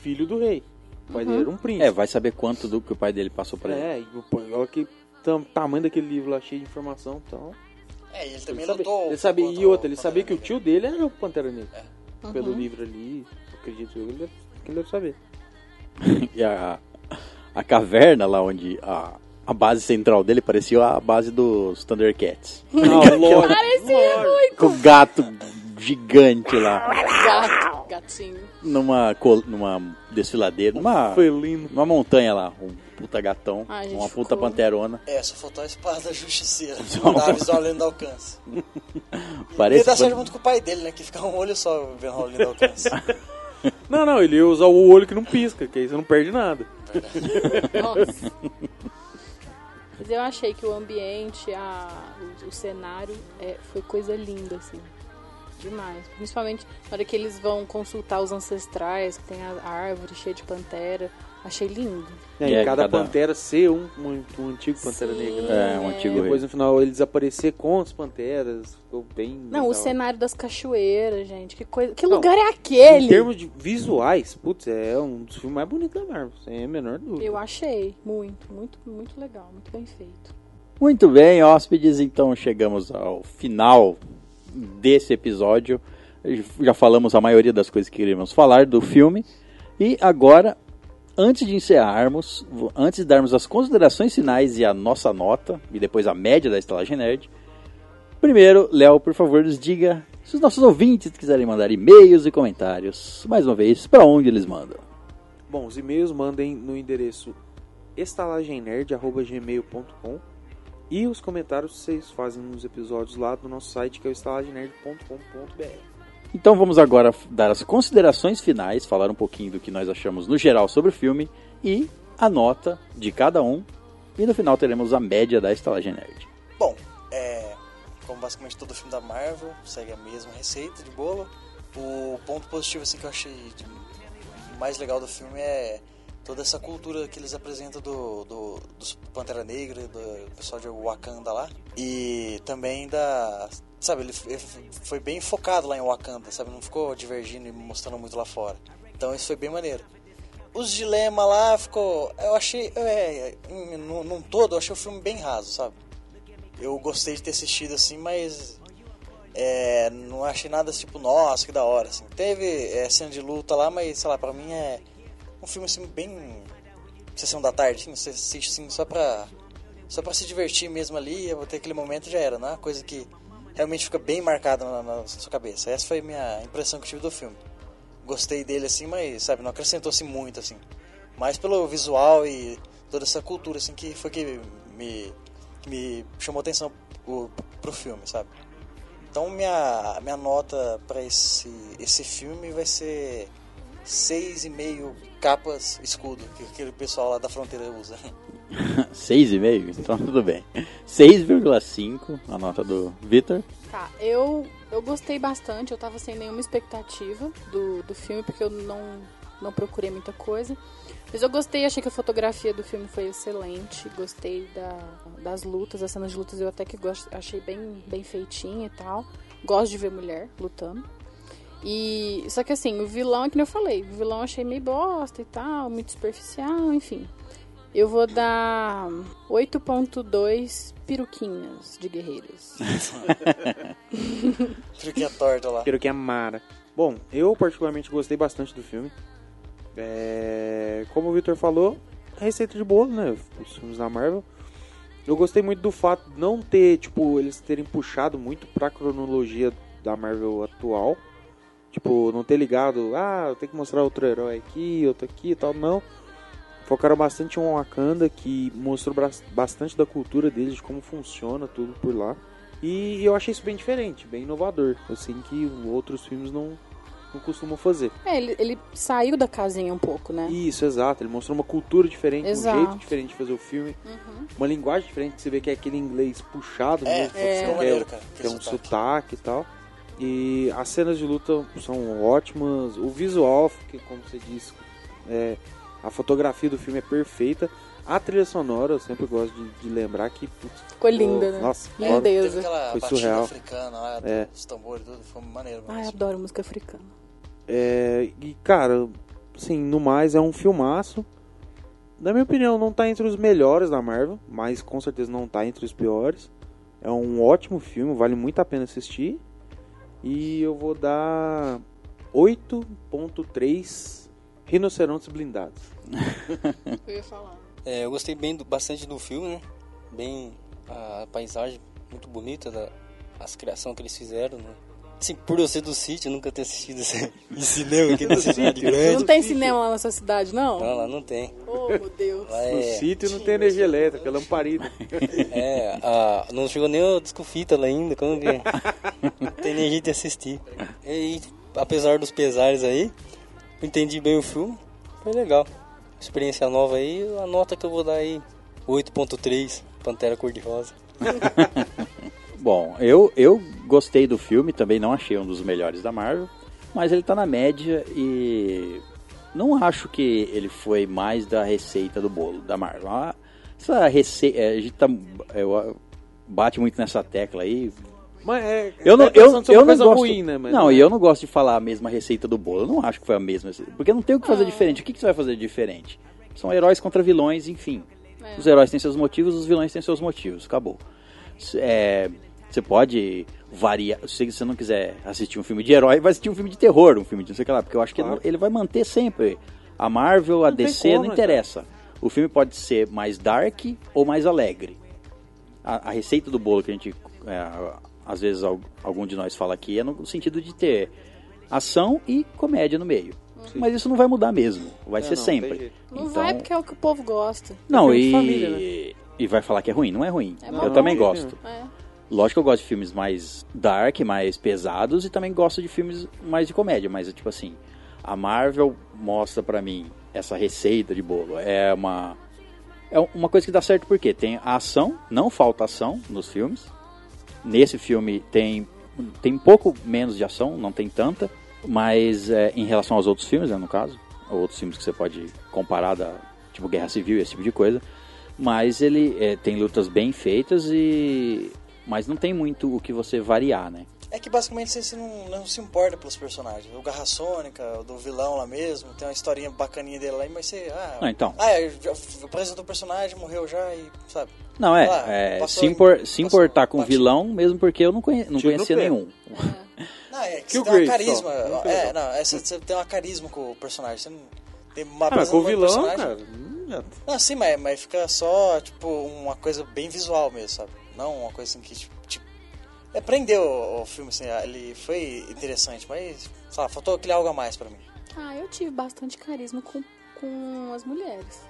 filho do rei. O pai dele era um príncipe. É, vai saber quanto do que o pai dele passou pra ele. É, e o pai- olha que tam, tamanho daquele livro lá cheio de informação, então. É, e ele Ele também sabia, lutou. ele sabia e outra, ele sabia que o tio dele era o Pantera Negra. É. Pelo livro ali, acredito eu, ele deve, que ele deve saber. E a, a caverna lá onde a, a base central dele parecia a base dos Thundercats. Não, lógico. lógico. Com o gato gigante lá, Gato, gatinho. numa, numa desfiladeira, numa, Felino. numa montanha lá, um puta gatão, Ai, uma puta ficou- panterona. É, só faltou a espada justiceira. Só- da visão além do alcance. Parece ele dá certo foi- muito com o pai dele, né? Que fica um olho só vendo além do alcance. Não, não, ele ia usar o olho que não pisca, que aí você não perde nada. Nossa. Mas eu achei que o ambiente, a, o, o cenário é, foi coisa linda, assim. Demais. Principalmente na hora que eles vão consultar os ancestrais, que tem a árvore cheia de pantera. Achei lindo. É, E é, cada, cada- pantera ser um, um, um antigo Pantera Sim. Negra. né? É, um antigo Depois rei. no final ele desaparecer com as panteras. Ficou bem. Não, o legal. cenário das cachoeiras, gente. Que coisa. Que Não, lugar é aquele? Em termos de visuais, putz, é um dos filmes mais bonitos da Marvel, sem a menor dúvida. Eu achei. Muito, muito, muito legal. Muito bem feito. Muito bem, hóspedes, então chegamos ao final desse episódio. Já falamos a maioria das coisas que queríamos falar do filme. E agora, antes de encerrarmos, antes de darmos as considerações finais e a nossa nota, e depois a média da Estalagem Nerd, primeiro, Léo, por favor, nos diga se os nossos ouvintes quiserem mandar e-mails e comentários, mais uma vez, para onde eles mandam. Bom, os e-mails mandem no endereço estalagemnerd.gmail.com e os comentários vocês fazem nos episódios lá do nosso site que é o estalagemnerd.com.br. Então vamos agora dar as considerações finais, falar um pouquinho do que nós achamos no geral sobre o filme e a nota de cada um. E no final teremos a média da Estalagem Nerd. Bom, é, como basicamente todo filme da Marvel, segue a mesma receita de bolo. O ponto positivo assim, que eu achei mais legal do filme é toda essa cultura que eles apresentam do, do, dos Pantera Negra, do pessoal de Wakanda lá. E também da. Sabe, ele foi bem focado lá em Wakanda, sabe? Não ficou divergindo e mostrando muito lá fora. Então isso foi bem maneiro. Os dilemas lá ficou. Eu achei. É, em- num, num todo, eu achei o filme bem raso, sabe? Eu gostei de ter assistido assim, mas. É, não achei nada tipo, nossa, que da hora. Assim. Teve é, cena de luta lá, mas sei lá, pra mim é um filme assim, bem. Sessão da tarde, assim, você assiste assim, só pra. Só pra se divertir mesmo ali, ter aquele momento já era, é uma coisa que realmente fica bem marcada na, na sua cabeça. Essa foi a minha impressão que tive do filme gostei dele assim, mas sabe, não acrescentou assim muito assim. Mais pelo visual e toda essa cultura assim que foi que me que me chamou atenção pro, pro filme, sabe? Então minha, minha nota pra esse, esse filme vai ser 6,5 capas escudo, que aquele pessoal lá da fronteira usa. 6,5? Então tudo bem. 6,5 a nota do Victor. Tá, eu, eu gostei bastante, eu tava sem nenhuma expectativa do, do filme, porque eu não, não procurei muita coisa. Mas eu gostei, achei que a fotografia do filme foi excelente, gostei da, das lutas, as cenas de lutas eu até que gosto, achei bem, bem feitinha e tal. Gosto de ver mulher lutando. E só que assim, o vilão é que nem eu falei, o vilão eu achei meio bosta e tal, muito superficial, enfim. Eu vou dar 8.2 peruquinhas de guerreiros. Fiquei torta lá. Quero que amara. Bom, eu particularmente gostei bastante do filme. É, Como o Victor falou, receita de bolo, né? Os filmes da Marvel. Eu gostei muito do fato de não ter, tipo, eles terem puxado muito pra cronologia da Marvel atual. Tipo, não ter ligado, ah, eu tenho que mostrar outro herói aqui, outro aqui e tal, não. Focaram bastante em Wakanda, que mostrou bastante da cultura deles, de como funciona tudo por lá. E eu achei isso bem diferente, bem inovador. Assim que outros filmes não, não costumam fazer. É, ele, ele saiu da casinha um pouco, né? Isso, exato. Ele mostrou uma cultura diferente, Exato. um jeito diferente de fazer o filme. Uma linguagem diferente, que você vê que é aquele inglês puxado É, mesmo. ficou que é, maneiro, cara, que é um sotaque. sotaque. e tal. E as cenas de luta são ótimas. O visual, que como você disse, é, a fotografia do filme é perfeita. A trilha sonora, eu sempre gosto de, de lembrar que... putz, Ficou linda, né? Nossa, Teve foda. Lindeza. aquela Foi batida surreal. africana lá, É. dos tambores e tudo, foi maneiro Ai, mesmo. adoro música africana. É, e cara, assim, no mais é um filmaço. Na minha opinião, não tá entre os melhores da Marvel, mas com certeza não tá entre os piores. É um ótimo filme, vale muito a pena assistir. E eu vou dar 8.3 rinocerontes blindados. Eu ia falar. É, eu gostei bem do- bastante do filme, né? Bem a paisagem muito bonita da as criações que eles fizeram, né? Assim, por eu ser do sítio, eu nunca ter assistido esse, em cinema aqui na cidade grande. Não tem cinema lá na sua cidade, não? Não, lá não tem. Oh, meu Deus. Lá No é, sítio não tem energia elétrica, é lamparina. é não chegou nem o disco fita lá ainda, como que não tem jeito de assistir. E apesar dos pesares aí, entendi bem o filme, foi legal. Experiência nova aí, a nota que eu vou dar aí, 8.3, Pantera Cor-de-Rosa. Bom, eu, eu gostei do filme, também não achei um dos melhores da Marvel, mas ele tá na média e não acho que ele foi mais da receita do bolo da Marvel. Ah, Essa receita, a gente tá, eu, bate muito nessa tecla aí. Mas é, Eu não, tá eu, eu não coisa gosto, ruim, né? Mas não, é. e eu não gosto de falar a mesma receita do bolo. Eu não acho que foi a mesma, porque não tem o que fazer diferente. O que, que você vai fazer diferente? São heróis contra vilões, enfim. É. Os heróis têm seus motivos, os vilões têm seus motivos. Acabou. É, você pode variar. Se você não quiser assistir um filme de herói, vai assistir um filme de terror, um filme de não sei o que lá. Porque eu acho que Claro. ele vai manter sempre. A Marvel, a Não DC, como, não né, interessa. O filme pode ser mais dark ou mais alegre. A, a receita do bolo que a gente. é, às vezes al- algum de nós fala aqui é no sentido de ter ação e comédia no meio. Mas isso não vai mudar mesmo. Vai É, ser não, sempre. Não Então- vai porque é o que o povo gosta. não, e, família, né? e vai falar que é ruim. Não é ruim. É eu bom. também Não, gosto. É. Lógico que eu gosto de filmes mais dark, mais pesados e também gosto de filmes mais de comédia, mas tipo assim, a Marvel mostra pra mim essa receita de bolo. É uma é uma coisa que dá certo porque tem a ação, não falta ação nos filmes. Nesse filme tem tem um pouco menos de ação, não tem tanta, mas é, em relação aos outros filmes, né, no caso, ou outros filmes que você pode comparar da tipo Guerra Civil, esse tipo de coisa. Mas ele é, tem lutas bem feitas e mas não tem muito o que você variar, né? É que basicamente você, não, não se importa pelos personagens. O Garra Sônica, o do vilão lá mesmo, tem uma historinha bacaninha dele lá, mas você. Ah, Ah, então. Ah, é, apresentou o personagem, morreu já e. Sabe? Não, é, Ah, é, se, em- impor- se passou importar com o vilão, mesmo porque eu não, conhe- não conhecia nenhum. Não, é que Que você o tem uma Grace, carisma. só. Não é, não, é, você, você tem uma carisma com o personagem. Você não tem uma Ah, com o vilão, cara. hum, já- Não, sim, mas, mas fica só, tipo, uma coisa bem visual mesmo, sabe? Não uma coisa assim que, tipo... tipo é, prendeu o, o filme, assim, ele foi interessante, mas, sei lá, faltou aquele algo a mais pra mim. Ah, eu tive bastante carisma com, com as mulheres.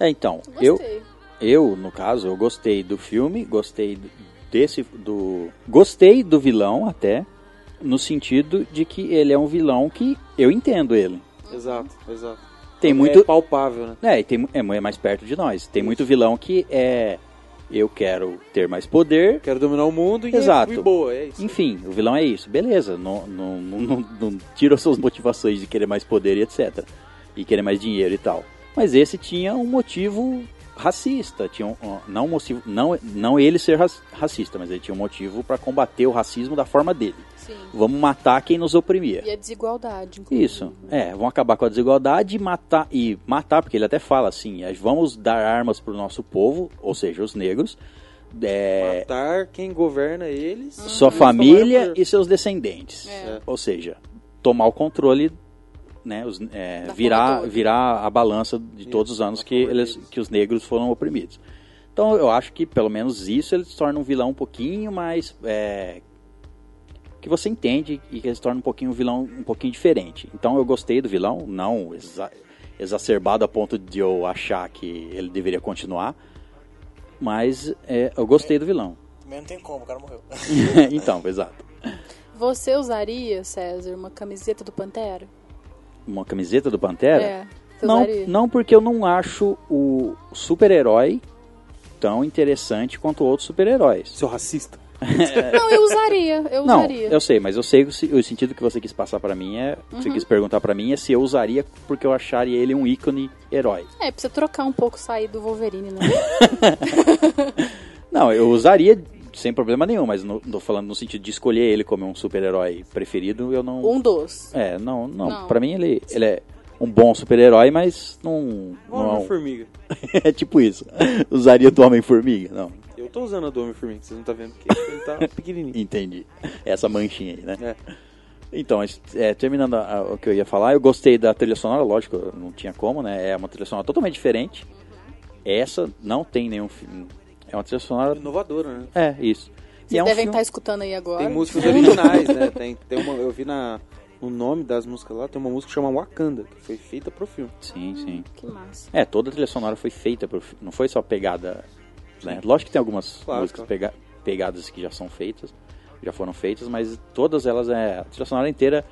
É, então, Eu eu, gostei. eu, no caso, eu gostei do filme, gostei do, desse do gostei do vilão até no sentido de que ele é um vilão que eu entendo ele. Exato, exato. Tem É muito palpável, né? é, e tem, é mais perto de nós. Tem muito vilão que é eu quero ter mais poder. Quero dominar o mundo e, Exato. e boa, é isso. Enfim, o vilão é isso. Beleza, não, não, não, não, tira suas motivações de querer mais poder e etc. E querer mais dinheiro e tal. Mas esse tinha um motivo racista. Tinha um, não, um motivo, não, não ele ser raci- racista, mas ele tinha um motivo para combater o racismo da forma dele. Sim. Vamos matar quem nos oprimia. E a desigualdade. inclusive. Isso, é, vão acabar com a desigualdade e matar, e matar, porque ele até fala assim, "É, vamos dar armas pro nosso povo, ou seja, os negros, é, Matar quem governa eles. sua família tomaram e seus descendentes. É. Ou seja, tomar o controle, né, os- é, virar, virar a balança de todos os anos que, eles, que os negros foram oprimidos. Então eu acho que pelo menos isso ele se torna um vilão um pouquinho mais é, que você entende e que ele se torna um pouquinho um vilão um pouquinho diferente. Então eu gostei do vilão, não exa- exacerbado a ponto de eu achar que ele deveria continuar, mas é, eu gostei do vilão. Também não tem como, o cara morreu. então, exato. Você usaria, César, uma camiseta do Pantera? Uma camiseta do Pantera? É. Não, usaria? não porque eu não acho o super-herói tão interessante quanto outros super-heróis. Seu racista. Não, eu usaria. Eu Não, usaria. eu sei, mas eu sei o, o sentido que você quis passar pra mim é, você Uhum. quis perguntar pra mim é se eu usaria porque eu acharia ele um ícone herói. É, precisa trocar um pouco, sair do Wolverine, né? Não, eu usaria sem problema nenhum, mas não tô falando no sentido de escolher ele como um super-herói preferido, eu não Um dos. É, não, não, Não. Pra mim ele ele é um bom super-herói, mas não, não Homem-Formiga. é tipo isso. Usaria do Homem-Formiga? Não. Eu tô usando a do Homem-Formiga, vocês não estão vendo porque ele tá pequenininho. Entendi. Essa manchinha aí, né? É. Então, é, terminando a- a- o que eu ia falar, eu gostei da trilha sonora, lógico, não tinha como, né? É uma trilha sonora totalmente diferente. Essa não tem nenhum filme. É uma trilha sonora. Inovadora, né? É, isso. Vocês é um devem filme- estar escutando aí agora. Tem músicas originais, né? Tem, tem uma, eu vi na, no nome das músicas lá, tem uma música que chama Wakanda, que foi feita pro filme. Sim, sim. Que massa. É, toda a trilha sonora foi feita, pro, fi- não foi só pegada. Né? Lógico que tem algumas Claro, músicas pega- pegadas que já são feitas, já foram feitas, mas todas elas é a trilha sonora inteira.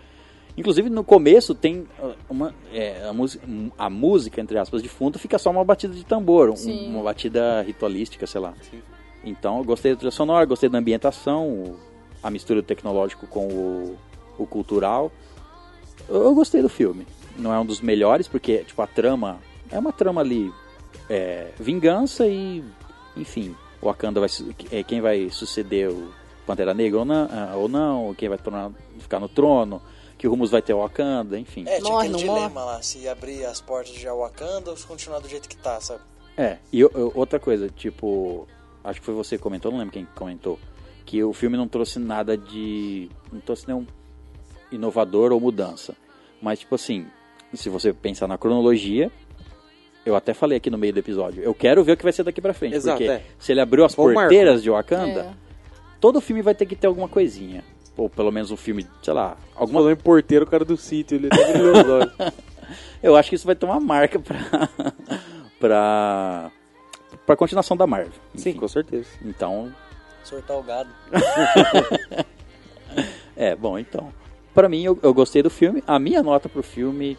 Inclusive no começo tem uh, uma é, a, música, a música entre aspas de fundo fica só uma batida de tambor, um- Sim. uma batida ritualística, sei lá. Então eu gostei da trilha sonora, gostei da ambientação, a mistura do tecnológico com o, o cultural. Eu, eu gostei do filme. Não é um dos melhores porque tipo a trama é uma trama ali é, vingança e enfim, o Wakanda vai su- é, quem vai suceder o Pantera Negra ou não, ah, ou não quem vai tornar, ficar no trono, que rumos vai ter o Wakanda, enfim. É, tinha Morre, aquele não dilema lá, se abrir as portas de Wakanda ou se continuar do jeito que tá, sabe? É, e eu- outra coisa, tipo, acho que foi você que comentou, não lembro quem comentou, que o filme não trouxe nada de. não trouxe nenhum inovador ou mudança. Mas, tipo assim, se você pensar na cronologia, eu até falei aqui no meio do episódio, eu quero ver o que vai ser daqui pra frente. Exato, porque é. se ele abriu as Foi o marco. porteiras de Wakanda, É. todo filme vai ter que ter alguma coisinha. Ou pelo menos um filme, sei lá, alguma Falou em porteiro, o cara do sítio, ele os olhos. Eu acho que isso vai ter uma marca pra. pra. pra continuação da Marvel. Sim, Enfim, com certeza. Então, Sortar o gado. é, bom, então. Pra mim, eu, eu gostei do filme. A minha nota pro filme: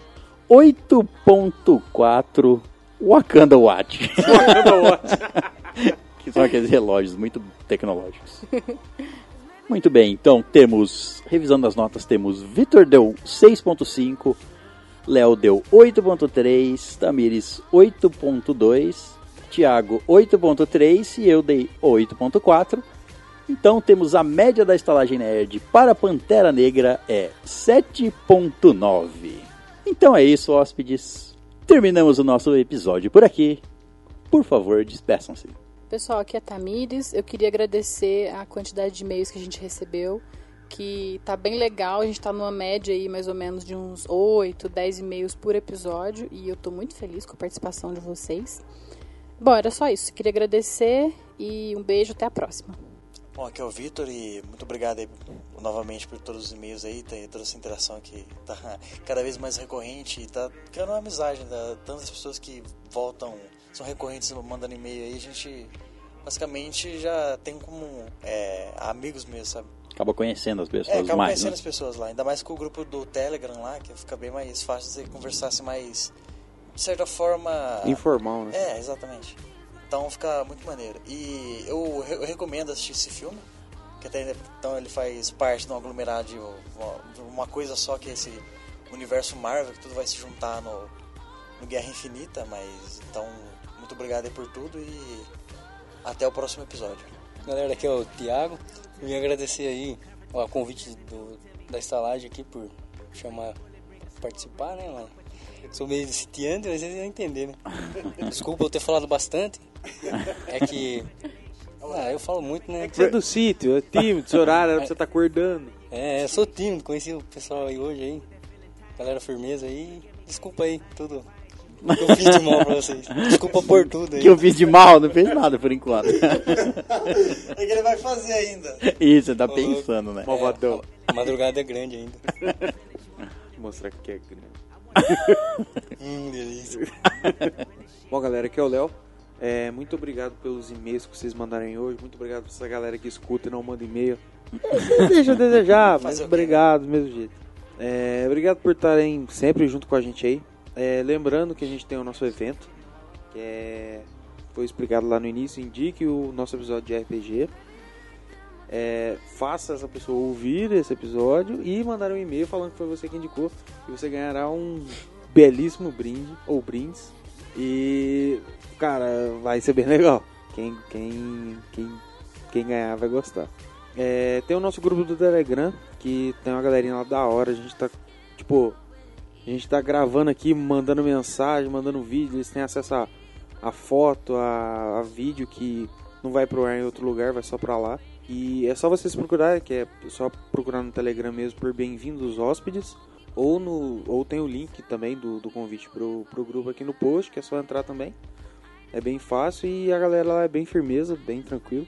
8.4 Wakanda Watch. que são aqueles relógios muito tecnológicos. Muito bem, então temos, revisando as notas, temos Vitor deu 6.5, Léo deu 8.3, Tamires 8.2, Thiago 8.3 e eu dei 8.4. Então temos a média da estalagem nerd para Pantera Negra é 7.9. Então é isso, hóspedes. Terminamos o nosso episódio por aqui. Por favor, despeçam-se. Pessoal, aqui é Tamires. Eu queria agradecer a quantidade de e-mails que a gente recebeu, que tá bem legal. A gente tá numa média aí mais ou menos de uns 8, 10 e-mails por episódio e eu tô muito feliz com a participação de vocês. Bom, era só isso. Queria agradecer e um beijo, até a próxima. Bom, aqui é o Vitor e muito obrigado aí novamente por todos os e-mails aí, tem toda essa interação que tá cada vez mais recorrente e tá criando uma amizade, né? tantas pessoas que voltam, são recorrentes mandando e-mail aí, a gente basicamente já tem como é, amigos mesmo, sabe? Acaba conhecendo as É, pessoas acaba mais, conhecendo né? as pessoas lá, ainda mais com o grupo do Telegram lá, que fica bem mais fácil de você conversasse mais, de certa forma... Informal, né? É, exatamente. Então fica muito maneiro. E eu, eu recomendo assistir esse filme, que até então ele faz parte de um aglomerado de uma, coisa só que é esse universo Marvel, que tudo vai se juntar no, no Guerra Infinita, mas então muito obrigado aí por tudo e até o próximo episódio. Galera, aqui é o Thiago. Eu agradecer aí o convite do, da estalagem aqui por chamar participar, né, mano? Sou meio sitiante, mas vocês vão entender, né? Desculpa eu ter falado bastante. É que. Ah, eu falo muito, né? Você é do sítio, é tímido, esse horário era pra você estar acordando. É, eu sou tímido, conheci o pessoal aí hoje aí. Galera firmeza aí. Desculpa aí tudo que eu fiz de mal pra vocês. Desculpa por tudo aí. Que eu fiz de mal, não fez nada por enquanto. É que ele vai fazer ainda. Isso, você tá pensando, né? Malvadão. A madrugada é grande ainda. Mostrar que é grande. Hum, delícia. Bom, galera, aqui é o Léo. É, muito obrigado pelos e-mails que vocês mandarem hoje. Muito obrigado por essa galera que escuta e não manda e-mail. Deixa eu desejar, mas obrigado do mesmo jeito. É, obrigado por estarem sempre junto com a gente aí. É, lembrando que a gente tem o nosso evento, que é, foi explicado lá no início. Indique o nosso episódio de RPG. É, faça essa pessoa ouvir esse episódio e mandar um e-mail falando que foi você que indicou. E você ganhará um belíssimo brinde ou brindes. E, cara, vai ser bem legal. Quem, quem, quem, quem ganhar vai gostar. É, tem o nosso grupo do Telegram, que tem uma galerinha lá da hora. A gente tá, tipo, a gente tá gravando aqui, mandando mensagem, mandando vídeo. Eles têm acesso a, a foto, a, a vídeo que não vai pro ar em outro lugar, vai só pra lá. E é só vocês procurar, que é só procurar no Telegram mesmo por Bem-vindos Hóspedes. Ou, no, ou tem o link também do, do convite pro, pro grupo aqui no post, que é só entrar também. É bem fácil e a galera lá é bem firmeza, bem tranquilo.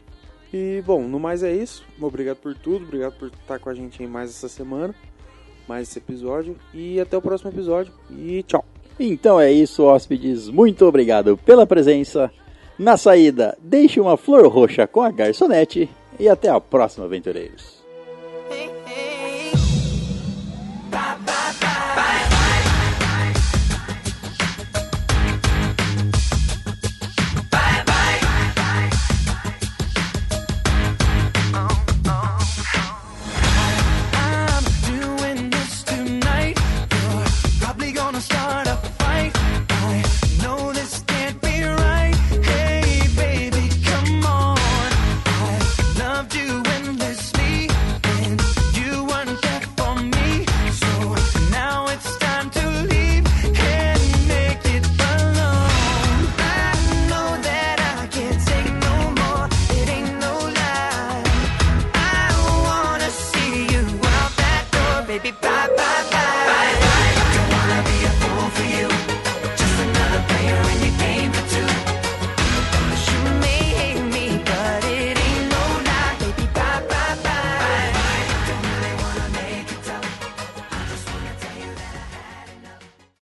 E bom, no mais é isso. Obrigado por tudo, obrigado por estar com a gente aí mais essa semana, mais esse episódio. E até o próximo episódio. E tchau. Então é isso, hóspedes. Muito obrigado pela presença. Na saída, deixe uma flor roxa com a garçonete. E até a próxima, aventureiros.